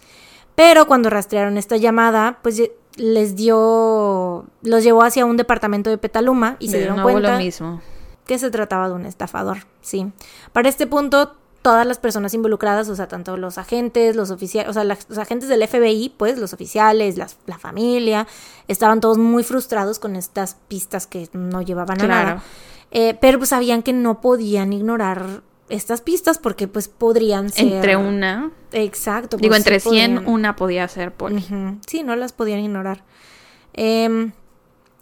Pero cuando rastrearon esta llamada, pues les dio, los llevó hacia un departamento de Petaluma y se De dieron nuevo cuenta lo mismo. que se trataba de un estafador, sí. Para este punto, todas las personas involucradas, o sea, tanto los agentes, los oficiales, o sea, las- los agentes del FBI, pues, los oficiales, las- la familia, estaban todos muy frustrados con estas pistas que no llevaban a nada. Eh, pero pues sabían que no podían ignorar estas pistas porque pues podrían ser... Entre una. Exacto. Digo, pues, entre sí 100, podrían- una podía ser Polly. Ujú. Sí, no las podían ignorar. Em,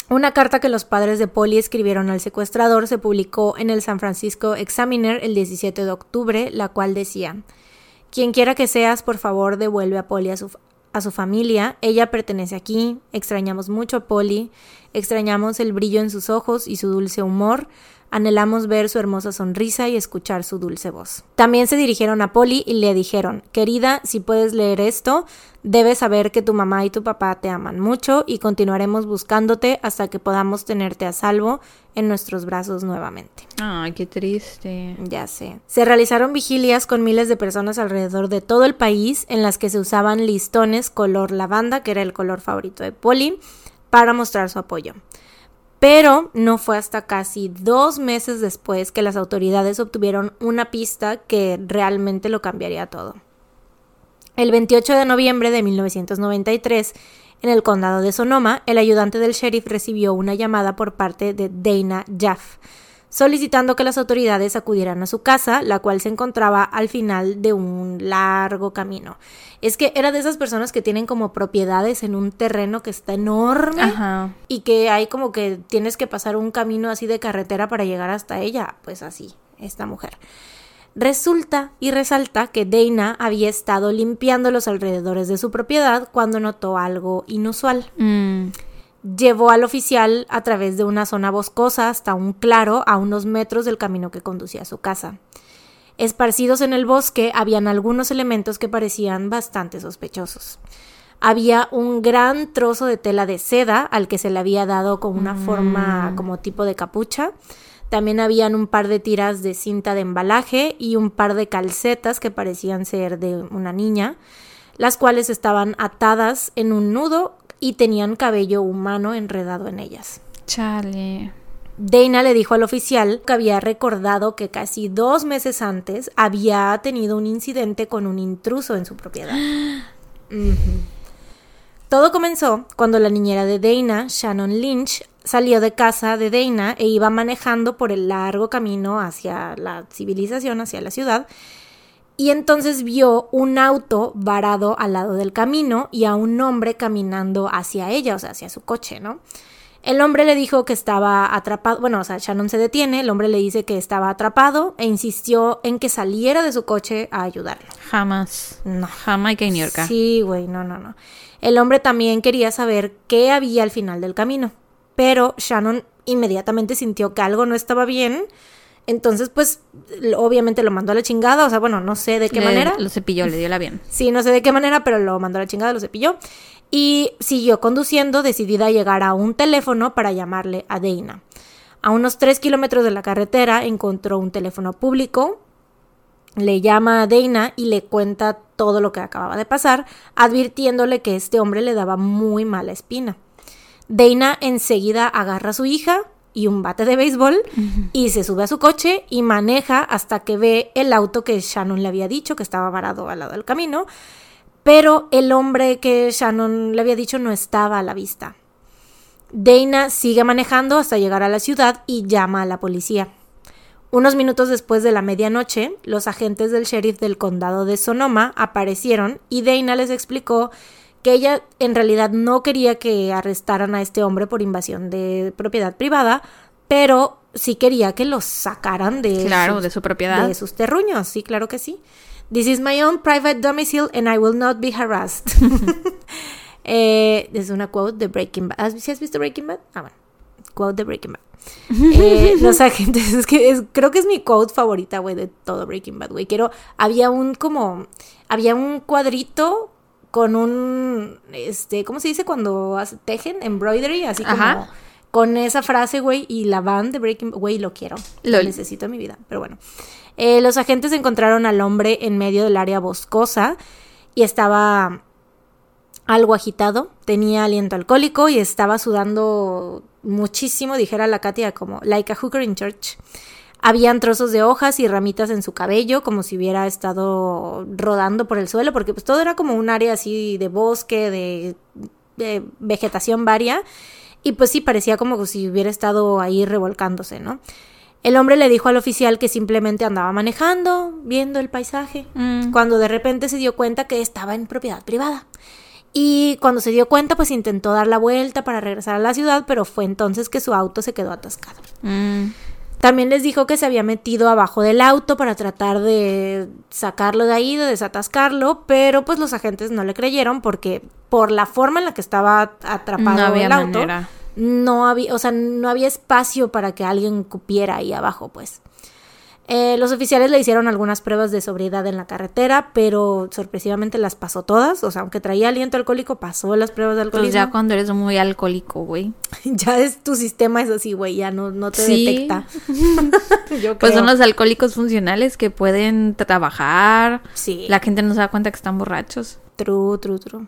una carta que los padres de Polly escribieron al secuestrador se publicó en el San Francisco Examiner el 17 de octubre, la cual decía, quien quiera que seas, por favor, devuelve a Polly a su, a su familia. Ella pertenece aquí, extrañamos mucho a Polly. extrañamos el brillo en sus ojos y su dulce humor, Anhelamos ver su hermosa sonrisa y escuchar su dulce voz. También se dirigieron a Polly y le dijeron, querida, si puedes leer esto, debes saber que tu mamá y tu papá te aman mucho y continuaremos buscándote hasta que podamos tenerte a salvo en nuestros brazos nuevamente. Ay, qué triste. Ya sé. Se realizaron vigilias con miles de personas alrededor de todo el país en las que se usaban listones color lavanda, que era el color favorito de Polly, para mostrar su apoyo. Pero no fue hasta casi dos meses después que las autoridades obtuvieron una pista que realmente lo cambiaría todo. El 28 de noviembre de 1993, en el condado de Sonoma, el ayudante del sheriff recibió una llamada por parte de Dana Jaff, solicitando que las autoridades acudieran a su casa, la cual se encontraba al final de un largo camino. Es que era de esas personas que tienen como propiedades en un terreno que está enorme y que hay como que tienes que pasar un camino así de carretera para llegar hasta ella. Pues así, esta mujer. Resulta y resalta que Dana había estado limpiando los alrededores de su propiedad cuando notó algo inusual. Mm llevó al oficial a través de una zona boscosa hasta un claro a unos metros del camino que conducía a su casa. Esparcidos en el bosque habían algunos elementos que parecían bastante sospechosos. Había un gran trozo de tela de seda al que se le había dado con una forma mm. como tipo de capucha. También habían un par de tiras de cinta de embalaje y un par de calcetas que parecían ser de una niña, las cuales estaban atadas en un nudo y tenían cabello humano enredado en ellas. Chale. Dana le dijo al oficial que había recordado que casi dos meses antes había tenido un incidente con un intruso en su propiedad. (gasps) Todo comenzó cuando la niñera de Dana, Shannon Lynch, salió de casa de Dana e iba manejando por el largo camino hacia la civilización, hacia la ciudad, y entonces vio un auto varado al lado del camino y a un hombre caminando hacia ella, o sea, hacia su coche, ¿no? El hombre le dijo que estaba atrapado, bueno, o sea, Shannon se detiene, el hombre le dice que estaba atrapado e insistió en que saliera de su coche a ayudarlo. Jamás. No. Jamás que York. Sí, güey, no, no, no. El hombre también quería saber qué había al final del camino, pero Shannon inmediatamente sintió que algo no estaba bien entonces, pues, obviamente lo mandó a la chingada, o sea, bueno, no sé de qué manera. Lo cepilló, le dio la bien. Sí, no sé de qué manera, pero lo mandó a la chingada, lo cepilló. Y siguió conduciendo, decidida a llegar a un teléfono para llamarle a Dana. A unos tres kilómetros de la carretera encontró un teléfono público, le llama a Dana y le cuenta todo lo que acababa de pasar, advirtiéndole que este hombre le daba muy mala espina. Dana enseguida agarra a su hija, y un bate de béisbol y se sube a su coche y maneja hasta que ve el auto que Shannon le había dicho que estaba varado al lado del camino, pero el hombre que Shannon le había dicho no estaba a la vista. Dana sigue manejando hasta llegar a la ciudad y llama a la policía. Unos minutos después de la medianoche, los agentes del sheriff del condado de Sonoma aparecieron y Dana les explicó que ella en realidad no quería que arrestaran a este hombre por invasión de propiedad privada, pero sí quería que los sacaran de, claro, de su propiedad. De sus terruños, sí, claro que sí. This is my own private domicile and I will not be harassed. (laughs) eh, es una quote de Breaking Bad. ¿Has, has visto Breaking Bad? Ah, bueno. Quote de Breaking Bad. (laughs) Eh, los agentes, es que es, creo que es mi quote favorita, güey, de todo Breaking Bad, güey. Quiero, había un como, había un cuadrito con un, este, ¿cómo se dice cuando tejen? Embroidery, así como con esa frase, güey, y la band de Breaking, güey, lo quiero, lo necesito en mi vida, pero bueno. Eh, los agentes encontraron al hombre en medio del área boscosa y estaba algo agitado, tenía aliento alcohólico y estaba sudando muchísimo, dijera la Katia, como like a hooker in church. Habían trozos de hojas y ramitas en su cabello, como si hubiera estado rodando por el suelo, porque pues todo era como un área así de bosque, de, vegetación varia, y pues sí, parecía como si hubiera estado ahí revolcándose, ¿no? El hombre le dijo al oficial que simplemente andaba manejando, viendo el paisaje, mm. cuando de repente se dio cuenta que estaba en propiedad privada. Y cuando se dio cuenta, pues intentó dar la vuelta para regresar a la ciudad, pero fue entonces que su auto se quedó atascado. Mm. También les dijo que se había metido abajo del auto para tratar de sacarlo de ahí, de desatascarlo, pero pues los agentes no le creyeron porque por la forma en la que estaba atrapado el auto, no había, o sea, no había espacio para que alguien cupiera ahí abajo, pues. Eh, los oficiales le hicieron algunas pruebas de sobriedad en la carretera, pero sorpresivamente las pasó todas. O sea, aunque traía aliento alcohólico, pasó las pruebas de alcoholismo. Pues ya cuando eres muy alcohólico, güey. (laughs) ya es tu sistema es así, güey, ya no, no te detecta. (laughs) Yo (laughs) pues son los alcohólicos funcionales que pueden trabajar. Sí. La gente no se da cuenta que están borrachos. True, true, true.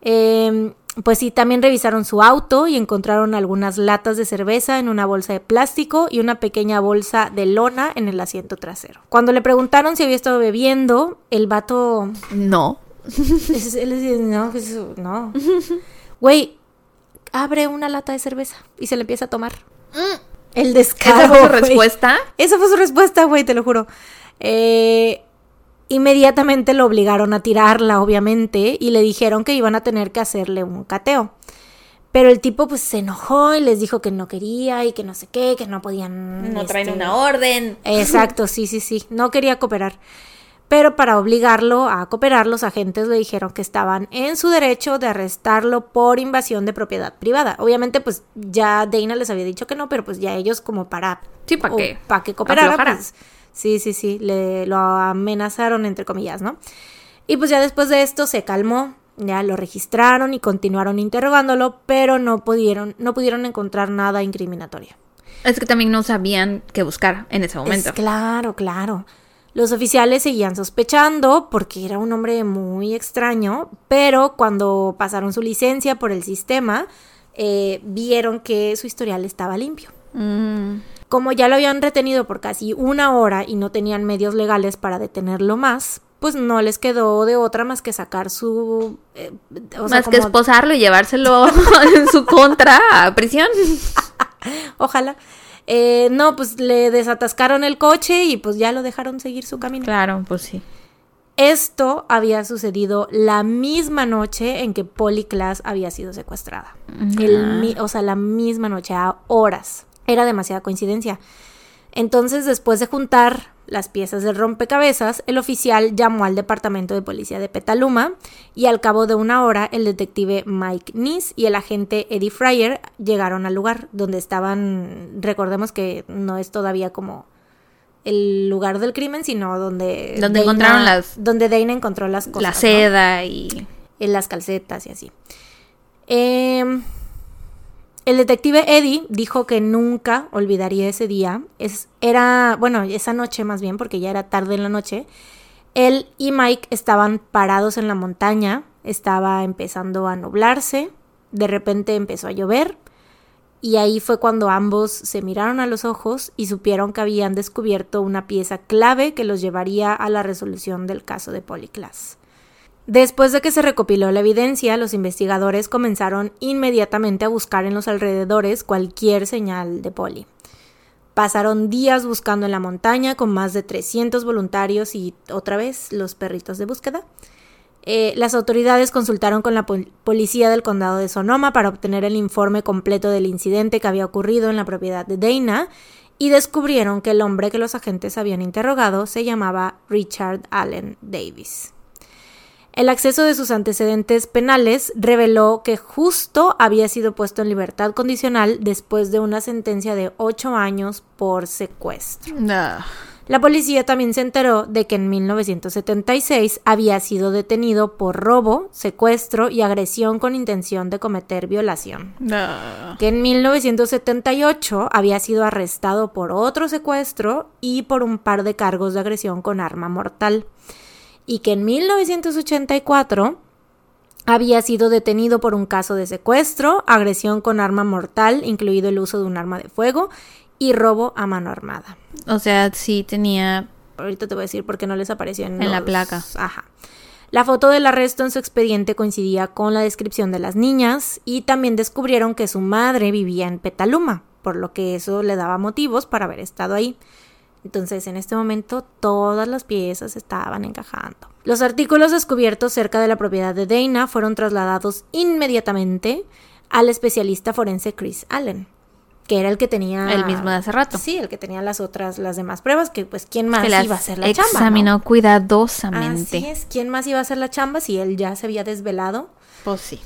Eh, pues sí, también revisaron su auto y encontraron algunas latas de cerveza en una bolsa de plástico y una pequeña bolsa de lona en el asiento trasero. Cuando le preguntaron si había estado bebiendo, el vato... No. Él decía, no, no. Güey, abre una lata de cerveza y se le empieza a tomar. Mm. El descaro. ¿Esa fue su respuesta? Esa fue su respuesta, güey, te lo juro. Eh, Inmediatamente lo obligaron a tirarla, obviamente, y le dijeron que iban a tener que hacerle un cateo. Pero el tipo pues se enojó y les dijo que no quería y que no sé qué, que no podían... No traen este, una orden. Exacto, sí, sí, sí, no quería cooperar. Pero para obligarlo a cooperar, los agentes le dijeron que estaban en su derecho de arrestarlo por invasión de propiedad privada. Obviamente, pues ya Dana les había dicho que no, pero pues ya ellos como para... Sí, ¿para qué? Para que cooperara, pues, Sí, sí, sí, le lo amenazaron entre comillas, ¿no? Y pues ya después de esto se calmó, ya lo registraron y continuaron interrogándolo, pero no pudieron, no pudieron encontrar nada incriminatorio. Es que también no sabían qué buscar en ese momento. claro, claro. Los oficiales seguían sospechando porque era un hombre muy extraño, pero cuando pasaron su licencia por el sistema, eh, vieron que su historial estaba limpio. Mm. Como ya lo habían retenido por casi una hora y no tenían medios legales para detenerlo más, pues no les quedó de otra más que sacar su... Eh, más que esposarlo y llevárselo (laughs) en su contra a prisión. (laughs) Ojalá. Eh, no, pues le desatascaron el coche y pues ya lo dejaron seguir su camino. Claro, pues sí. Esto había sucedido la misma noche en que Polly Class había sido secuestrada. o sea, la misma noche, a horas. Era demasiada coincidencia. Entonces, después de juntar las piezas del rompecabezas, el oficial llamó al departamento de policía de Petaluma y al cabo de una hora el detective Mike Nis y el agente Eddie Fryer llegaron al lugar donde estaban, recordemos que no es todavía como el lugar del crimen, sino donde... Donde encontraron las... Donde Dana encontró las cosas. La seda y... En las calcetas y así. Eh, el detective Eddie dijo que nunca olvidaría ese día. Es, era, bueno, esa noche más bien, porque ya era tarde en la noche. Él y Mike estaban parados en la montaña, estaba empezando a nublarse, de repente empezó a llover y ahí fue cuando ambos se miraron a los ojos y supieron que habían descubierto una pieza clave que los llevaría a la resolución del caso de Polyclass. Después de que se recopiló la evidencia, los investigadores comenzaron inmediatamente a buscar en los alrededores cualquier señal de Polly. Pasaron días buscando en la montaña con más de 300 voluntarios y otra vez los perritos de búsqueda. Eh, las autoridades consultaron con la policía del condado de Sonoma para obtener el informe completo del incidente que había ocurrido en la propiedad de Dana y descubrieron que el hombre que los agentes habían interrogado se llamaba Richard Allen Davis. El acceso de sus antecedentes penales reveló que justo había sido puesto en libertad condicional después de una sentencia de ocho años por secuestro. La policía también se enteró de que en 1976 había sido detenido por robo, secuestro y agresión con intención de cometer violación. Que en 1978 había sido arrestado por otro secuestro y por un par de cargos de agresión con arma mortal y que en 1984 había sido detenido por un caso de secuestro, agresión con arma mortal, incluido el uso de un arma de fuego, y robo a mano armada. O sea, sí tenía... Ahorita te voy a decir por qué no les apareció en, en la placa. Ajá. La foto del arresto en su expediente coincidía con la descripción de las niñas y también descubrieron que su madre vivía en Petaluma, por lo que eso le daba motivos para haber estado ahí. Entonces, en este momento, todas las piezas estaban encajando. Los artículos descubiertos cerca de la propiedad de Dana fueron trasladados inmediatamente al especialista forense Chris Allen, que era el que tenía el mismo de hace rato. Sí, el que tenía las otras, las demás pruebas, que pues quién más iba a hacer la chamba. Examinó cuidadosamente. Así es, quién más iba a hacer la chamba si él ya se había desvelado. Pues sí.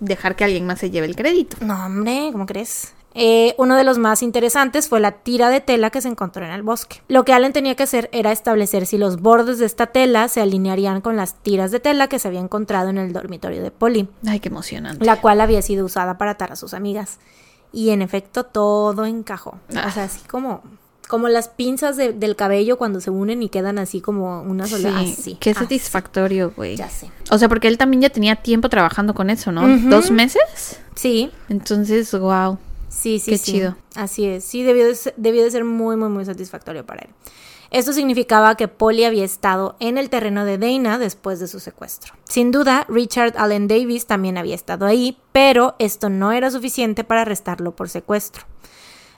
dejar que alguien más se lleve el crédito. No, hombre, ¿cómo crees? Eh, uno de los más interesantes fue la tira de tela que se encontró en el bosque. Lo que Allen tenía que hacer era establecer si los bordes de esta tela se alinearían con las tiras de tela que se había encontrado en el dormitorio de Polly, Ay, qué emocionante. la cual había sido usada para atar a sus amigas. Y en efecto todo encajó. O sea, así como, como las pinzas de- del cabello cuando se unen y quedan así como una sola. Sí, así, qué así. satisfactorio, güey. Ya sé. O sea, porque él también ya tenía tiempo trabajando con eso, ¿no? Ujú. ¿Dos meses? Sí, Entonces, wow. Sí, sí, Qué sí. chido. Así es. Sí, debió de, ser, debió de ser muy, muy, muy satisfactorio para él. Esto significaba que Polly había estado en el terreno de Dana después de su secuestro. Sin duda, Richard Allen Davis también había estado ahí, pero esto no era suficiente para arrestarlo por secuestro.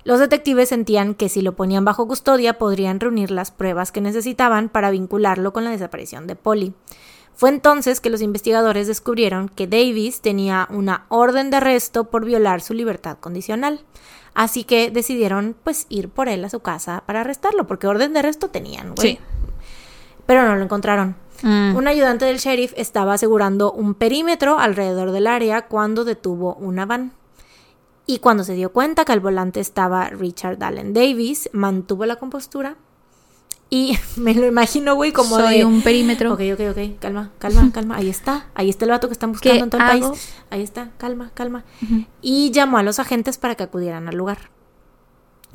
Los detectives sentían que si lo ponían bajo custodia podrían reunir las pruebas que necesitaban para vincularlo con la desaparición de Polly. Fue entonces que los investigadores descubrieron que Davis tenía una orden de arresto por violar su libertad condicional. Así que decidieron pues ir por él a su casa para arrestarlo, porque orden de arresto tenían, güey. Sí. Pero no lo encontraron. Mm. Un ayudante del sheriff estaba asegurando un perímetro alrededor del área cuando detuvo una van. Y cuando se dio cuenta que al volante estaba Richard Allen Davis, mantuvo la compostura. Y (laughs) me lo imagino, güey, como Soy de... un perímetro. Ok, ok, ok, calma, calma, (laughs) calma. Ahí está, ahí está el vato que están buscando ¿Qué en todo el hago? país. Ahí está, calma, calma. Y llamó a los agentes para que acudieran al lugar.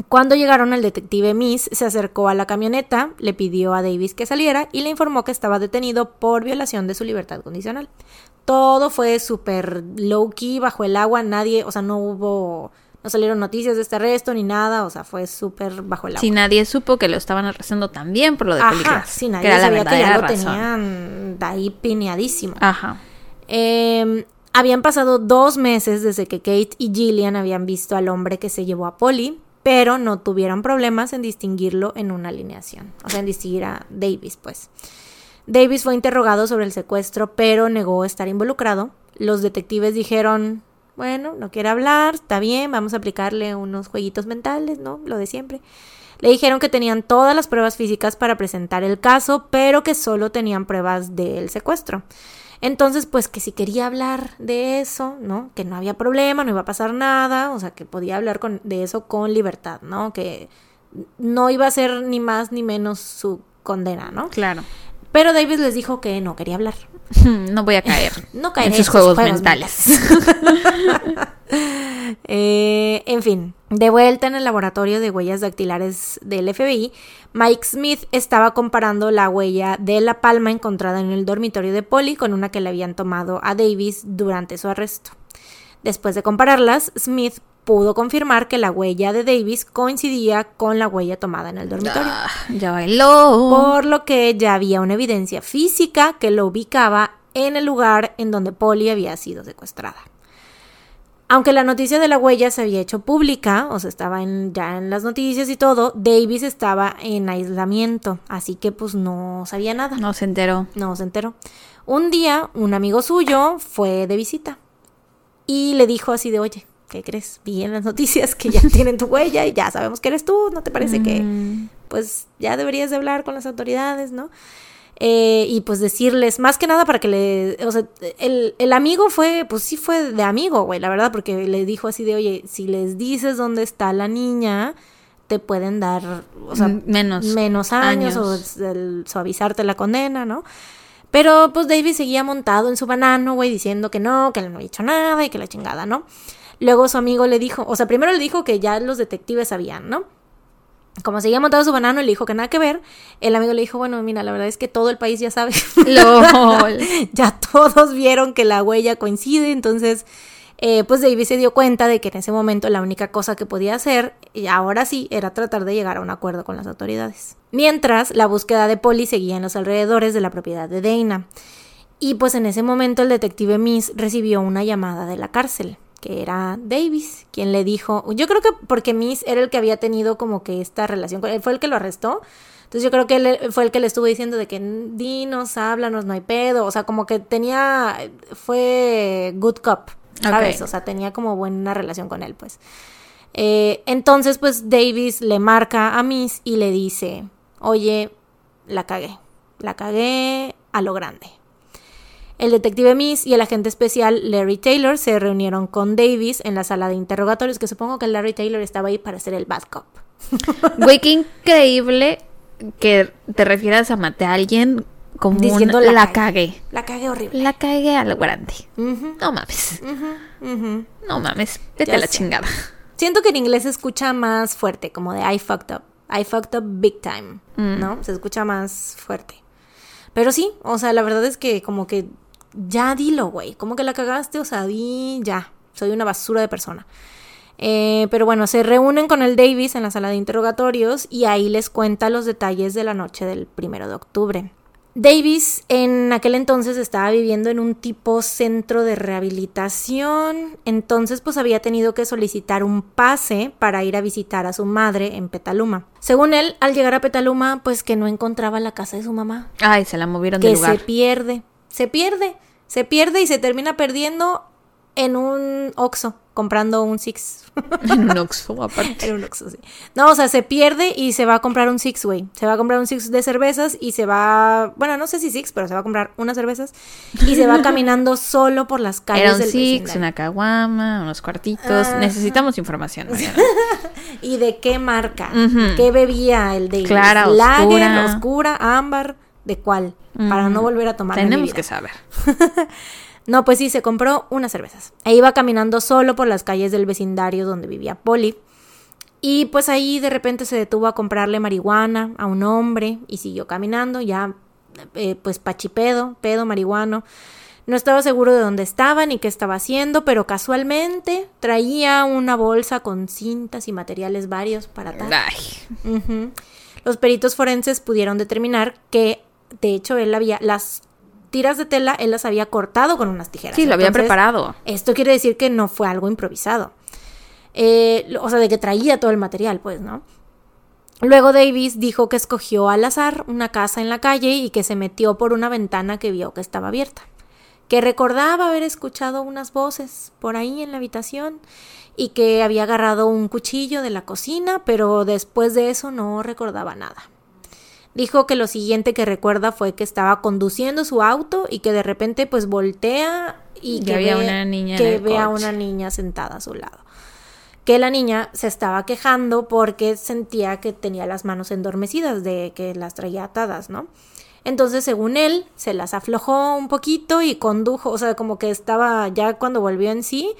Cuando llegaron, el detective Miss se acercó a la camioneta, le pidió a Davis que saliera y le informó que estaba detenido por violación de su libertad condicional. Todo fue súper low key, bajo el agua, nadie, o sea, no hubo, no salieron noticias de este arresto ni nada, o sea, fue súper bajo el agua. Si nadie supo que lo estaban arrestando también por lo de Ajá, películas. sí, que nadie la sabía que ya lo razón. tenían de ahí pineadísimo. Ajá. Eh, habían pasado dos meses desde que Kate y Gillian habían visto al hombre que se llevó a Polly, pero no tuvieron problemas en distinguirlo en una alineación. O sea, en distinguir a Davis, pues. Davis fue interrogado sobre el secuestro, pero negó estar involucrado. Los detectives dijeron, bueno, no quiere hablar, está bien, vamos a aplicarle unos jueguitos mentales, ¿no? Lo de siempre. Le dijeron que tenían todas las pruebas físicas para presentar el caso, pero que solo tenían pruebas del secuestro. Entonces, pues que si quería hablar de eso, ¿no? Que no había problema, no iba a pasar nada, o sea, que podía hablar con, de eso con libertad, ¿no? Que no iba a ser ni más ni menos su condena, ¿no? Claro. Pero Davis les dijo que no quería hablar. (laughs) No voy a caer. (laughs) No caer en sus juegos, mentales. (laughs) Eh, en fin, de vuelta en el laboratorio de huellas dactilares del FBI, Mike Smith estaba comparando la huella de la palma encontrada en el dormitorio de Polly con una que le habían tomado a Davis durante su arresto. Después de compararlas, Smith pudo confirmar que la huella de Davis coincidía con la huella tomada en el dormitorio, Ah, ya bailó. por lo que ya había una evidencia física que lo ubicaba en el lugar en donde Polly había sido secuestrada. Aunque la noticia de la huella se había hecho pública, o sea, estaba en, ya en las noticias y todo, Davis estaba en aislamiento, así que pues no sabía nada. No se enteró. No se enteró. Un día, un amigo suyo fue de visita y le dijo así de, oye, ¿qué crees? Vi en las noticias que ya (laughs) tienen tu huella y ya sabemos que eres tú, ¿no te parece que Mm, pues ya deberías de hablar con las autoridades, ¿no? Eh, y pues decirles, más que nada para que le, o sea, el, el amigo fue, pues sí fue de amigo, güey, la verdad, porque le dijo así de, oye, si les dices dónde está la niña, te pueden dar, o sea, Mm, menos. menos años, años. o el suavizarte la condena, ¿no? Pero pues David seguía montado en su banano, güey, diciendo que no, que él no había hecho nada y que la chingada, ¿no? Luego su amigo le dijo, o sea, primero le dijo que ya los detectives sabían, ¿no? Como seguía montado su banano, le dijo que nada que ver. El amigo le dijo, bueno, mira, la verdad es que todo el país ya sabe. (laughs) LOL. (laughs) ya todos vieron que la huella coincide, entonces, eh, pues David se dio cuenta de que en ese momento la única cosa que podía hacer, y ahora sí, era tratar de llegar a un acuerdo con las autoridades. Mientras, la búsqueda de Polly seguía en los alrededores de la propiedad de Dana. Y pues en ese momento el detective Miss recibió una llamada de la cárcel, que era Davis, quien le dijo, yo creo que porque Miss era el que había tenido como que esta relación con él, fue el que lo arrestó. Entonces yo creo que él fue el que le estuvo diciendo de que dinos, háblanos, no hay pedo. O sea, como que tenía, fue good cop, ¿sabes? Ok. O sea, tenía como buena relación con él, pues. Eh, entonces, pues Davis le marca a Miss y le dice, oye, la cagué, la cagué a lo grande. El detective Miss y el agente especial Larry Taylor se reunieron con Davis en la sala de interrogatorios, que supongo que Larry Taylor estaba ahí para ser el bad cop. (laughs) Güey, qué increíble que te refieras a maté a alguien como Diciendo la la, cagué. cagué. La cagué horrible. La cagué a lo grande. No mames. No mames. Vete Ya a la sé. chingada. Siento que en inglés se escucha más fuerte, como de I fucked up. I fucked up big time, Mm. ¿no? Se escucha más fuerte. Pero sí, o sea, la verdad es que como que ya dilo, güey. Como que la cagaste, o sea, di ya. Soy una basura de persona. Eh, pero bueno, se reúnen con el Davis en la sala de interrogatorios y ahí les cuenta los detalles de la noche del primero de octubre. Davis en aquel entonces estaba viviendo en un tipo centro de rehabilitación, entonces pues había tenido que solicitar un pase para ir a visitar a su madre en Petaluma. Según él, al llegar a Petaluma, pues que no encontraba la casa de su mamá, Ay, se la movieron de que lugar. se pierde, se pierde, se pierde y se termina perdiendo en un Oxxo comprando un Six. (laughs) En un Oxxo, aparte. En un Oxxo, sí. No, o sea, se pierde y se va a comprar un Six, güey. Se va a comprar un Six de cervezas y se va. Bueno, no sé si Six, pero se va a comprar unas cervezas. Y se va (laughs) caminando solo por las calles Era un del Six, vecindario. una caguama, unos cuartitos. Ajá. Necesitamos información. (laughs) ¿Y de qué marca? ¿Qué bebía el Davis? Clara, Lager, oscura. oscura, ámbar. ¿De cuál? Para no volver a tomar Tenemos que saber. (laughs) No, pues sí, se compró unas cervezas. E iba caminando solo por las calles del vecindario donde vivía Polly. Y pues ahí de repente se detuvo a comprarle marihuana a un hombre y siguió caminando, ya eh, pues pachipedo, pedo, marihuano. No estaba seguro de dónde estaba ni qué estaba haciendo, pero casualmente traía una bolsa con cintas y materiales varios para. Ujú. Los peritos forenses pudieron determinar que, de hecho, él había las tiras de tela, él las había cortado con unas tijeras. Sí, lo había preparado. Esto quiere decir que no fue algo improvisado. Eh, o sea, de que traía todo el material, pues, ¿no? Luego Davis dijo que escogió al azar una casa en la calle y que se metió por una ventana que vio que estaba abierta. Que recordaba haber escuchado unas voces por ahí en la habitación y que había agarrado un cuchillo de la cocina, pero después de eso no recordaba nada. Dijo que lo siguiente que recuerda fue que estaba conduciendo su auto y que de repente pues voltea y Y que había ve, una niña que ve a una niña sentada a su lado. Que la niña se estaba quejando porque sentía que tenía las manos endormecidas de que las traía atadas, ¿no? Entonces, según él, se las aflojó un poquito y condujo, o sea, como que estaba ya cuando volvió en sí,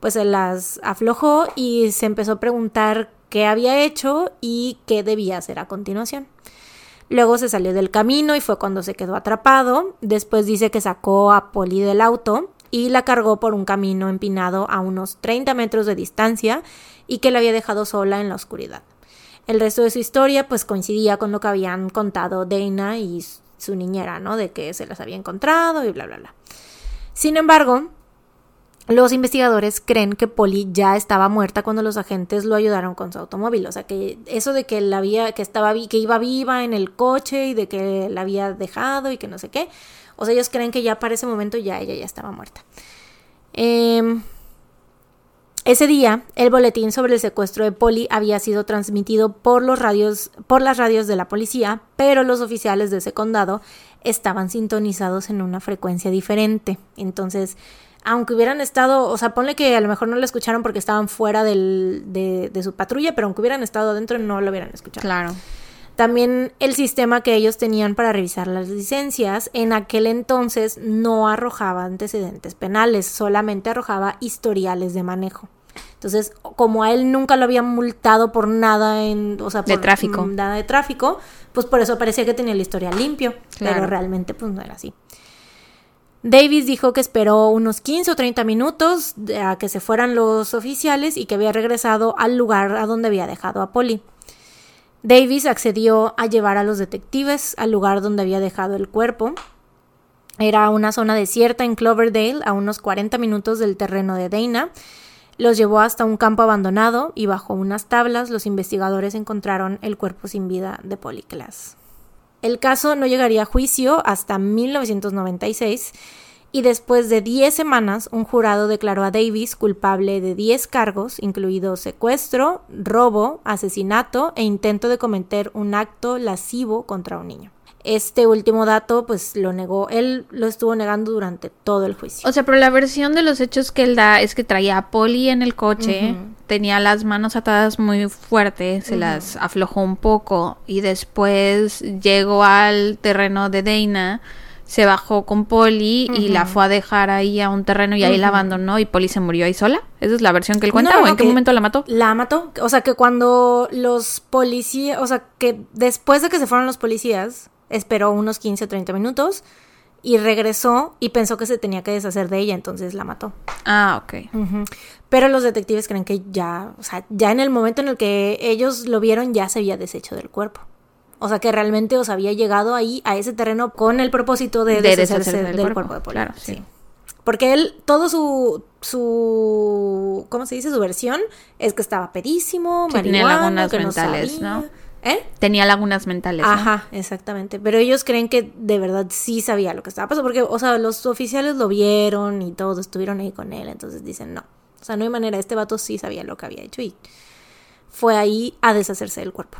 pues se las aflojó y se empezó a preguntar qué había hecho y qué debía hacer a continuación. Luego se salió del camino y fue cuando se quedó atrapado. Después dice que sacó a Polly del auto y la cargó por un camino empinado a unos 30 metros de distancia y que la había dejado sola en la oscuridad. El resto de su historia pues coincidía con lo que habían contado Dana y su niñera, ¿no? De que se las había encontrado y bla, bla, bla. Sin embargo, los investigadores creen que Polly ya estaba muerta cuando los agentes lo ayudaron con su automóvil. O sea, que eso de que la que estaba que iba viva en el coche y de que la había dejado y que no sé qué. O sea, ellos creen que ya para ese momento ya ella ya estaba muerta. Em, ese día, el boletín sobre el secuestro de Polly había sido transmitido por los radios, por las radios de la policía, pero los oficiales de ese condado estaban sintonizados en una frecuencia diferente. Entonces, aunque hubieran estado, o sea, ponle que a lo mejor no lo escucharon porque estaban fuera del, de, de su patrulla, pero aunque hubieran estado adentro no lo hubieran escuchado. Claro. También el sistema que ellos tenían para revisar las licencias en aquel entonces no arrojaba antecedentes penales, solamente arrojaba historiales de manejo. Entonces, como a él nunca lo habían multado por nada en, o sea, De por tráfico. mm, nada de tráfico, pues por eso parecía que tenía el historial limpio, pero realmente pues no era así. Davis dijo que esperó unos 15 o 30 minutos de- a que se fueran los oficiales y que había regresado al lugar a donde había dejado a Polly. Davis accedió a llevar a los detectives al lugar donde había dejado el cuerpo. Era una zona desierta en Cloverdale, a unos 40 minutos del terreno de Dana. Los llevó hasta un campo abandonado y bajo unas tablas los investigadores encontraron el cuerpo sin vida de Polly Klaas. El caso no llegaría a juicio hasta 1996 y después de 10 semanas un jurado declaró a Davis culpable de 10 cargos, incluidos secuestro, robo, asesinato e intento de cometer un acto lascivo contra un niño. Este último dato, pues lo negó, él lo estuvo negando durante todo el juicio. O sea, pero la versión de los hechos que él da es que traía a Polly en el coche, tenía las manos atadas muy fuerte, se las aflojó un poco y después llegó al terreno de Dana, se bajó con Polly y la fue a dejar ahí a un terreno y ahí la abandonó y Polly se murió ahí sola. ¿Esa es la versión que él cuenta No, o en qué momento la mató? La mató. O sea, que cuando los policías, o sea, que después de que se fueron los policías, esperó unos 15 o 30 minutos y regresó y pensó que se tenía que deshacer de ella, entonces la mató. Ah, ok. Pero los detectives creen que ya, o sea, ya en el momento en el que ellos lo vieron ya se había deshecho del cuerpo. O sea, que realmente os había llegado ahí a ese terreno con el propósito de, De deshacerse, deshacerse del, del cuerpo. de Polly. claro, sí. Porque él, todo su, su, ¿cómo se dice? Su versión es que estaba pedísimo, Sí, marihuana, lagunas que no mentales, sabía. ¿no? ¿Eh? Tenía lagunas mentales. ¿no? Ajá, exactamente. Pero ellos creen que de verdad sí sabía lo que estaba pasando. Porque, o sea, los oficiales lo vieron y todos estuvieron ahí con él. Entonces dicen, no. O sea, no hay manera. Este vato sí sabía lo que había hecho y fue ahí a deshacerse del cuerpo.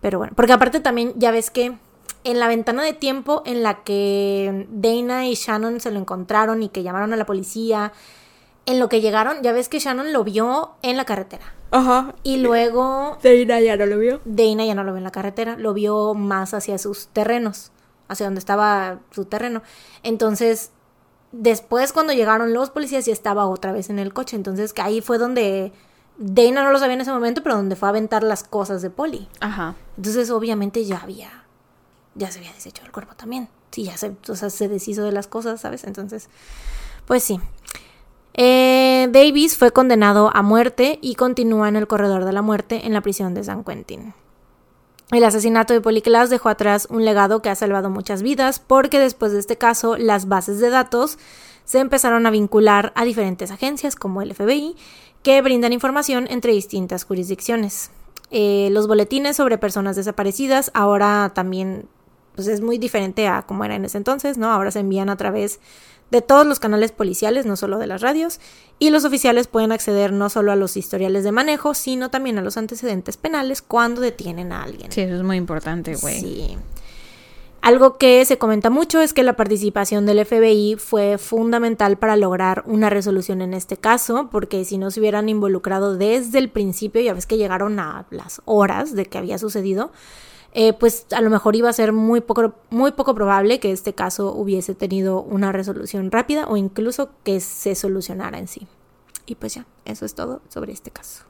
Pero bueno, porque aparte también ya ves que en la ventana de tiempo en la que Dana y Shannon se lo encontraron y que llamaron a la policía, en lo que llegaron, ya ves que Shannon lo vio en la carretera. Ajá. Y luego Deina ya no lo vio. Dana ya no lo vio en la carretera, lo vio más hacia sus terrenos, hacia donde estaba su terreno. Entonces, después cuando llegaron los policías ya estaba otra vez en el coche. Entonces, que ahí fue donde Dana no lo sabía en ese momento, pero donde fue a aventar las cosas de Polly. Ajá. Entonces, obviamente ya había, ya se había deshecho el cuerpo también. Sí, ya se, o sea, se deshizo de las cosas, ¿sabes? Entonces, pues sí. Eh, Davis fue condenado a muerte y continúa en el corredor de la muerte en la prisión de San Quentin. El asesinato de Polly Klaas dejó atrás un legado que ha salvado muchas vidas porque después de este caso las bases de datos se empezaron a vincular a diferentes agencias como el FBI que brindan información entre distintas jurisdicciones. Eh, los boletines sobre personas desaparecidas ahora también pues es muy diferente a como era en ese entonces, ¿no? Ahora se envían a través de todos los canales policiales, no solo de las radios, y los oficiales pueden acceder no solo a los historiales de manejo, sino también a los antecedentes penales cuando detienen a alguien. Sí, eso es muy importante, güey. Sí. Algo que se comenta mucho es que la participación del FBI fue fundamental para lograr una resolución en este caso, porque si no se hubieran involucrado desde el principio, ya ves que llegaron a las horas de que había sucedido, eh, pues a lo mejor iba a ser muy poco, muy poco probable que este caso hubiese tenido una resolución rápida o incluso que se solucionara en sí. Y pues ya, eso es todo sobre este caso.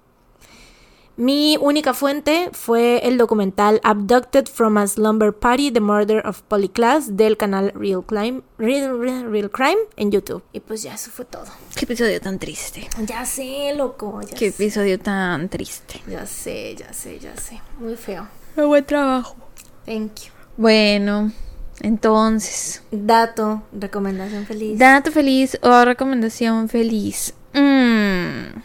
Mi única fuente fue el documental Abducted from a Slumber Party, The Murder of Polly Klaas del canal Real Crime, Real, Real- Real Crime en YouTube. Y pues ya eso fue todo. Qué episodio tan triste. Ya sé, loco, ya Qué sé. episodio tan triste. Ya sé, ya sé, ya sé. Muy feo. Buen trabajo. Thank you. Bueno, entonces, Dato, recomendación feliz. dato feliz o recomendación feliz. Mm.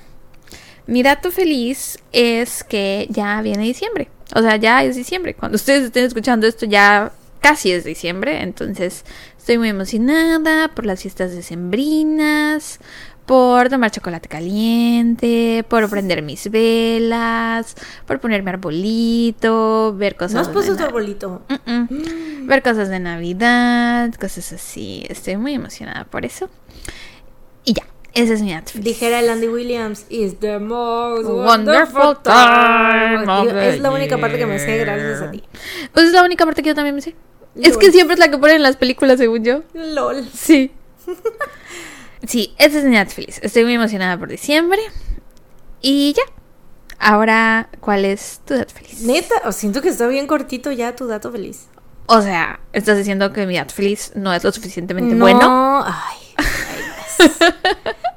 Mi dato feliz es que ya viene diciembre. O sea, ya es diciembre. Cuando ustedes estén escuchando esto, ya casi es diciembre. Entonces, estoy muy emocionada por las fiestas decembrinas, por tomar chocolate caliente, por prender mis velas, por ponerme arbolito, ver cosas. ¿No has de puesto tu arbolito? Mm-mm. Ver cosas de Navidad, cosas así. Estoy muy emocionada por eso. Y ya, ese es mi feliz. Dijera el Andy Williams, is the most Wonderful wonderful time time. of Digo, Es la única parte que me sé gracias a ti. Pues es la única parte que yo también me sé. Es que siempre es la que ponen en las películas, según yo. LOL. Sí. (laughs) Sí, ese es mi dato feliz. Estoy muy emocionada por diciembre. Y ya. Ahora, ¿cuál es tu dato feliz? Neta, o siento que está bien cortito ya tu dato feliz. O sea, estás diciendo que mi dato feliz no es lo suficientemente no, bueno. Ay, ay,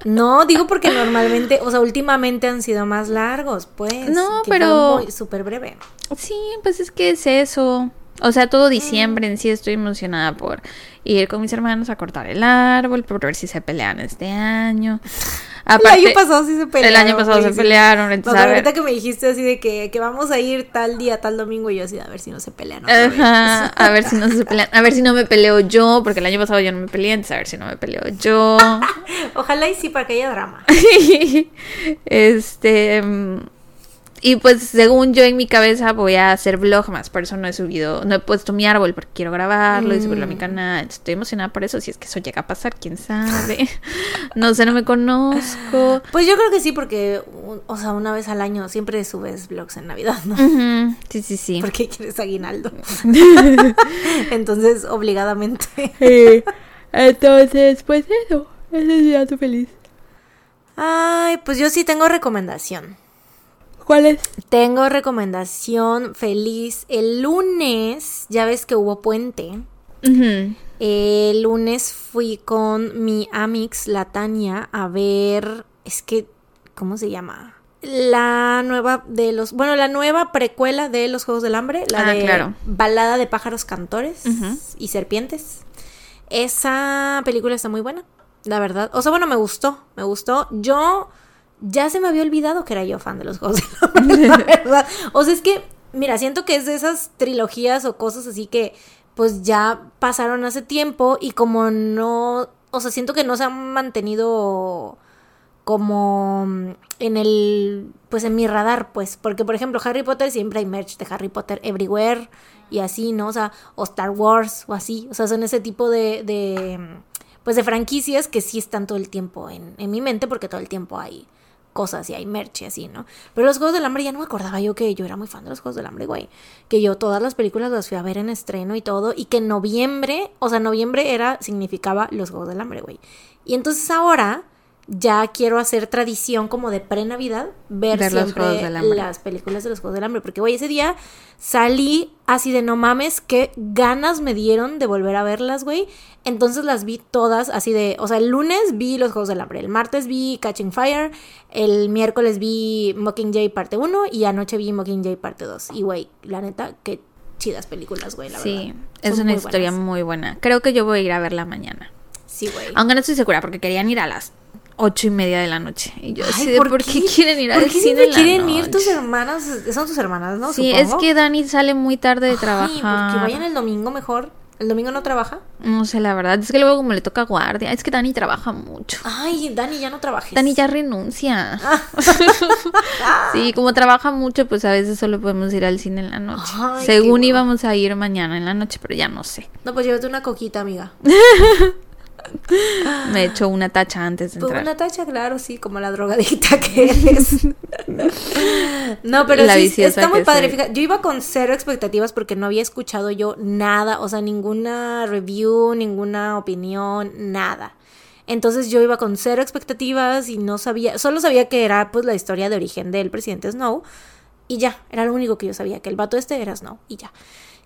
no, digo porque normalmente, o sea, últimamente han sido más largos, pues. No, pero- Súper breve. Sí, pues es que es eso. O sea, todo diciembre en sí estoy emocionada por ir con mis hermanos a cortar el árbol, por ver si se pelean este año. (laughs) el año pasado sí se pelearon. El año pasado se sí. pelearon, entonces ver- ahorita que me dijiste así de que, que vamos a ir tal día, tal domingo, y yo así, a ver si no se pelean. otra vez. Ajá, a ver si no se pelean, a ver si no me peleo yo, porque el año pasado yo no me peleé, entonces a ver si no me peleo yo. (laughs) Ojalá y sí, para que haya drama. (laughs) este mm, Y pues según yo en mi cabeza voy a hacer vlog más, por eso no he subido, no he puesto mi árbol porque quiero grabarlo y subirlo a mi Mm. canal. Estoy emocionada por eso, si es que eso llega a pasar, quién sabe. (laughs) No sé, no me conozco. Pues yo creo que sí, porque, o sea, una vez al año siempre subes vlogs en Navidad, ¿no? Sí, sí, sí. Porque quieres aguinaldo. (laughs) Entonces, obligadamente. (laughs) Entonces, pues eso, ese día estoy feliz. Ay, pues yo sí tengo recomendación. ¿Cuál es? Tengo recomendación feliz. El lunes, ya ves que hubo puente. El lunes fui con mi amix, la Tania, a ver. Es que. ¿Cómo se llama? La nueva de los. Bueno, la nueva precuela de los Juegos del Hambre. La Ah, de claro. Balada de pájaros cantores y serpientes. Esa película está muy buena, la verdad. O sea, bueno, me gustó. Me gustó. Yo. Ya se me había olvidado que era yo fan de los Juegos del (laughs) Hambre, la verdad. O sea, es que. Mira, siento que es de esas trilogías o cosas así que pues ya pasaron hace tiempo y como no, o sea, siento que no se han mantenido como en el, pues en mi radar, pues, porque por ejemplo Harry Potter siempre hay merch de Harry Potter everywhere y así, ¿no? O sea, o Star Wars o así, o sea, son ese tipo de, de pues de franquicias que sí están todo el tiempo en, en mi mente porque todo el tiempo hay cosas y hay merch así, ¿no? Pero los Juegos del Hambre ya no me acordaba yo que yo era muy fan de los Juegos del Hambre, güey. Que yo todas las películas las fui a ver en estreno y todo. Y que noviembre, o sea, noviembre era, significaba los Juegos del Hambre, güey. Y entonces ahora ya quiero hacer tradición como de pre-Navidad, ver, siempre las películas de los Juegos del Hambre. Porque, güey, ese día salí así de no mames, qué ganas me dieron de volver a verlas, güey. Entonces las vi todas así de, o sea, el lunes vi los Juegos del Hambre, el martes vi Catching Fire, el miércoles vi Mockingjay parte 1 y anoche vi Mockingjay parte 2. Y, güey, la neta, qué chidas películas, güey, la Sí, verdad. es Son una muy historia buenas. muy buena. Creo que yo voy a ir a verla mañana. Sí, güey. Aunque no estoy segura porque querían ir a las ocho y media de la noche. Y yo Ay, así de, ¿por, qué? quieren ir ¿Por al qué cine en la quieren ir tus noche? hermanas? Son tus hermanas, ¿no? Sí, es que Dani sale muy tarde de Ay, trabajar. porque vayan el domingo mejor. ¿El domingo no trabaja? No sé, la verdad. Es que luego como le toca guardia. Es que Dani trabaja mucho. Ay, Dani, ya no trabajes. Dani ya renuncia. (laughs) sí, como trabaja mucho, pues a veces solo podemos ir al cine en la noche. Ay, qué Según íbamos a ir mañana en la noche, pero ya no sé. No, pues llévate una coquita, amiga. (laughs) Me echo una tacha antes de Pues entrar. una tacha, claro, sí, como la drogadicta que eres. (laughs) no, pero La sí, está muy padre. Fíjate, yo iba con cero expectativas porque no había escuchado yo nada, o sea, ninguna review, ninguna opinión, nada. Entonces yo iba con cero expectativas y no sabía, solo sabía que era pues la historia de origen del presidente Snow y ya, era lo único que yo sabía, que el vato este era Snow y ya.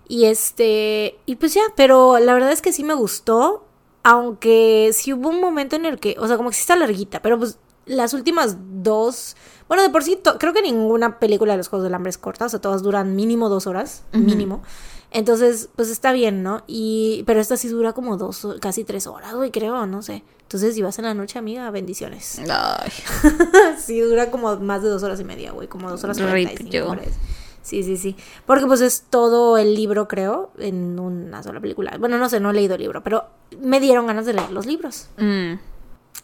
Y este, y pues ya, pero la verdad es que sí me gustó, aunque sí hubo un momento en el que, o sea, como que sí está larguita, pero pues las últimas dos, bueno, de por sí, creo que ninguna película de los Juegos del Hambre es corta, o sea, todas duran mínimo dos horas, mínimo. Entonces, pues está bien, ¿no? Y, pero esta sí dura como dos, casi tres horas, güey, creo, no sé. Entonces, si vas en la noche, amiga, bendiciones. Ay, (laughs) sí, dura como más de dos horas y media, güey, como dos horas y horas. Sí, sí, sí. Porque pues es todo el libro, creo, en una sola película. Bueno, no sé, no he leído el libro, pero me dieron ganas de leer los libros. mm,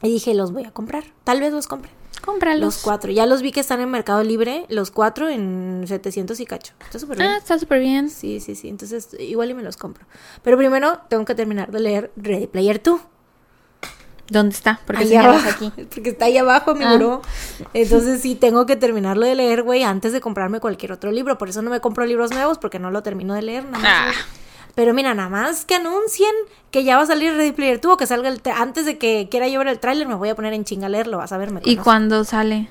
Y dije, los voy a comprar. Tal vez los compre. cómpralos. Los cuatro. Ya los vi que están en Mercado Libre, los cuatro en 700 y cacho. Está súper bien. Ah, está súper bien. Sí, sí, sí. Entonces, igual y me los compro. Pero primero tengo que terminar de leer Ready Player 2. ¿Dónde está? Porque Ahí señalas abajo, aquí. (laughs) Porque está ahí abajo mi Ah. buró. (laughs) Entonces sí tengo que terminarlo de leer, güey, antes de comprarme cualquier otro libro. Por eso no me compro libros nuevos, porque no lo termino de leer. Nada más, Ah. Pero mira, nada más que anuncien que ya va a salir Ready Player 2 o que salga el antes de que quiera yo ver el tráiler, me voy a poner en chinga a leerlo, vas a ver, me ¿Y cuándo sale?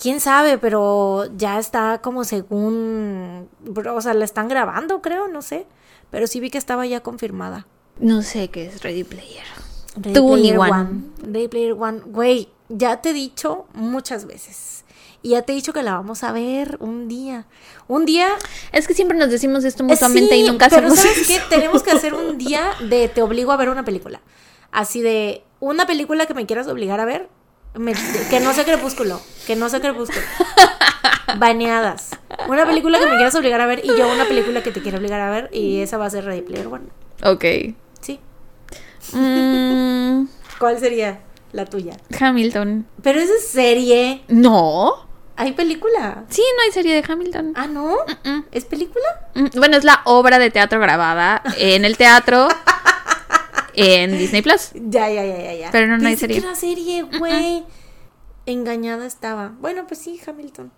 Quién sabe, pero ya está como según, o sea, la están grabando, creo, no sé. Pero sí vi que estaba ya confirmada. No sé qué es Ready Player. Ready ni Player one. One. Ready Player One. Güey, ya te he dicho muchas veces. Y ya te he dicho que la vamos a ver un día. Un día. Es que siempre nos decimos esto mutuamente y nunca pero hacemos ¿sabes eso. qué? Tenemos que hacer un (laughs) día de te obligo a ver una película. Así de una película que me quieras obligar a ver. me- que no sea crepúsculo. Que no sea crepúsculo. Baneadas. Una película que me quieras obligar a ver y yo una película que te quiero obligar a ver. Y esa va a ser Ready Player One. Ok. Mm, ¿Cuál sería la tuya? Hamilton. Pero esa es serie. No. ¿Hay película? Sí, no hay serie de Hamilton. Ah, ¿no? Mm, ¿Es película? mm. Bueno, es la obra de teatro grabada en el teatro en Disney Plus. (laughs) Ya, ya, ya, ya, ya. Pero no, no hay serie. era serie, güey. Engañada estaba. Bueno, pues sí, Hamilton.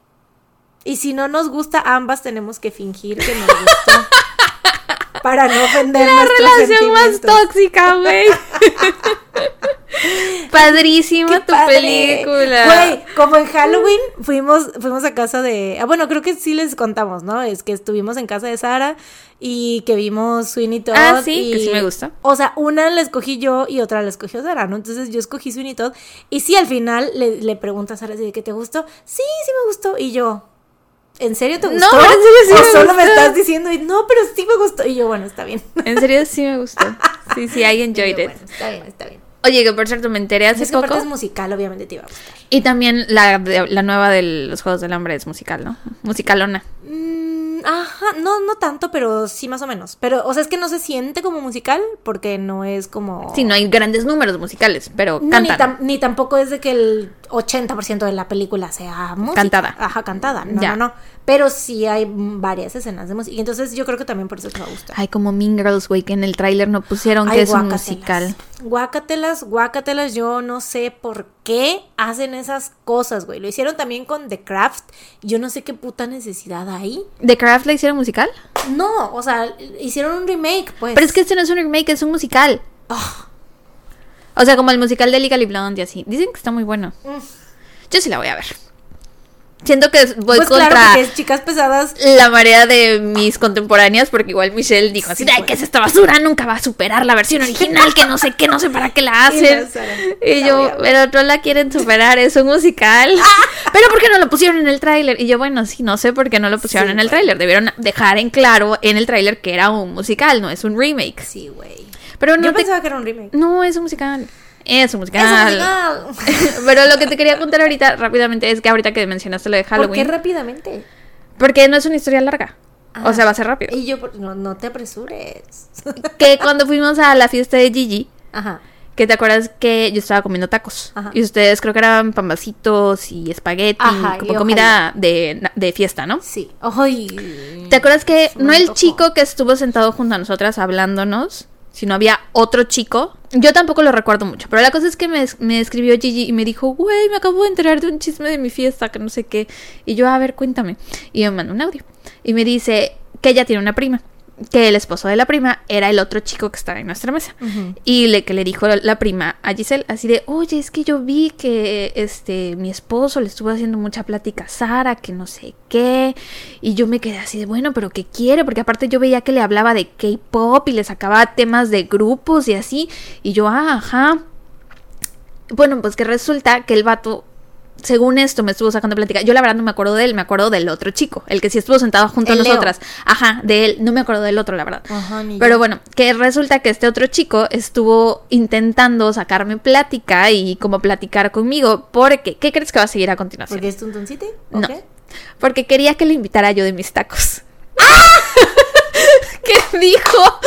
Y si no nos gusta, ambas tenemos que fingir que nos gustó. (laughs) para no ofender La relación más tóxica, güey. (laughs) Padrísima ¡Qué tu padre! película. Güey, como en Halloween fuimos, fuimos a casa de. ah, bueno, creo que sí les contamos, ¿no? Es que estuvimos en casa de Sara y que vimos Sweeney Todd. Ah, sí, y- que sí me gusta. O sea, una la escogí yo y otra la escogió Sara, ¿no? Entonces yo escogí Sweeney Todd. Y sí, al final le, le pregunta a Sara si de que te gustó. Sí, sí me gustó. Y yo. ¿En serio te No, gustó? en serio sí o me solo me estás diciendo, y no, pero sí me gustó. Y yo, bueno, está bien. (laughs) En serio sí me gustó. Sí, sí, I (laughs) yo, enjoyed it. bueno, está bien, está bien. Oye, que por cierto me enteré hace Es que aparte poco. es musical, obviamente te iba a gustar. Y también la, la nueva de los Juegos del Hambre es musical, ¿no? Musicalona. Mm, ajá, no, no tanto, pero sí más o menos. Pero, o sea, es que no se siente como musical porque no es como... Sí, no hay grandes números musicales, pero No, ni, tam- ni tampoco es de que el 80% de la película sea música. Cantada. Ajá, cantada. No, Ya. no, no. Pero sí hay varias escenas de música. Y entonces yo creo que también por eso te va a gustar. Ay, como Mean Girls, güey, que en el tráiler no pusieron Ay, que es un musical. Guácatelas, guácatelas, yo no sé por qué hacen esas cosas, güey. Lo hicieron también con The Craft. Yo no sé qué puta necesidad hay. ¿The Craft la hicieron musical? No, o sea, hicieron un remake, pues. Pero es que este no es un remake, es un musical. Ah, O sea, como el musical de Legally Blonde y así. Dicen que está muy bueno. mm. Yo sí la voy a ver. Siento que voy pues contra claro, porque es chicas pesadas. la marea de mis contemporáneas, porque igual Michelle dijo así, Sí, "Ay. ¿qué es esta basura? Nunca va a superar la versión original, que no sé qué, no sé para qué la (laughs) hacen. Y yo, pero no la quieren superar, es un musical. (laughs) Pero ¿por qué no lo pusieron en el tráiler? Y yo, bueno, sí, no sé por qué no lo pusieron Sí, en el tráiler. Debieron dejar en claro en el tráiler que era un musical, no es un remake. Sí, güey. Pero no Yo te- pensaba que era un remake. No, es un musical. Es un musical. (laughs) Pero lo que te quería contar ahorita rápidamente es que ahorita que mencionaste lo de ¿Por qué Halloween. rápidamente? Porque no es una historia larga. O Ah. sea, va a ser rápido. Y yo, por- no, no te apresures. (laughs) Que cuando fuimos a la fiesta de Gigi, Ajá. que te acuerdas que yo estaba comiendo tacos. Ajá. Y ustedes creo que eran pambacitos y espagueti, Ajá, como y comida de, de fiesta, ¿no? Sí. Ay. ¿Te acuerdas que no el chico que estuvo sentado junto a nosotras hablándonos, sino había otro chico? Yo tampoco lo recuerdo mucho, pero la cosa es que me, me escribió Gigi y me dijo, güey, me acabo de enterar de un chisme de mi fiesta, que no sé qué. Y yo, a ver, cuéntame. Y me manda un audio. Y me dice que ella tiene una prima, que el esposo de la prima era el otro chico que estaba en nuestra mesa. Y le, que le dijo la prima a Giselle, así de, oye, es que yo vi que este mi esposo le estuvo haciendo mucha plática a Sara, que no sé qué. Y yo me quedé así de, bueno, pero ¿qué quiere? Porque aparte yo veía que le hablaba de K-pop y le sacaba temas de grupos y así. Y yo, ah, ajá. Bueno, pues que resulta que el vato, según esto, me estuvo sacando plática. Yo la verdad no me acuerdo de él, me acuerdo del otro chico, el que sí estuvo sentado junto El a Leo. nosotras. Ajá, de él, no me acuerdo del otro, la verdad. Ajá, ni Pero yo. bueno, que resulta que este otro chico estuvo intentando sacarme plática y como platicar conmigo, porque, ¿qué crees que va a seguir a continuación? ¿Porque es Tuntuncity? ¿O No. qué? Porque quería que le invitara yo de mis tacos. (laughs) que dijo,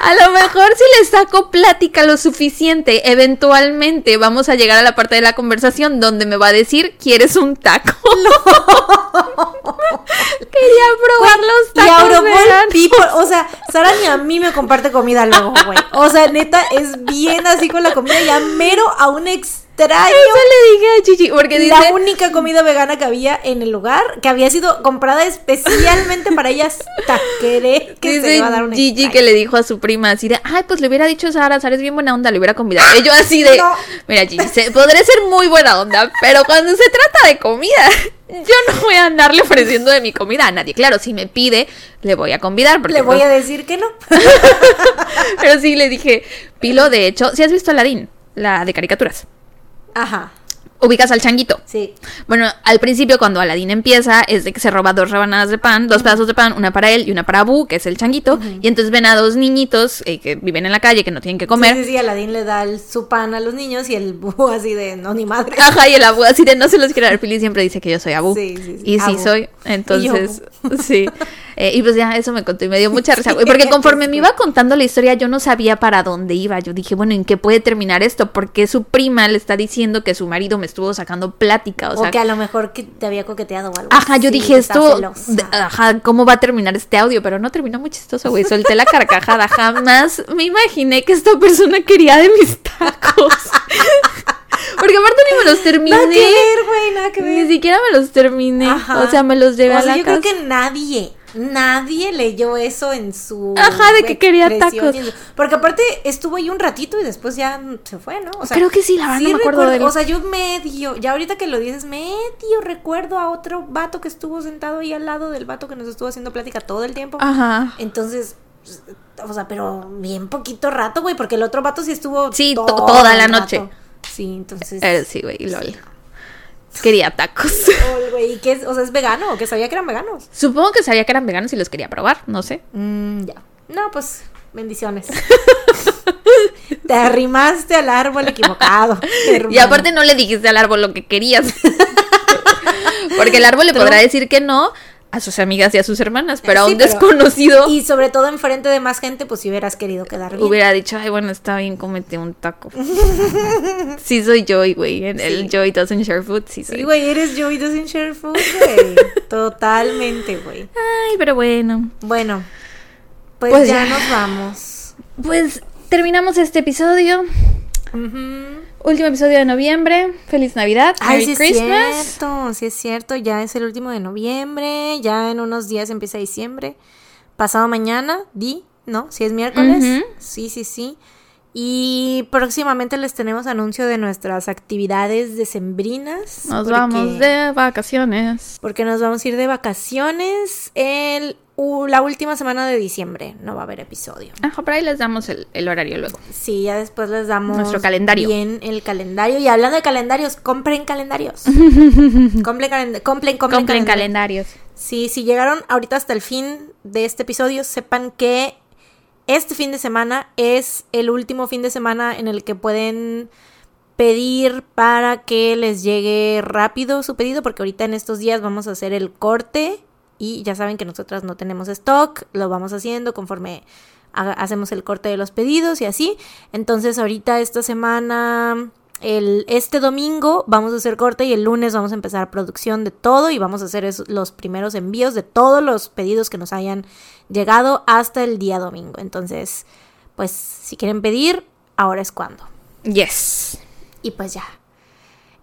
a lo mejor si le saco plática lo suficiente, eventualmente vamos a llegar a la parte de la conversación donde me va a decir, ¿quieres un taco? (laughs) (laughs) Quería probar los Y tacos. Veganos. People, o sea, Sara ni a mí me comparte comida luego, güey. O sea, neta, es bien así con la comida, ya mero a un extraño. Eso le dije a Chichi, porque dice... La única comida vegana que había en el lugar, que había sido comprada especialmente para ella, hasta querer que se le Dice iba a dar un Gigi extraño. que le dijo a su prima así de, ay, pues le hubiera dicho a Sara, Sara es bien buena onda, le hubiera convidado. Y yo así de, No. mira Gigi, se- podré ser muy buena onda, pero cuando se trata de comida, yo no voy a andarle ofreciendo de mi comida a nadie. Claro, si me pide, le voy a convidar. Porque Le voy a decir que no. (laughs) Pero sí le dije, Pilo, de hecho, si has visto Aladdin, la de caricaturas, Ajá, ubicas al changuito. sí. Bueno, al principio cuando Aladín empieza es de que se roba dos rebanadas de pan, dos pedazos de pan, una para él y una para Abu, que es el changuito, y entonces ven a dos niñitos eh, que viven en la calle que no tienen que comer. Sí, sí, sí, Aladín le da el- su pan a los niños y el (laughs) búho así de no, ni madre. Ajá, y el Abu así de no se los quiere dar. Pili siempre dice que yo soy Abu. Sí, sí, sí. Y sí Abu. soy. Entonces, (laughs) sí. Eh, y pues ya, eso me contó y me dio (laughs) mucha risa, güey. Porque conforme me iba contando la historia, yo no sabía para dónde iba. Yo dije, bueno, ¿en qué puede terminar esto? Porque su prima le está diciendo que su marido me estuvo sacando plática. O, O, sea, que a lo mejor que te había coqueteado o algo Ajá, yo dije esto, de- ajá, ¿cómo va a terminar este audio? Pero no terminó muy chistoso, güey. Solté la carcajada. (laughs) Jamás me imaginé que esta persona quería de mis tacos. (laughs) Porque aparte ni me los terminé. Nada que ver, güey, nada que Ni ver. siquiera me los terminé. Ajá. O sea, me los llevé O a sea, la yo casa. creo que nadie, nadie leyó eso en su. Ajá, de que quería tacos. Porque aparte estuvo ahí un ratito y después ya se fue, ¿no? O sea, Creo que sí, la verdad no me acuerdo recuerdo- de él. O sea, yo medio, ya ahorita que lo dices, medio recuerdo a otro vato que estuvo sentado ahí al lado del vato que nos estuvo haciendo plática todo el tiempo. Ajá. Entonces, o sea, pero bien poquito rato, güey, porque el otro vato sí estuvo. Sí, to- todo toda la noche. Sí, entonces. Eh, sí, güey, lol. Quería tacos. (laughs) ¿y qué es? O sea, ¿es vegano que sabía que eran veganos? Supongo que sabía que eran veganos y los quería probar, no sé. Mm, ya. No, pues, bendiciones. (laughs) Te arrimaste al árbol equivocado. (laughs) Y aparte no le dijiste al árbol lo que querías. Porque el árbol le podrá decir que no a sus amigas y a sus hermanas, pero a un pero- desconocido Y sobre todo enfrente de más gente, pues si hubieras querido quedar bien. hubiera dicho, ay, bueno, está bien, cómete un taco. (laughs) sí soy Joy, güey. El- El Joy doesn't share food, sí soy. Sí, güey, eres Joey doesn't share food, güey. (laughs) Totalmente, güey. Ay, pero bueno. Bueno, pues, Pues ya, ya. nos vamos. Pues terminamos este episodio. Ujú. Último episodio de noviembre. Feliz Navidad. Ay, Merry sí es Christmas. cierto, sí es cierto, ya es el último de noviembre, ya en unos días empieza diciembre. Pasado mañana, di, ¿no? Si es miércoles. Sí, sí, sí. Y próximamente les tenemos anuncio de nuestras actividades decembrinas. Nos porque- vamos de vacaciones. Porque nos vamos a ir de vacaciones el, u- la última semana de diciembre. No va a haber episodio. Ajá, por ahí les damos el, el horario luego. Sí, ya después les damos Nuestro calendario. bien el calendario. Y hablando de calendarios, compren calendarios. (laughs) compren, calend- compren, compren Compren calendarios. calendarios. Sí, si llegaron ahorita hasta el fin de este episodio, sepan que este fin de semana es el último fin de semana en el que pueden pedir para que les llegue rápido su pedido, porque ahorita en estos días vamos a hacer el corte y ya saben que nosotras no tenemos stock, lo vamos haciendo conforme hacemos el corte de los pedidos y así. Entonces ahorita esta semana, el, este domingo vamos a hacer corte y el lunes vamos a empezar producción de todo y vamos a hacer es- los primeros envíos de todos los pedidos que nos hayan llegado hasta el día domingo. Entonces, pues si quieren pedir, ahora es cuando. Yes. Y pues ya.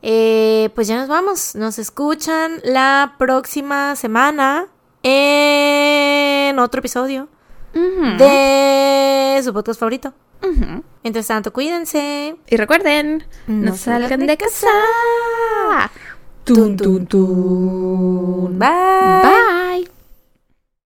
Eh, pues ya nos vamos. Nos escuchan la próxima semana en otro episodio de su podcast favorito. ujú. Mientras tanto, cuídense. Y recuerden, no, No salgan de de casa. Tun, tun, tun. Bye. Bye.